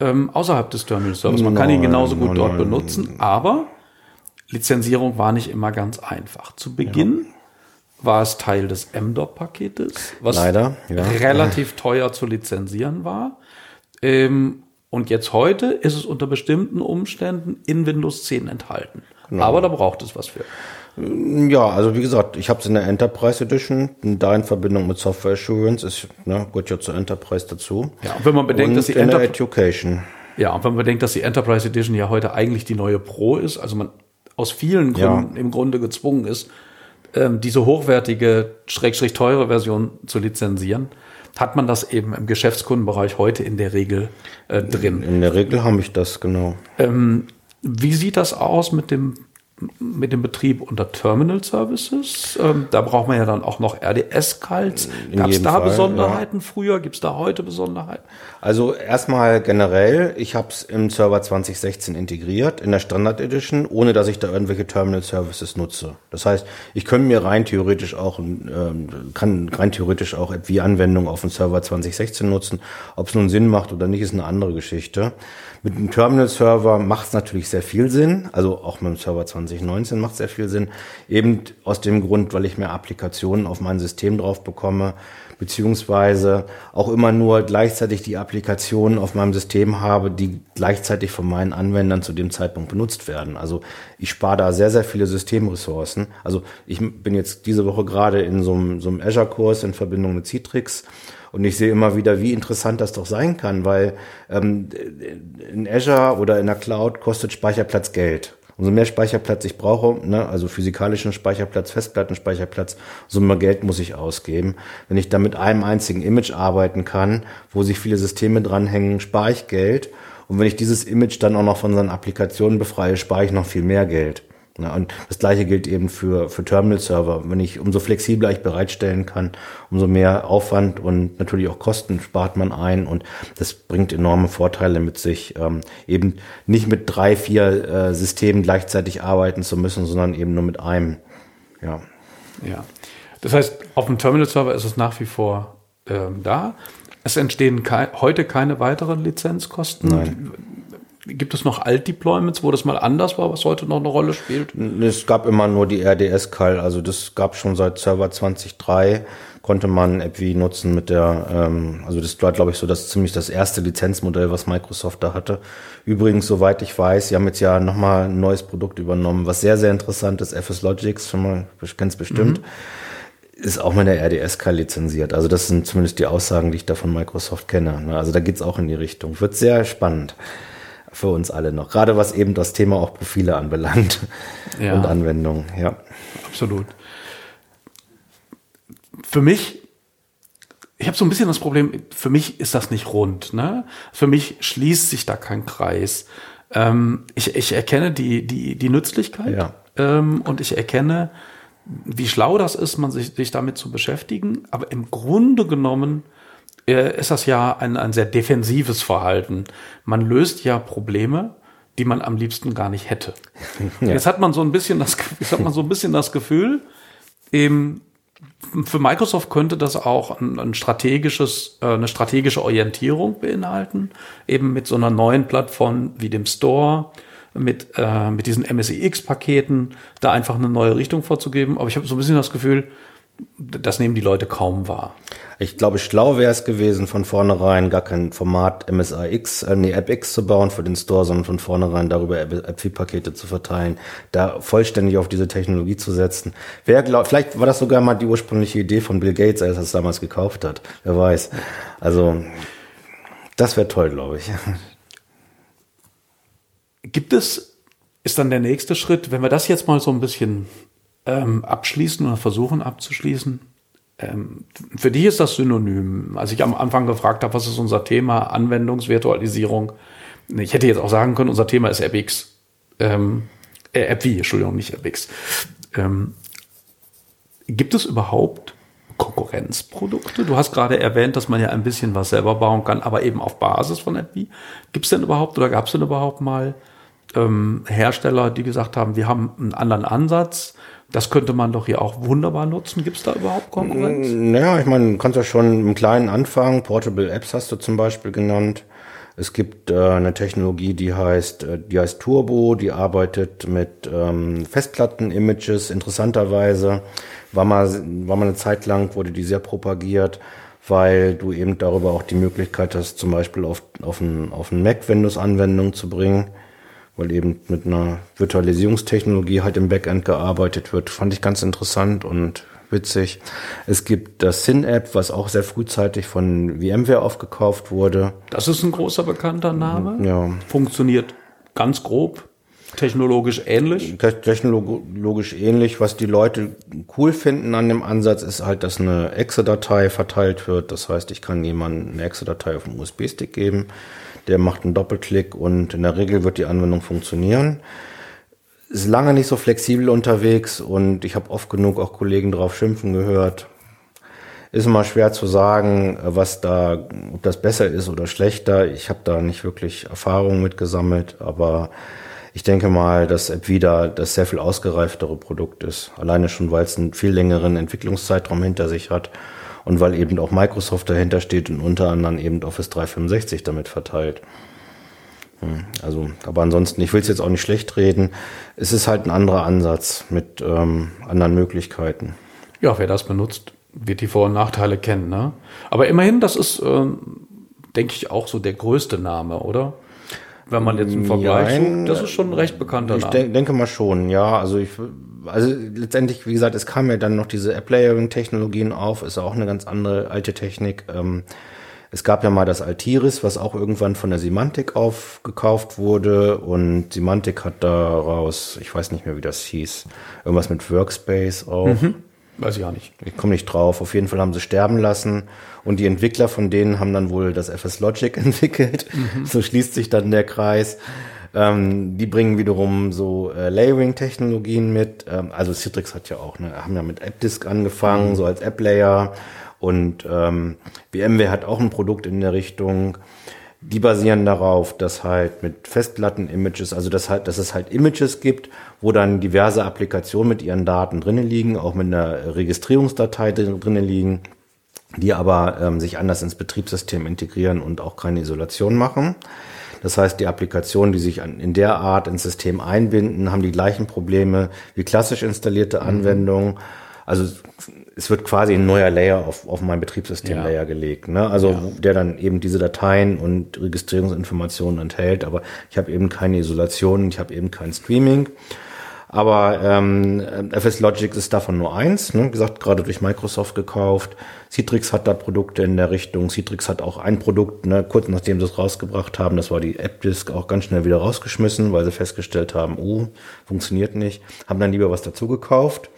ähm, außerhalb des Terminal-Servers. Man kann ihn Nein, genauso gut nein, dort nein. benutzen, aber Lizenzierung war nicht immer ganz einfach. Zu Beginn war es Teil des MDOP-Paketes, was Leider, ja. relativ teuer zu lizenzieren war. Ähm, und jetzt heute ist es unter bestimmten Umständen in Windows 10 enthalten. Genau. Aber da braucht es was für. Ja, also wie gesagt, ich habe es in der Enterprise Edition, da in Verbindung mit Software Assurance, ist, ne, gehört ja zur Enterprise dazu. Ja, und wenn man bedenkt, und dass die Enterprise Education. Ja, und wenn man bedenkt, dass die Enterprise Edition ja heute eigentlich die neue Pro ist, also man aus vielen Ja. Gründen im Grunde gezwungen ist, ähm, diese hochwertige, schrägstrich teure Version zu lizenzieren, hat man das eben im Geschäftskundenbereich heute in der Regel äh, drin. In der Regel habe ich das, genau. Ähm, wie sieht das aus mit dem, mit dem Betrieb unter Terminal Services? Ähm, da braucht man ja dann auch noch RDS-Calls. Gab es da Fall, Besonderheiten früher? Gibt es da heute Besonderheiten? Also erstmal generell, ich habe es im Server 2016 integriert, in der Standard Edition, ohne dass ich da irgendwelche Terminal Services nutze. Das heißt, ich könnte mir rein theoretisch auch, ähm, kann rein theoretisch auch AppV-Anwendungen auf dem Server 2016 nutzen. Ob es nun Sinn macht oder nicht, ist eine andere Geschichte. Mit einem Terminal-Server macht es natürlich sehr viel Sinn, also auch mit dem Server 2019 macht es sehr viel Sinn, eben aus dem Grund, weil ich mehr Applikationen auf mein System drauf bekomme, beziehungsweise auch immer nur gleichzeitig die Applikationen auf meinem System habe, die gleichzeitig von meinen Anwendern zu dem Zeitpunkt benutzt werden. Also ich spare da sehr, sehr viele Systemressourcen. Also ich bin jetzt diese Woche gerade in so einem, so einem Azure-Kurs in Verbindung mit Citrix und ich sehe immer wieder, wie interessant das doch sein kann, weil ähm, in Azure oder in der Cloud kostet Speicherplatz Geld. Umso mehr Speicherplatz ich brauche, ne, also physikalischen Speicherplatz, Festplattenspeicherplatz, umso mehr Geld muss ich ausgeben. Wenn ich dann mit einem einzigen Image arbeiten kann, wo sich viele Systeme dranhängen, spare ich Geld. Und wenn ich dieses Image dann auch noch von seinen Applikationen befreie, spare ich noch viel mehr Geld. Ja, und das gleiche gilt eben für, für Terminal-Server. Wenn ich, umso flexibler ich bereitstellen kann, umso mehr Aufwand und natürlich auch Kosten spart man ein und das bringt enorme Vorteile mit sich, ähm, eben nicht mit drei, vier äh, Systemen gleichzeitig arbeiten zu müssen, sondern eben nur mit einem. Ja. Ja. Das heißt, auf dem Terminal-Server ist es nach wie vor ähm, da. Es entstehen kei heute keine weiteren Lizenzkosten. Nein. Gibt es noch Alt-Deployments, wo das mal anders war, was heute noch eine Rolle spielt? Es gab immer nur die RDS-Call, also das gab schon seit Server 2003, konnte man AppV nutzen mit der, ähm, also das war glaube ich so das ziemlich das erste Lizenzmodell, was Microsoft da hatte. Übrigens, soweit ich weiß, sie haben jetzt ja nochmal ein neues Produkt übernommen, was sehr, sehr interessant ist, FS Logics, schon mal, kenn's bestimmt. ist auch mit der RDSK lizenziert. Also das sind zumindest die Aussagen, die ich da von Microsoft kenne. Ne? Also da geht's auch in die Richtung. Wird sehr spannend für uns alle noch. Gerade was eben das Thema auch Profile anbelangt ja. und Anwendungen. Ja, absolut. Für mich ich habe so ein bisschen das Problem, für mich ist das nicht rund. Ne? Für mich schließt sich da kein Kreis. Ähm, ich, ich erkenne die, die, die Nützlichkeit ja. ähm, und ich erkenne, wie schlau das ist, man sich, sich damit zu beschäftigen. Aber im Grunde genommen ist das ja ein, ein sehr defensives Verhalten. Man löst ja Probleme, die man am liebsten gar nicht hätte. Ja. Jetzt hat man so ein bisschen das, jetzt hat man so ein bisschen das Gefühl, eben für Microsoft könnte das auch ein, ein strategisches, äh, eine strategische Orientierung beinhalten, eben mit so einer neuen Plattform wie dem Store, mit, äh, mit diesen MSIX-Paketen, da einfach eine neue Richtung vorzugeben. Aber ich habe so ein bisschen das Gefühl, das nehmen die Leute kaum wahr. Ich glaube, schlau wäre es gewesen, von vornherein gar kein Format MSIX, äh, nee, AppX zu bauen für den Store, sondern von vornherein darüber AppV-Pakete zu verteilen, da vollständig auf diese Technologie zu setzen. Wer glaubt, vielleicht war das sogar mal die ursprüngliche Idee von Bill Gates, als er es damals gekauft hat. Wer weiß. Also, das wäre toll, glaube ich. Gibt es, ist dann der nächste Schritt, wenn wir das jetzt mal so ein bisschen ähm, abschließen oder versuchen abzuschließen. Ähm, für dich ist das synonym. Als ich am Anfang gefragt habe, was ist unser Thema, Anwendungsvirtualisierung, ich hätte jetzt auch sagen können, unser Thema ist AppX. Ähm, äh, AppV, Entschuldigung, nicht AppX. Ähm, gibt es überhaupt Konkurrenzprodukte? Du hast gerade erwähnt, dass man ja ein bisschen was selber bauen kann, aber eben auf Basis von AppV. Gibt es denn überhaupt oder gab es denn überhaupt mal ähm, Hersteller, die gesagt haben, wir haben einen anderen Ansatz, das könnte man doch hier auch wunderbar nutzen. Gibt es da überhaupt Konkurrenz? Naja, ich meine, du kannst ja schon im Kleinen anfangen. Portable Apps hast du zum Beispiel genannt. Es gibt äh, eine Technologie, die heißt, äh, die heißt Turbo, die arbeitet mit ähm, Festplatten-Images. Interessanterweise war mal, war mal eine Zeit lang, wurde die sehr propagiert, weil du eben darüber auch die Möglichkeit hast, zum Beispiel auf, auf ein, auf ein Mac Windows-Anwendung zu bringen weil eben mit einer Virtualisierungstechnologie halt im Backend gearbeitet wird. Fand ich ganz interessant und witzig. Es gibt das Syn-App, was auch sehr frühzeitig von VMware aufgekauft wurde. Das ist ein großer bekannter Name. Ja. Funktioniert ganz grob. Technologisch ähnlich? Technologisch ähnlich. Was die Leute cool finden an dem Ansatz ist halt, dass eine Exe-Datei verteilt wird. Das heißt, ich kann jemandem eine Exe-Datei auf einen USB-Stick geben der macht einen Doppelklick und in der Regel wird die Anwendung funktionieren. Ist lange nicht so flexibel unterwegs und ich habe oft genug auch Kollegen drauf schimpfen gehört. Ist immer schwer zu sagen, was da, ob das besser ist oder schlechter. Ich habe da nicht wirklich Erfahrung mitgesammelt, aber ich denke mal, dass App wieder das sehr viel ausgereiftere Produkt ist. Alleine schon, weil es einen viel längeren Entwicklungszeitraum hinter sich hat und weil eben auch Microsoft dahinter steht und unter anderem eben Office 365 damit verteilt. Hm, also, aber ansonsten, ich will es jetzt auch nicht schlecht reden. Es ist halt ein anderer Ansatz mit ähm, anderen Möglichkeiten. Ja, wer das benutzt, wird die Vor- und Nachteile kennen. Ne? Aber immerhin, das ist, ähm, denke ich, auch so der größte Name, oder? Wenn man jetzt einen Vergleich sucht, das ist schon ein recht bekannter Name. Ich denke mal schon, ja. Also ich also letztendlich, wie gesagt, es kam ja dann noch diese App-Layering-Technologien auf, ist auch eine ganz andere alte Technik. Ähm, es gab ja mal das Altiris, was auch irgendwann von der Semantik aufgekauft wurde und Semantik hat daraus, ich weiß nicht mehr, wie das hieß, irgendwas mit Workspace auch. Mhm. Weiß ich auch nicht. Ich komme nicht drauf. Auf jeden Fall haben sie sterben lassen. Und die Entwickler von denen haben dann wohl das FS Logic entwickelt. Mhm. So schließt sich dann der Kreis. Ähm, die bringen wiederum so äh, Layering-Technologien mit. Ähm, also Citrix hat ja auch, ne, haben ja mit AppDisk angefangen, mhm. so als App-Layer. Und ähm, VMware hat auch ein Produkt in der Richtung. Die basieren darauf, dass halt mit Festplatten-Images, also dass halt, dass es halt Images gibt, wo dann diverse Applikationen mit ihren Daten drinnen liegen, auch mit einer Registrierungsdatei drinnen liegen, die aber ähm, sich anders ins Betriebssystem integrieren und auch keine Isolation machen. Das heißt, die Applikationen, die sich in der Art ins System einbinden, haben die gleichen Probleme wie klassisch installierte mhm. Also es wird quasi ein neuer Layer auf, auf mein Betriebssystem-Layer ja. gelegt. Ne? Also ja. der dann eben diese Dateien und Registrierungsinformationen enthält, aber ich habe eben keine Isolation, ich habe eben kein Streaming. Aber ähm, FS Logic ist davon nur eins, ne? wie gesagt, gerade durch Microsoft gekauft. Citrix hat da Produkte in der Richtung. Citrix hat auch ein Produkt, ne, kurz nachdem sie es rausgebracht haben, das war die AppDisk, auch ganz schnell wieder rausgeschmissen, weil sie festgestellt haben, oh, funktioniert nicht. Haben dann lieber was dazu gekauft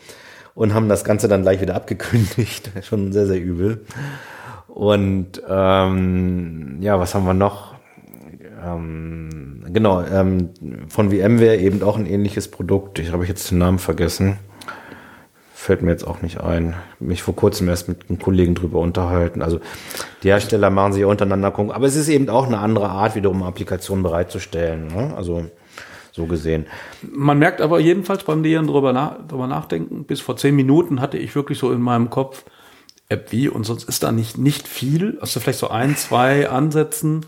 und haben das Ganze dann gleich wieder abgekündigt. Schon sehr, sehr übel. Und ähm, ja, was haben wir noch? Ähm, genau, ähm, von VMware eben auch ein ähnliches Produkt. Ich habe jetzt den Namen vergessen. Fällt mir jetzt auch nicht ein. Mich vor kurzem erst mit einem Kollegen drüber unterhalten. Also die Hersteller machen sich untereinander gucken. Aber es ist eben auch eine andere Art, wiederum Applikationen bereitzustellen. Ne? Also so gesehen. Man merkt aber jedenfalls beim Lehren drüber, nach, drüber nachdenken, bis vor zehn Minuten hatte ich wirklich so in meinem Kopf App wie und sonst ist da nicht, nicht viel. Also vielleicht so ein, zwei Ansätzen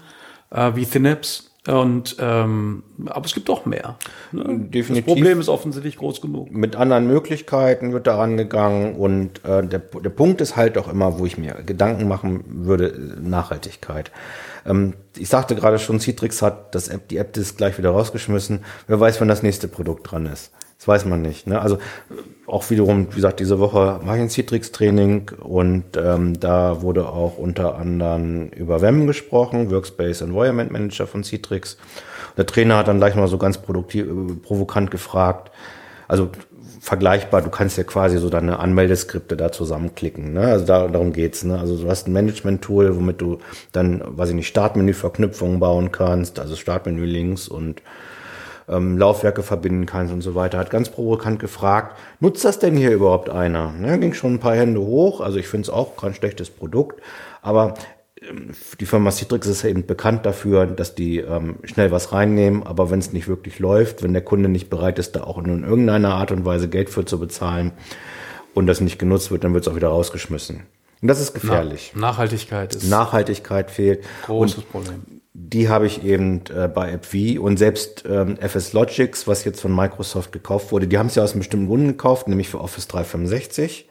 äh, wie Synapse. Und ähm, aber es gibt doch mehr. Ne? Definitiv. Das Problem ist offensichtlich groß genug. Mit anderen Möglichkeiten wird da angegangen und äh, der, der Punkt ist halt auch immer, wo ich mir Gedanken machen würde, Nachhaltigkeit. Ähm, ich sagte gerade schon, Citrix hat das App, die App-Disk gleich wieder rausgeschmissen. Wer weiß, wann das nächste Produkt dran ist. Das weiß man nicht. Ne? Also auch wiederum, wie gesagt, diese Woche mache ich ein Citrix-Training und ähm, da wurde auch unter anderem über WEM gesprochen, Workspace Environment Manager von Citrix. Der Trainer hat dann gleich mal so ganz produktiv, äh, provokant gefragt, also vergleichbar, du kannst ja quasi so deine Anmeldeskripte da zusammenklicken. Ne? Also da, darum geht's. Ne? Also du hast ein Management-Tool, womit du dann, weiß ich nicht, Startmenü-Verknüpfungen bauen kannst, also Startmenü-Links und ähm, Laufwerke verbinden kannst und so weiter. Hat ganz provokant gefragt, nutzt das denn hier überhaupt einer? Ne, ging schon ein paar Hände hoch, also ich finde es auch kein schlechtes Produkt, aber die Firma Citrix ist eben bekannt dafür, dass die ähm, schnell was reinnehmen, aber wenn es nicht wirklich läuft, wenn der Kunde nicht bereit ist, da auch in irgendeiner Art und Weise Geld für zu bezahlen und das nicht genutzt wird, dann wird es auch wieder rausgeschmissen. Und das ist gefährlich. Nachhaltigkeit ist. Nachhaltigkeit fehlt. Großes und Problem die habe ich eben äh, bei AppV und selbst ähm, FS Logics, was jetzt von Microsoft gekauft wurde, die haben es ja aus einem bestimmten Grund gekauft, nämlich für Office 365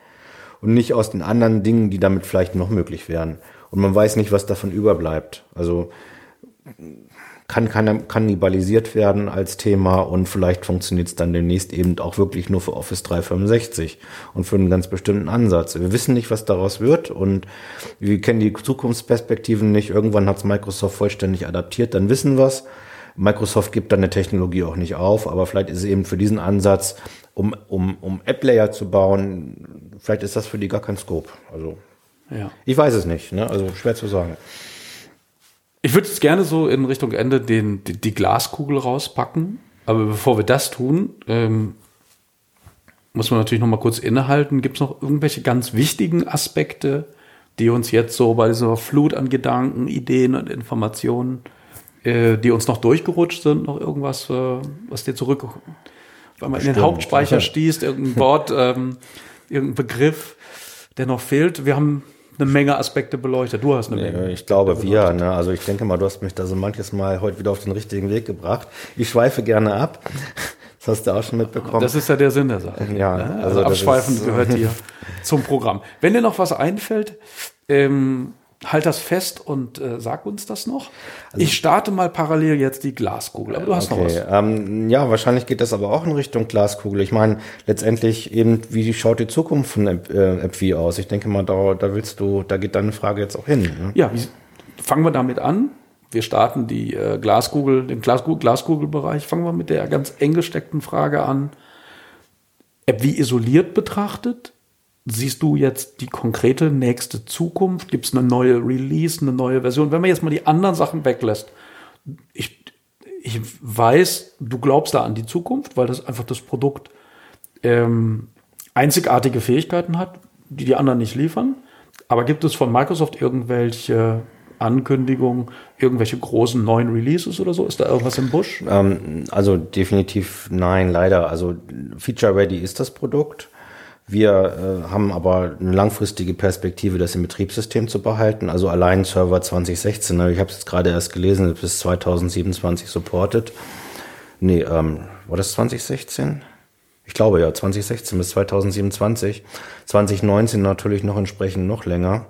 und nicht aus den anderen Dingen, die damit vielleicht noch möglich wären. Und man weiß nicht, was davon überbleibt. Also kann, kann kannibalisiert werden als Thema und vielleicht funktioniert es dann demnächst eben auch wirklich nur für Office 365 und für einen ganz bestimmten Ansatz. Wir wissen nicht, was daraus wird und wir kennen die Zukunftsperspektiven nicht. Irgendwann hat es Microsoft vollständig adaptiert, dann wissen wir Microsoft gibt dann eine Technologie auch nicht auf, aber vielleicht ist es eben für diesen Ansatz, um, um, um App-Layer zu bauen, vielleicht ist das für die gar kein Scope. Also ja. ich weiß es nicht, ne? also schwer zu sagen. Ich würde jetzt gerne so in Richtung Ende den, die, die Glaskugel rauspacken. Aber bevor wir das tun, ähm, muss man natürlich noch mal kurz innehalten. Gibt es noch irgendwelche ganz wichtigen Aspekte, die uns jetzt so bei dieser Flut an Gedanken, Ideen und Informationen, äh, die uns noch durchgerutscht sind, noch irgendwas, äh, was dir zurück, wenn man in den Hauptspeicher stießt, irgendein Wort, ähm, irgendein Begriff, der noch fehlt. Wir haben eine Menge Aspekte beleuchtet. Du hast eine Menge. Ich glaube, wir. Ne? Also ich denke mal, du hast mich da so manches Mal heute wieder auf den richtigen Weg gebracht. Ich schweife gerne ab. Das hast du auch schon mitbekommen. Das ist ja der Sinn der Sache. Ja, also, also Abschweifen ist, gehört hier zum Programm. Wenn dir noch was einfällt, ähm, halt das fest und äh, sag uns das noch. Also, ich starte mal parallel jetzt die Glaskugel, aber du hast okay. noch was. Ähm, ja, wahrscheinlich geht das aber auch in Richtung Glaskugel. Ich meine, letztendlich eben, wie schaut die Zukunft von App, äh, AppV aus? Ich denke mal, da, da willst du, da geht deine Frage jetzt auch hin. Ne? Ja, fangen wir damit an. Wir starten die äh, Glaskugel, den Glaskugel, Glaskugelbereich. Fangen wir mit der ganz eng gesteckten Frage an. App wie isoliert betrachtet, siehst du jetzt die konkrete nächste Zukunft? Gibt es eine neue Release, eine neue Version? Wenn man jetzt mal die anderen Sachen weglässt, ich, ich weiß, du glaubst da an die Zukunft, weil das einfach das Produkt ähm, einzigartige Fähigkeiten hat, die die anderen nicht liefern. Aber gibt es von Microsoft irgendwelche Ankündigungen, irgendwelche großen neuen Releases oder so? Ist da irgendwas im Busch? Ähm, also definitiv nein, leider. Also Feature Ready ist das Produkt. Wir äh, haben aber eine langfristige Perspektive, das im Betriebssystem zu behalten. Also allein Server 2016, ne, ich habe es jetzt gerade erst gelesen, bis 2027 supported. Nee, ähm, war das 2016? Ich glaube ja, 2016 bis 2027. 2019 natürlich noch entsprechend noch länger.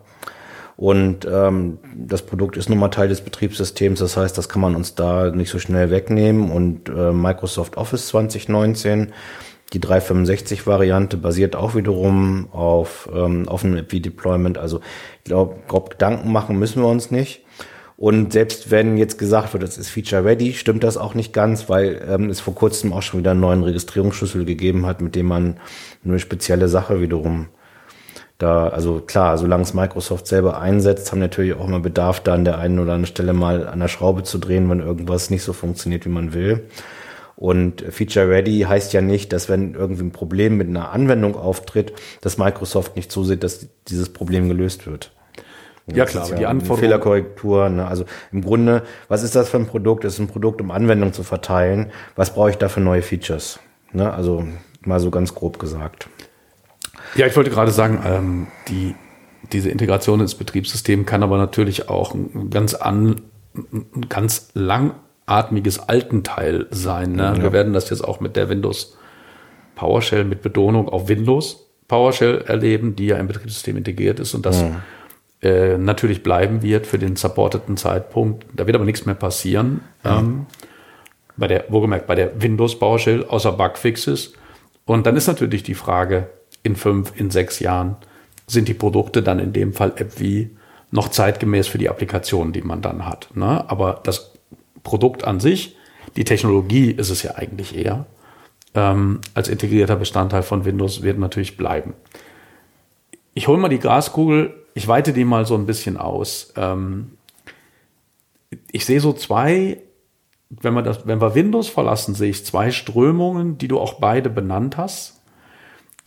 Und ähm, das Produkt ist nun mal Teil des Betriebssystems, das heißt, das kann man uns da nicht so schnell wegnehmen. Und äh, Microsoft Office 2019, die 365-Variante, basiert auch wiederum auf ähm, offenem App-Deployment. Also ich glaube, grob Gedanken machen müssen wir uns nicht. Und selbst wenn jetzt gesagt wird, es ist Feature Ready, stimmt das auch nicht ganz, weil ähm, es vor kurzem auch schon wieder einen neuen Registrierungsschlüssel gegeben hat, mit dem man eine spezielle Sache wiederum da, also klar, solange es Microsoft selber einsetzt, haben natürlich auch immer Bedarf, da an der einen oder anderen Stelle mal an der Schraube zu drehen, wenn irgendwas nicht so funktioniert, wie man will. Und Feature Ready heißt ja nicht, dass wenn irgendwie ein Problem mit einer Anwendung auftritt, dass Microsoft nicht zusieht, dass dieses Problem gelöst wird. Ja klar, aber ja die Anforderungen. Fehlerkorrektur. Ne? Also im Grunde, was ist das für ein Produkt? Es ist ein Produkt, um Anwendungen zu verteilen. Was brauche ich da für neue Features? Ne? Also mal so ganz grob gesagt. Ja, ich wollte gerade sagen, ähm, die, diese Integration ins Betriebssystem kann aber natürlich auch ein ganz, an, ein ganz langatmiges Altenteil sein. Ne? Ja. Wir werden das jetzt auch mit der Windows PowerShell mit Betonung auf Windows PowerShell erleben, die ja im Betriebssystem integriert ist und das ja. äh, natürlich bleiben wird für den supporteten Zeitpunkt. Da wird aber nichts mehr passieren. Ja. Ähm, bei der, wohlgemerkt, bei der Windows PowerShell, außer Bugfixes. Und dann ist natürlich die Frage, in fünf, in sechs Jahren sind die Produkte dann in dem Fall App wie noch zeitgemäß für die Applikationen, die man dann hat. Ne? Aber das Produkt an sich, die Technologie ist es ja eigentlich eher, ähm, als integrierter Bestandteil von Windows wird natürlich bleiben. Ich hole mal die Graskugel, ich weite die mal so ein bisschen aus. Ähm, ich sehe so zwei, wenn wir, das, wenn wir Windows verlassen, sehe ich zwei Strömungen, die du auch beide benannt hast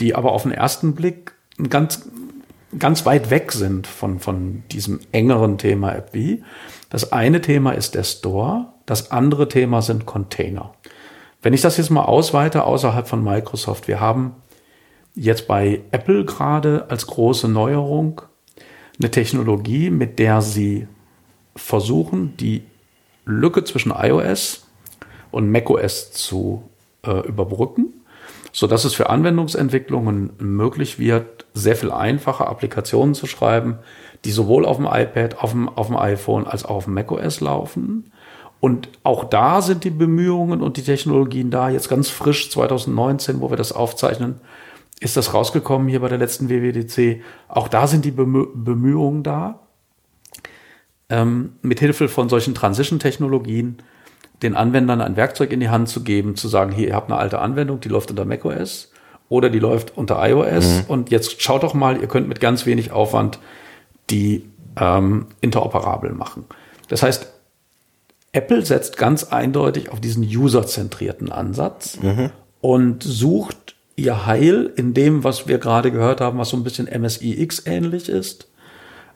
die aber auf den ersten Blick ganz, ganz weit weg sind von, von diesem engeren Thema AppV. Das eine Thema ist der Store, das andere Thema sind Container. Wenn ich das jetzt mal ausweite außerhalb von Microsoft, wir haben jetzt bei Apple gerade als große Neuerung eine Technologie, mit der sie versuchen, die Lücke zwischen iOS und macOS zu äh, überbrücken so dass es für Anwendungsentwicklungen möglich wird, sehr viel einfacher Applikationen zu schreiben, die sowohl auf dem iPad, auf dem, auf dem iPhone als auch auf dem macOS laufen. Und auch da sind die Bemühungen und die Technologien da. Jetzt ganz frisch 2019, wo wir das aufzeichnen, ist das rausgekommen hier bei der letzten WWDC. Auch da sind die Bemühungen da. Ähm, mit Hilfe von solchen Transition-Technologien den Anwendern ein Werkzeug in die Hand zu geben, zu sagen, hier, ihr habt eine alte Anwendung, die läuft unter macOS oder die läuft unter iOS mhm. und jetzt schaut doch mal, ihr könnt mit ganz wenig Aufwand die ähm, interoperabel machen. Das heißt, Apple setzt ganz eindeutig auf diesen userzentrierten Ansatz mhm. und sucht ihr Heil in dem, was wir gerade gehört haben, was so ein bisschen MSIX ähnlich ist,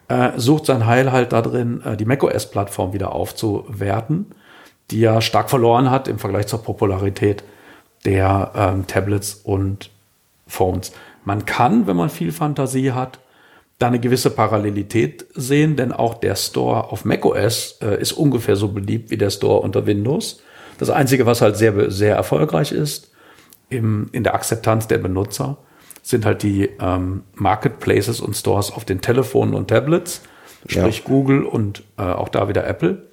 äh, sucht sein Heil halt da drin, äh, die macOS-Plattform wieder aufzuwerten die ja stark verloren hat im Vergleich zur Popularität der ähm, Tablets und Phones. Man kann, wenn man viel Fantasie hat, da eine gewisse Parallelität sehen, denn auch der Store auf macOS äh, ist ungefähr so beliebt wie der Store unter Windows. Das Einzige, was halt sehr, sehr erfolgreich ist im, in der Akzeptanz der Benutzer, sind halt die ähm, Marketplaces und Stores auf den Telefonen und Tablets, sprich ja. Google und äh, auch da wieder Apple.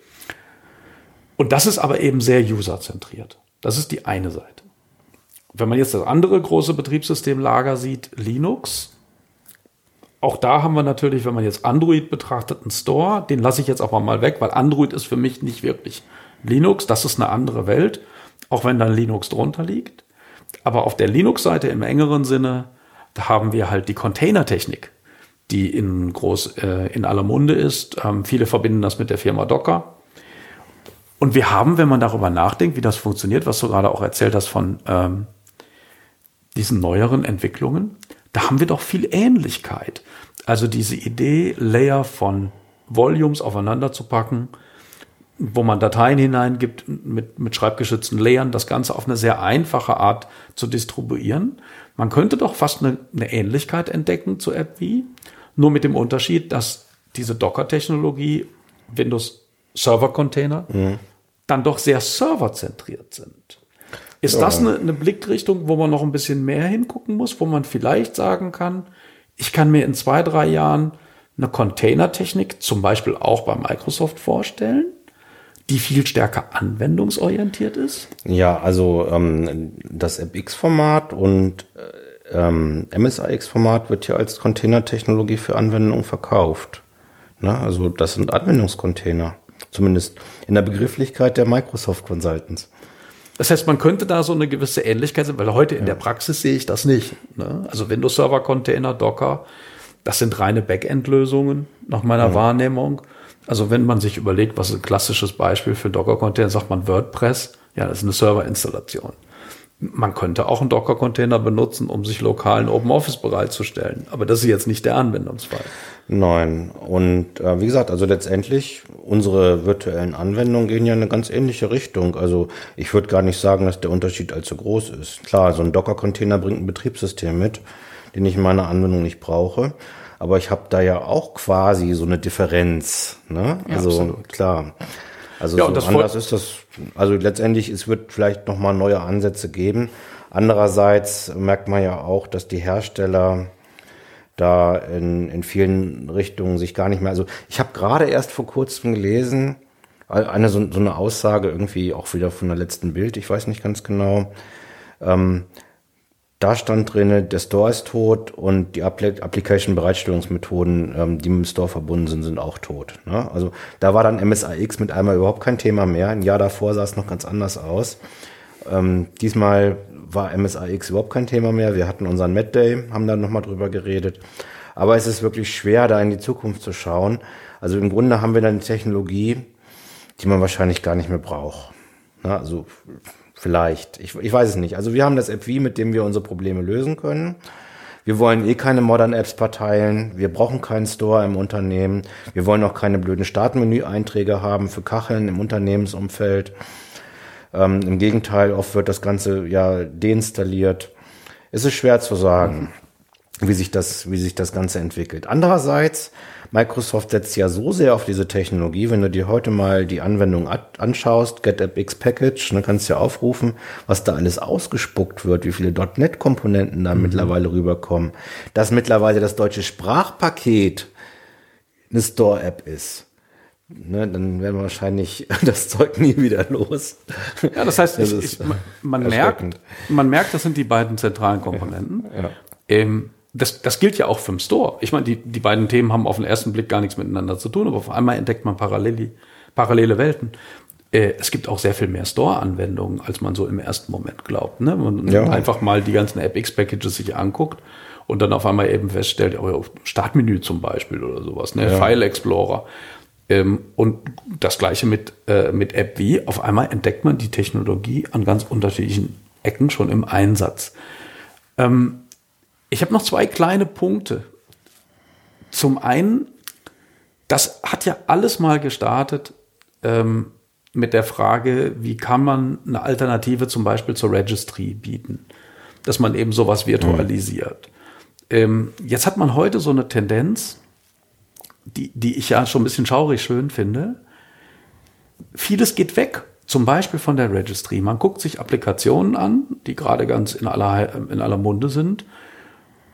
Und das ist aber eben sehr userzentriert. Das ist die eine Seite. Wenn man jetzt das andere große Betriebssystemlager sieht, Linux, auch da haben wir natürlich, wenn man jetzt Android betrachtet, einen Store. Den lasse ich jetzt aber mal weg, weil Android ist für mich nicht wirklich Linux. Das ist eine andere Welt, auch wenn dann Linux drunter liegt. Aber auf der Linux-Seite im engeren Sinne, da haben wir halt die Containertechnik, die in groß äh, in aller Munde ist. Ähm, viele verbinden das mit der Firma Docker. Und wir haben, wenn man darüber nachdenkt, wie das funktioniert, was du gerade auch erzählt hast von ähm, diesen neueren Entwicklungen, da haben wir doch viel Ähnlichkeit. Also diese Idee, Layer von Volumes aufeinander zu packen, wo man Dateien hineingibt mit, mit schreibgeschützten Layern, das Ganze auf eine sehr einfache Art zu distribuieren. Man könnte doch fast eine, eine Ähnlichkeit entdecken zu AppV, nur mit dem Unterschied, dass diese Docker-Technologie, Windows Server Container, mhm dann doch sehr serverzentriert sind. Ist ja. das eine, eine Blickrichtung, wo man noch ein bisschen mehr hingucken muss, wo man vielleicht sagen kann, ich kann mir in zwei, drei Jahren eine Containertechnik zum Beispiel auch bei Microsoft vorstellen, die viel stärker anwendungsorientiert ist? Ja, also ähm, das FX-Format und äh, ähm, MSIX-Format wird hier als Containertechnologie für Anwendungen verkauft. Ne? Also das sind Anwendungscontainer, zumindest in der Begrifflichkeit der Microsoft Consultants. Das heißt, man könnte da so eine gewisse Ähnlichkeit sehen, weil heute in der Praxis sehe ich das nicht. Ne? Also Windows Server Container, Docker, das sind reine Backend-Lösungen nach meiner ja. Wahrnehmung. Also wenn man sich überlegt, was ist ein klassisches Beispiel für Docker-Container, sagt man WordPress, ja, das ist eine Serverinstallation. Man könnte auch einen Docker-Container benutzen, um sich lokalen Open Office bereitzustellen. Aber das ist jetzt nicht der Anwendungsfall. Nein. Und äh, wie gesagt, also letztendlich, unsere virtuellen Anwendungen gehen ja in eine ganz ähnliche Richtung. Also ich würde gar nicht sagen, dass der Unterschied allzu groß ist. Klar, so ein Docker-Container bringt ein Betriebssystem mit, den ich in meiner Anwendung nicht brauche. Aber ich habe da ja auch quasi so eine Differenz. Ne? Ja, also absolut. klar. Also ja, so anders ist das. Also letztendlich, es wird vielleicht nochmal neue Ansätze geben. Andererseits merkt man ja auch, dass die Hersteller da in, in vielen Richtungen sich gar nicht mehr. Also ich habe gerade erst vor kurzem gelesen, eine so, so, eine Aussage irgendwie auch wieder von der letzten Bild, ich weiß nicht ganz genau. Ähm, da stand drinne, der Store ist tot und die Application-Bereitstellungsmethoden, ähm, die mit dem Store verbunden sind, sind auch tot. Ne? Also da war dann MSIX mit einmal überhaupt kein Thema mehr. Ein Jahr davor sah es noch ganz anders aus. Ähm, diesmal war MSIX überhaupt kein Thema mehr. Wir hatten unseren Mad Day, haben da nochmal drüber geredet. Aber es ist wirklich schwer, da in die Zukunft zu schauen. Also im Grunde haben wir dann eine Technologie, die man wahrscheinlich gar nicht mehr braucht. Ne? Also Vielleicht. Ich, ich weiß es nicht. Also wir haben das App wie, mit dem wir unsere Probleme lösen können. Wir wollen eh keine Modern Apps verteilen. Wir brauchen keinen Store im Unternehmen. Wir wollen auch keine blöden Startmenü-Einträge haben für Kacheln im Unternehmensumfeld. Ähm, Im Gegenteil, oft wird das Ganze ja deinstalliert. Es ist schwer zu sagen, wie sich das, wie sich das Ganze entwickelt. Andererseits Microsoft setzt ja so sehr auf diese Technologie, wenn du dir heute mal die Anwendung anschaust, GetAppX Package, dann kannst du ja aufrufen, was da alles ausgespuckt wird, wie viele .NET-Komponenten da mhm. mittlerweile rüberkommen, dass mittlerweile das deutsche Sprachpaket eine Store-App ist. Ne, dann werden wir wahrscheinlich das Zeug nie wieder los. Ja, das heißt, das ich, ich, man, merkt, man merkt, das sind die beiden zentralen Komponenten. Ja, ja. Ähm, das, das gilt ja auch für den Store. Ich meine, die, die beiden Themen haben auf den ersten Blick gar nichts miteinander zu tun, aber auf einmal entdeckt man parallele, parallele Welten. Äh, es gibt auch sehr viel mehr Store-Anwendungen, als man so im ersten Moment glaubt. Ne? Man ja. einfach mal die ganzen AppX-Packages sich anguckt und dann auf einmal eben feststellt, oh, Startmenü zum Beispiel oder sowas, ne? Ja. File Explorer. Ähm, und das gleiche mit, äh, mit App wie. Auf einmal entdeckt man die Technologie an ganz unterschiedlichen Ecken schon im Einsatz. Ähm, ich habe noch zwei kleine Punkte. Zum einen, das hat ja alles mal gestartet ähm, mit der Frage, wie kann man eine Alternative zum Beispiel zur Registry bieten, dass man eben sowas virtualisiert. Mhm. Ähm, jetzt hat man heute so eine Tendenz, die, die ich ja schon ein bisschen schaurig schön finde. Vieles geht weg zum Beispiel von der Registry. Man guckt sich Applikationen an, die gerade ganz in aller, in aller Munde sind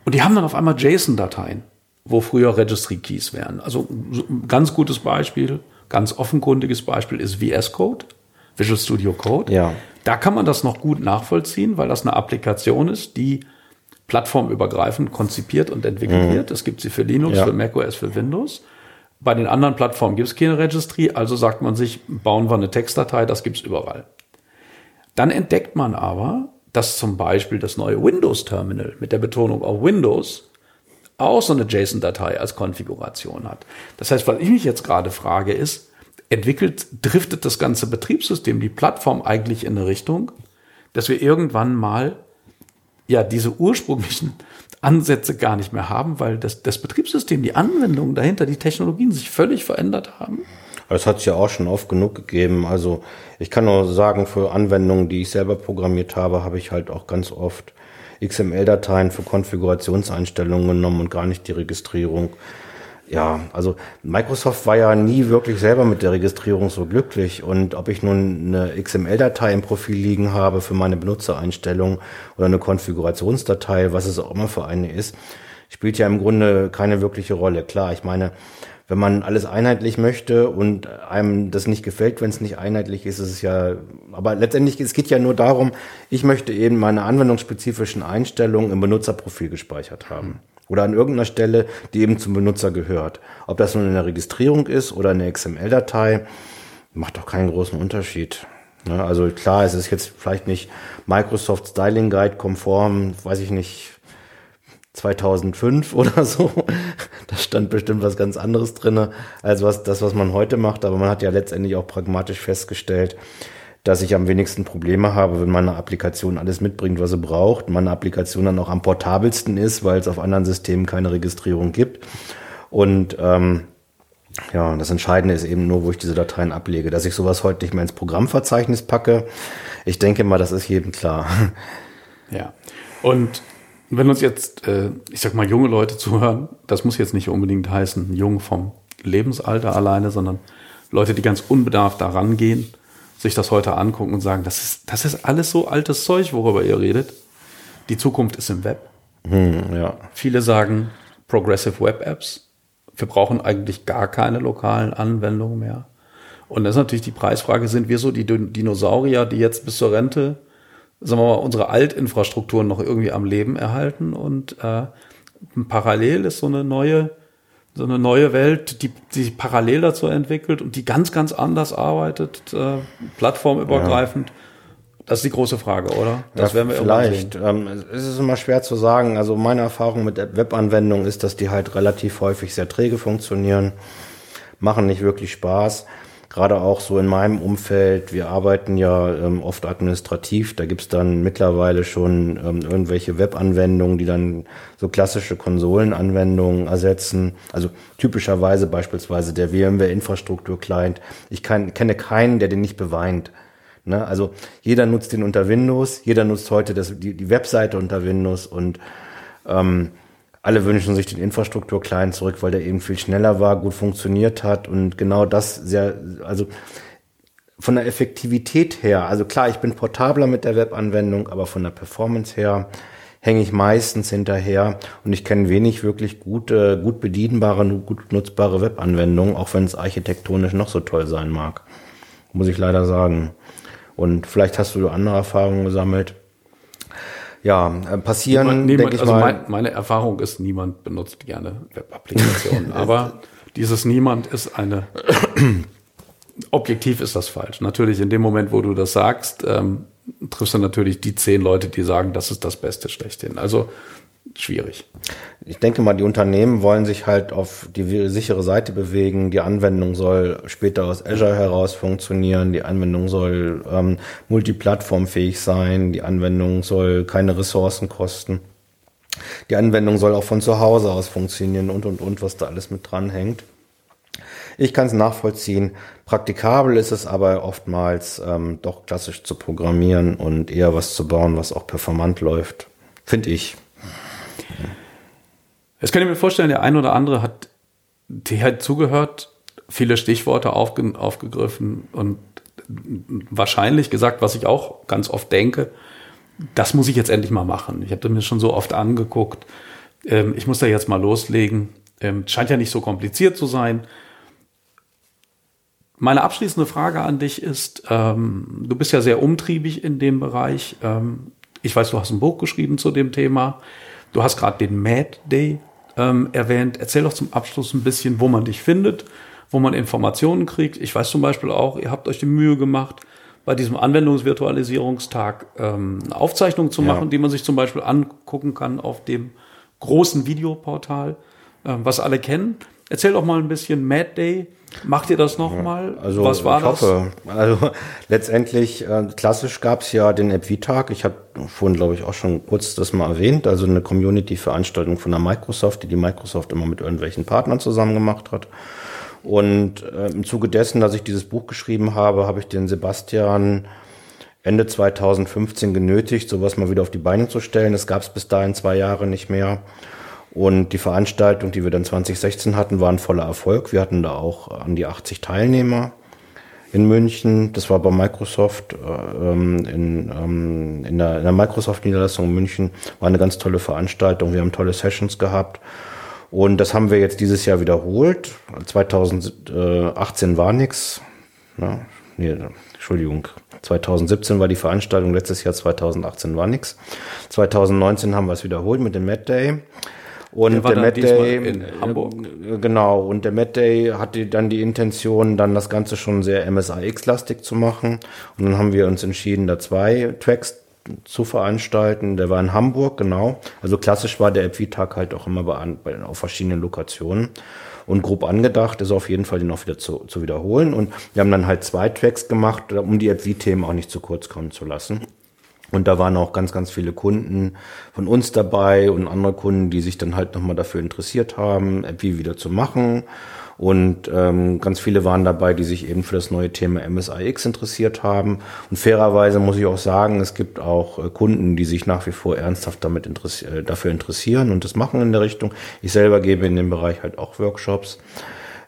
und die haben dann auf einmal JSON-Dateien, wo früher Registry Keys wären. Also ein ganz gutes Beispiel, ganz offenkundiges Beispiel ist VS Code, Visual Studio Code. Ja. Da kann man das noch gut nachvollziehen, weil das eine Applikation ist, die plattformübergreifend konzipiert und entwickelt mhm. wird. Es gibt sie für Linux, ja. für macOS, für Windows. Bei den anderen Plattformen gibt es keine Registry, also sagt man sich, bauen wir eine Textdatei, das gibt es überall. Dann entdeckt man aber, dass zum Beispiel das neue Windows-Terminal mit der Betonung auf Windows auch so eine JSON-Datei als Konfiguration hat. Das heißt, was ich mich jetzt gerade frage, ist, entwickelt, driftet das ganze Betriebssystem, die Plattform eigentlich in eine Richtung, dass wir irgendwann mal ja diese ursprünglichen Ansätze gar nicht mehr haben, weil das, das Betriebssystem, die Anwendungen dahinter, die Technologien sich völlig verändert haben? Das hat es ja auch schon oft genug gegeben. Also ich kann nur sagen, für Anwendungen, die ich selber programmiert habe, habe ich halt auch ganz oft XML-Dateien für Konfigurationseinstellungen genommen und gar nicht die Registrierung. Ja, also Microsoft war ja nie wirklich selber mit der Registrierung so glücklich. Und ob ich nun eine XML-Datei im Profil liegen habe für meine Benutzereinstellung oder eine Konfigurationsdatei, was es auch immer für eine ist, spielt ja im Grunde keine wirkliche Rolle. Klar, ich meine, wenn man alles einheitlich möchte und einem das nicht gefällt, wenn es nicht einheitlich ist, ist es ja, aber letztendlich, es geht ja nur darum, ich möchte eben meine anwendungsspezifischen Einstellungen im Benutzerprofil gespeichert haben. Oder an irgendeiner Stelle, die eben zum Benutzer gehört. Ob das nun in der Registrierung ist oder eine XML-Datei, macht doch keinen großen Unterschied. Ne? Also klar, es ist jetzt vielleicht nicht Microsoft Styling Guide konform, weiß ich nicht, 2005 oder so. Da stand bestimmt was ganz anderes drinne als was, das, was man heute macht. Aber man hat ja letztendlich auch pragmatisch festgestellt, dass ich am wenigsten Probleme habe, wenn meine Applikation alles mitbringt, was sie braucht. Meine Applikation dann auch am portabelsten ist, weil es auf anderen Systemen keine Registrierung gibt. Und ähm, ja, das Entscheidende ist eben nur, wo ich diese Dateien ablege. Dass ich sowas heute nicht mehr ins Programmverzeichnis packe, ich denke mal, das ist jedem klar. Ja. Und wenn uns jetzt, äh, ich sag mal, junge Leute zuhören, das muss jetzt nicht unbedingt heißen, jung vom Lebensalter alleine, sondern Leute, die ganz unbedarft da rangehen, sich das heute angucken und sagen, das ist, das ist alles so altes Zeug, worüber ihr redet. Die Zukunft ist im Web. Hm, ja. Viele sagen Progressive Web Apps wir brauchen eigentlich gar keine lokalen Anwendungen mehr. Und das ist natürlich die Preisfrage, sind wir so die Dinosaurier, die jetzt bis zur Rente, sagen wir mal, unsere Altinfrastrukturen noch irgendwie am Leben erhalten und äh, parallel ist so eine neue, so eine neue Welt, die, die sich parallel dazu entwickelt und die ganz, ganz anders arbeitet, äh, plattformübergreifend. Ja das ist die große Frage, oder? Das ja, werden wir vielleicht. Ähm, es ist immer schwer zu sagen. Also meine Erfahrung mit Webanwendungen ist, dass die halt relativ häufig sehr träge funktionieren, machen nicht wirklich Spaß. Gerade auch so in meinem Umfeld, wir arbeiten ja ähm, oft administrativ, da gibt's dann mittlerweile schon ähm, irgendwelche Webanwendungen, die dann so klassische Konsolenanwendungen ersetzen. Also typischerweise beispielsweise der VMware-Infrastruktur-Client. Ich kann, kenne keinen, der den nicht beweint. Ne? Also jeder nutzt den unter Windows, jeder nutzt heute das, die, die Webseite unter Windows und ähm, alle wünschen sich den Infrastruktur-Client zurück, weil der eben viel schneller war, gut funktioniert hat und genau das sehr, also von der Effektivität her, also klar, ich bin portabler mit der Webanwendung, aber von der Performance her hänge ich meistens hinterher und ich kenne wenig wirklich gute, gut bedienbare, gut nutzbare Webanwendungen, auch wenn es architektonisch noch so toll sein mag. Muss ich leider sagen. Und vielleicht hast du andere Erfahrungen gesammelt. Ja, äh, passieren, denke ich also mal. Mein, meine Erfahrung ist, niemand benutzt gerne Web-Applikationen. aber dieses Niemand ist eine, objektiv ist das falsch. Natürlich in dem Moment, wo du das sagst, ähm, triffst du natürlich die zehn Leute, die sagen, das ist das Beste schlechthin. Also schwierig. Ich denke mal, die Unternehmen wollen sich halt auf die sichere Seite bewegen. Die Anwendung soll später aus Azure heraus funktionieren. Die Anwendung soll ähm, multiplattformfähig sein. Die Anwendung soll keine Ressourcen kosten. Die Anwendung soll auch von zu Hause aus funktionieren und, und, und, was da alles mit dranhängt. Ich kann es nachvollziehen. Praktikabel ist es aber oftmals ähm, doch klassisch zu programmieren und eher was zu bauen, was auch performant läuft. Finde ich. Es ich mir vorstellen, der ein oder andere hat, die hat zugehört, viele Stichworte aufge, aufgegriffen und wahrscheinlich gesagt, was ich auch ganz oft denke, das muss ich jetzt endlich mal machen. Ich habe das mir schon so oft angeguckt. Ähm, ich muss da jetzt mal loslegen. Ähm, scheint ja nicht so kompliziert zu sein. Meine abschließende Frage an dich ist, ähm, du bist ja sehr umtriebig in dem Bereich. Ähm, ich weiß, du hast ein Buch geschrieben zu dem Thema. Du hast gerade den Mad Day ähm, erwähnt. Erzähl doch zum Abschluss ein bisschen, wo man dich findet, wo man Informationen kriegt. Ich weiß zum Beispiel auch, ihr habt euch die Mühe gemacht, bei diesem Anwendungsvirtualisierungstag ähm, eine Aufzeichnung zu machen, ja. die man sich zum Beispiel angucken kann auf dem großen Videoportal, ähm, was alle kennen. Erzähl doch mal ein bisschen Mad Day. Macht ihr das nochmal? Also Was war ich das? hoffe. Also letztendlich, äh, klassisch gab es ja den AppV-Tag. Ich habe vorhin, glaube ich, auch schon kurz das mal erwähnt. Also eine Community-Veranstaltung von der Microsoft, die die Microsoft immer mit irgendwelchen Partnern zusammen gemacht hat. Und äh, im Zuge dessen, dass ich dieses Buch geschrieben habe, habe ich den Sebastian Ende 2015 genötigt, sowas mal wieder auf die Beine zu stellen. Es gab es bis dahin zwei Jahre nicht mehr. Und die Veranstaltung, die wir dann 2016 hatten, war ein voller Erfolg. Wir hatten da auch an die 80 Teilnehmer. in München. Das war bei Microsoft äh, ähm, in, ähm, in der, der Microsoft-Niederlassung in München. War eine ganz tolle Veranstaltung. Wir haben tolle Sessions gehabt. Und das haben wir jetzt dieses Jahr wiederholt. 2018 war nix. Na, nee, Entschuldigung. 2017 war die Veranstaltung, letztes Jahr 2018 war nix. 2019 haben wir es wiederholt mit dem Mad Day. Und der, der Mad Day in Hamburg. Äh, genau, und der Mad Day hatte dann die Intention, dann das Ganze schon sehr MSIX-lastig zu machen. Und dann haben wir uns entschieden, da zwei Tracks zu veranstalten. Der war in Hamburg, genau. Also klassisch war der FI-Tag halt auch immer bei, bei, auf verschiedenen Lokationen. Und grob angedacht ist auf jeden Fall, den auch wieder zu, zu wiederholen. Und wir haben dann halt zwei Tracks gemacht, um die FI-Themen auch nicht zu kurz kommen zu lassen. Und da waren auch ganz, ganz viele Kunden von uns dabei und andere Kunden, die sich dann halt nochmal dafür interessiert haben, wie wieder zu machen. Und ähm, ganz viele waren dabei, die sich eben für das neue Thema MSIX interessiert haben. Und fairerweise muss ich auch sagen, es gibt auch äh, Kunden, die sich nach wie vor ernsthaft damit interessi äh, dafür interessieren und das machen in der Richtung. Ich selber gebe in dem Bereich halt auch Workshops.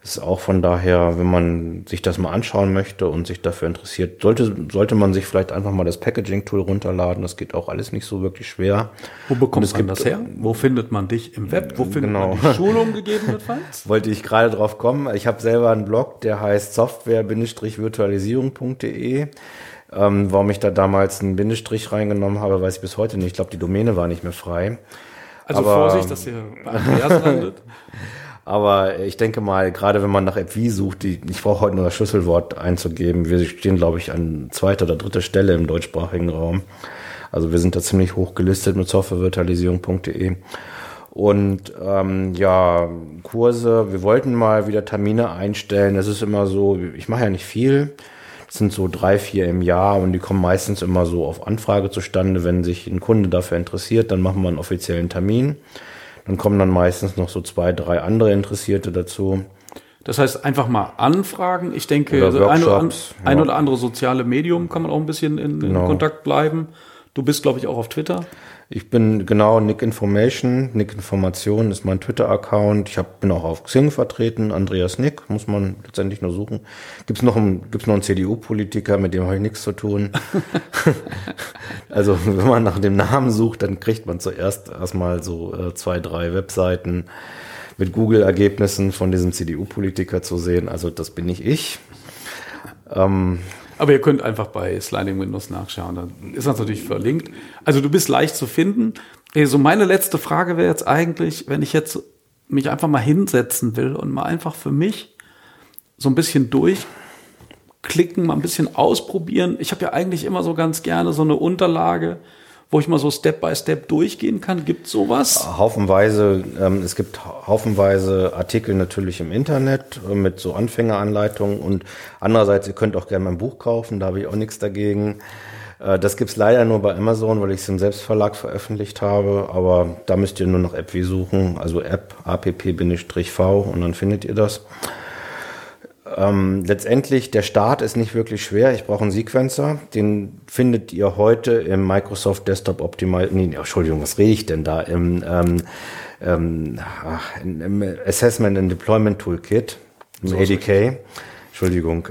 Ist auch von daher, wenn man sich das mal anschauen möchte und sich dafür interessiert, sollte, sollte man sich vielleicht einfach mal das Packaging-Tool runterladen. Das geht auch alles nicht so wirklich schwer. Wo bekommt man das her? Wo findet man dich im Web? Wo findet genau. man die Schulung gegebenenfalls? Wollte ich gerade drauf kommen. Ich habe selber einen Blog, der heißt software-virtualisierung.de. Ähm, warum ich da damals einen Bindestrich reingenommen habe, weiß ich bis heute nicht. Ich glaube, die Domäne war nicht mehr frei. Also Aber, Vorsicht, dass ihr bei Andreas landet. Aber ich denke mal, gerade wenn man nach App wie sucht, die, ich brauche heute nur das Schlüsselwort einzugeben. Wir stehen, glaube ich, an zweiter oder dritter Stelle im deutschsprachigen Raum. Also wir sind da ziemlich hoch gelistet mit softwarevirtualisierung.de. Und ähm, ja, Kurse, wir wollten mal wieder Termine einstellen. Das ist immer so, ich mache ja nicht viel. Das sind so drei, vier im Jahr und die kommen meistens immer so auf Anfrage zustande. Wenn sich ein Kunde dafür interessiert, dann machen wir einen offiziellen Termin. Dann kommen dann meistens noch so zwei, drei andere Interessierte dazu. Das heißt, einfach mal anfragen. Ich denke, oder ein, oder, ein ja. oder andere soziale Medium kann man auch ein bisschen in, genau. in Kontakt bleiben. Du bist, glaube ich, auch auf Twitter. Ich bin genau Nick Information. Nick Information ist mein Twitter-Account. Ich hab, bin auch auf Xing vertreten. Andreas Nick, muss man letztendlich nur suchen. Gibt's noch einen, gibt's noch einen CDU-Politiker, mit dem habe ich nichts zu tun. also, wenn man nach dem Namen sucht, dann kriegt man zuerst erstmal so äh, zwei, drei Webseiten mit Google-Ergebnissen von diesem CDU-Politiker zu sehen. Also, das bin nicht ich. Ähm, aber ihr könnt einfach bei Sliding Windows nachschauen. Da ist das natürlich verlinkt. Also du bist leicht zu finden. So also meine letzte Frage wäre jetzt eigentlich, wenn ich jetzt mich einfach mal hinsetzen will und mal einfach für mich so ein bisschen durchklicken, mal ein bisschen ausprobieren. Ich habe ja eigentlich immer so ganz gerne so eine Unterlage, wo ich mal so Step by Step durchgehen kann? Gibt sowas? Haufenweise, ähm, es gibt haufenweise Artikel natürlich im Internet äh, mit so Anfängeranleitungen und andererseits, ihr könnt auch gerne mein Buch kaufen, da habe ich auch nichts dagegen. Äh, das gibt's leider nur bei Amazon, weil ich es im Selbstverlag veröffentlicht habe, aber da müsst ihr nur noch App wie suchen, also App app-v und dann findet ihr das. Ähm, letztendlich, der Start ist nicht wirklich schwer. Ich brauche einen Sequencer. Den findet ihr heute im Microsoft Desktop Optimizer. Nee, Entschuldigung, was rede ich denn da? Im, ähm, ähm, ach, im Assessment and Deployment Toolkit, im so ADK. Entschuldigung.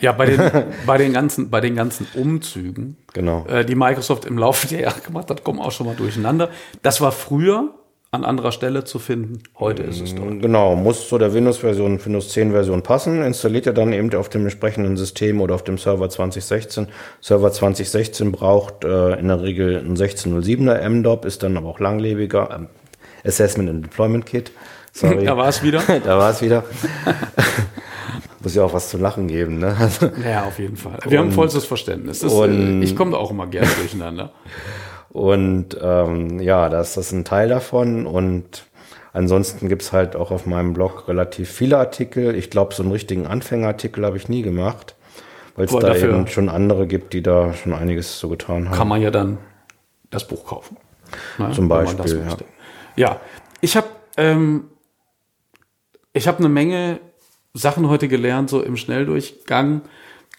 Ja, bei den, bei den ganzen, bei den ganzen Umzügen, genau. äh, die Microsoft im Laufe der Jahre gemacht hat, kommen auch schon mal durcheinander. Das war früher an anderer Stelle zu finden. Heute ist es dort. Genau, muss zu der Windows-Version, Windows 10-Version passen. Installiert ihr dann eben auf dem entsprechenden System oder auf dem Server 2016. Server 2016 braucht äh, in der Regel ein 1607er MDOP, ist dann aber auch langlebiger. Ähm, Assessment and Deployment Kit. Sorry. da war es wieder. da war es wieder. muss ja auch was zu lachen geben, ne? ja, auf jeden Fall. Wir und, haben vollstes Verständnis. Das, und, ich komme da auch immer gerne durcheinander. Und ähm, ja, da ist das ein Teil davon. Und ansonsten gibt's halt auch auf meinem Blog relativ viele Artikel. Ich glaube, so einen richtigen Anfängerartikel habe ich nie gemacht, weil es da eben schon andere gibt, die da schon einiges so getan haben. Kann man ja dann das Buch kaufen. Ne? Zum Beispiel. Ja. ja, ich habe ähm, ich habe eine Menge Sachen heute gelernt, so im Schnelldurchgang.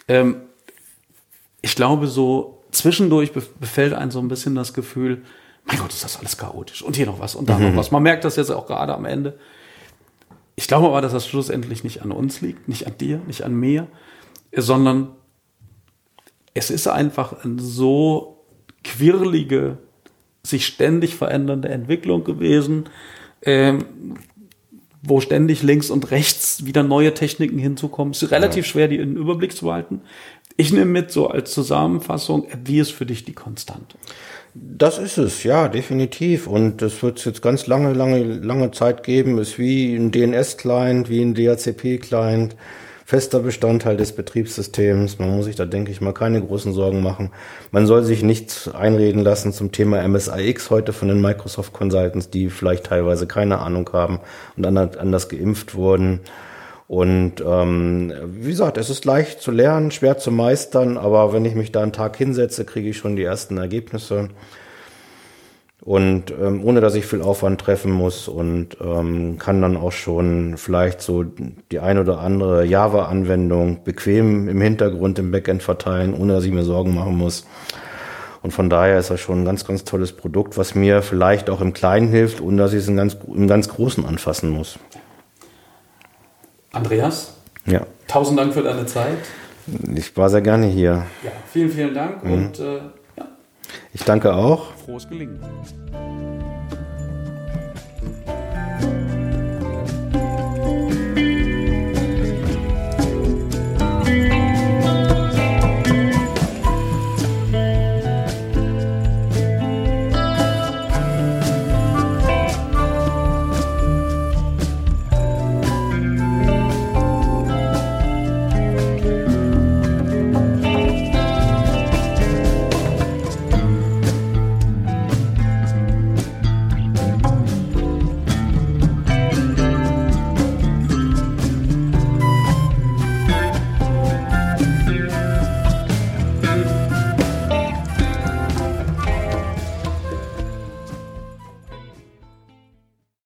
Ähm, ich glaube, so zwischendurch befällt einen so ein bisschen das Gefühl, mein Gott, ist das alles chaotisch. Und hier noch was und da mhm. noch was. Man merkt das jetzt auch gerade am Ende. Ich glaube aber, dass das schlussendlich nicht an uns liegt, nicht an dir, nicht an mir. sondern es ist einfach eine so quirlige, sich ständig verändernde Entwicklung gewesen, ähm, wo ständig links und rechts wieder neue Techniken hinzukommen. Es ist relativ ja. schwer, die in den Überblick zu halten. Ich nehme mit so als Zusammenfassung, wie ist für dich die Konstante? Das ist es, ja, definitiv. Und es wird jetzt ganz lange, lange, lange Zeit geben. Es ist wie ein DNS-Client, wie ein DHCP-Client, fester Bestandteil des Betriebssystems. Man muss sich da, denke ich mal, keine großen Sorgen machen. Man soll sich nichts einreden lassen zum Thema MSIX heute von den Microsoft Consultants, die vielleicht teilweise keine Ahnung haben und anders geimpft wurden. Und ähm, wie gesagt, es ist leicht zu lernen, schwer zu meistern, aber wenn ich mich da einen Tag hinsetze, kriege ich schon die ersten Ergebnisse. Und ähm, ohne dass ich viel Aufwand treffen muss und ähm, kann dann auch schon vielleicht so die ein oder andere Java-Anwendung bequem im Hintergrund im Backend verteilen, ohne dass ich mir Sorgen machen muss. Und von daher ist das schon ein ganz, ganz tolles Produkt, was mir vielleicht auch im Kleinen hilft, ohne dass ich es im ganz, im ganz Großen anfassen muss. Andreas? Ja. Tausend Dank für deine Zeit. Ich war sehr gerne hier. Ja, vielen, vielen Dank mhm. und äh. Ich danke auch. Frohes Gelingen.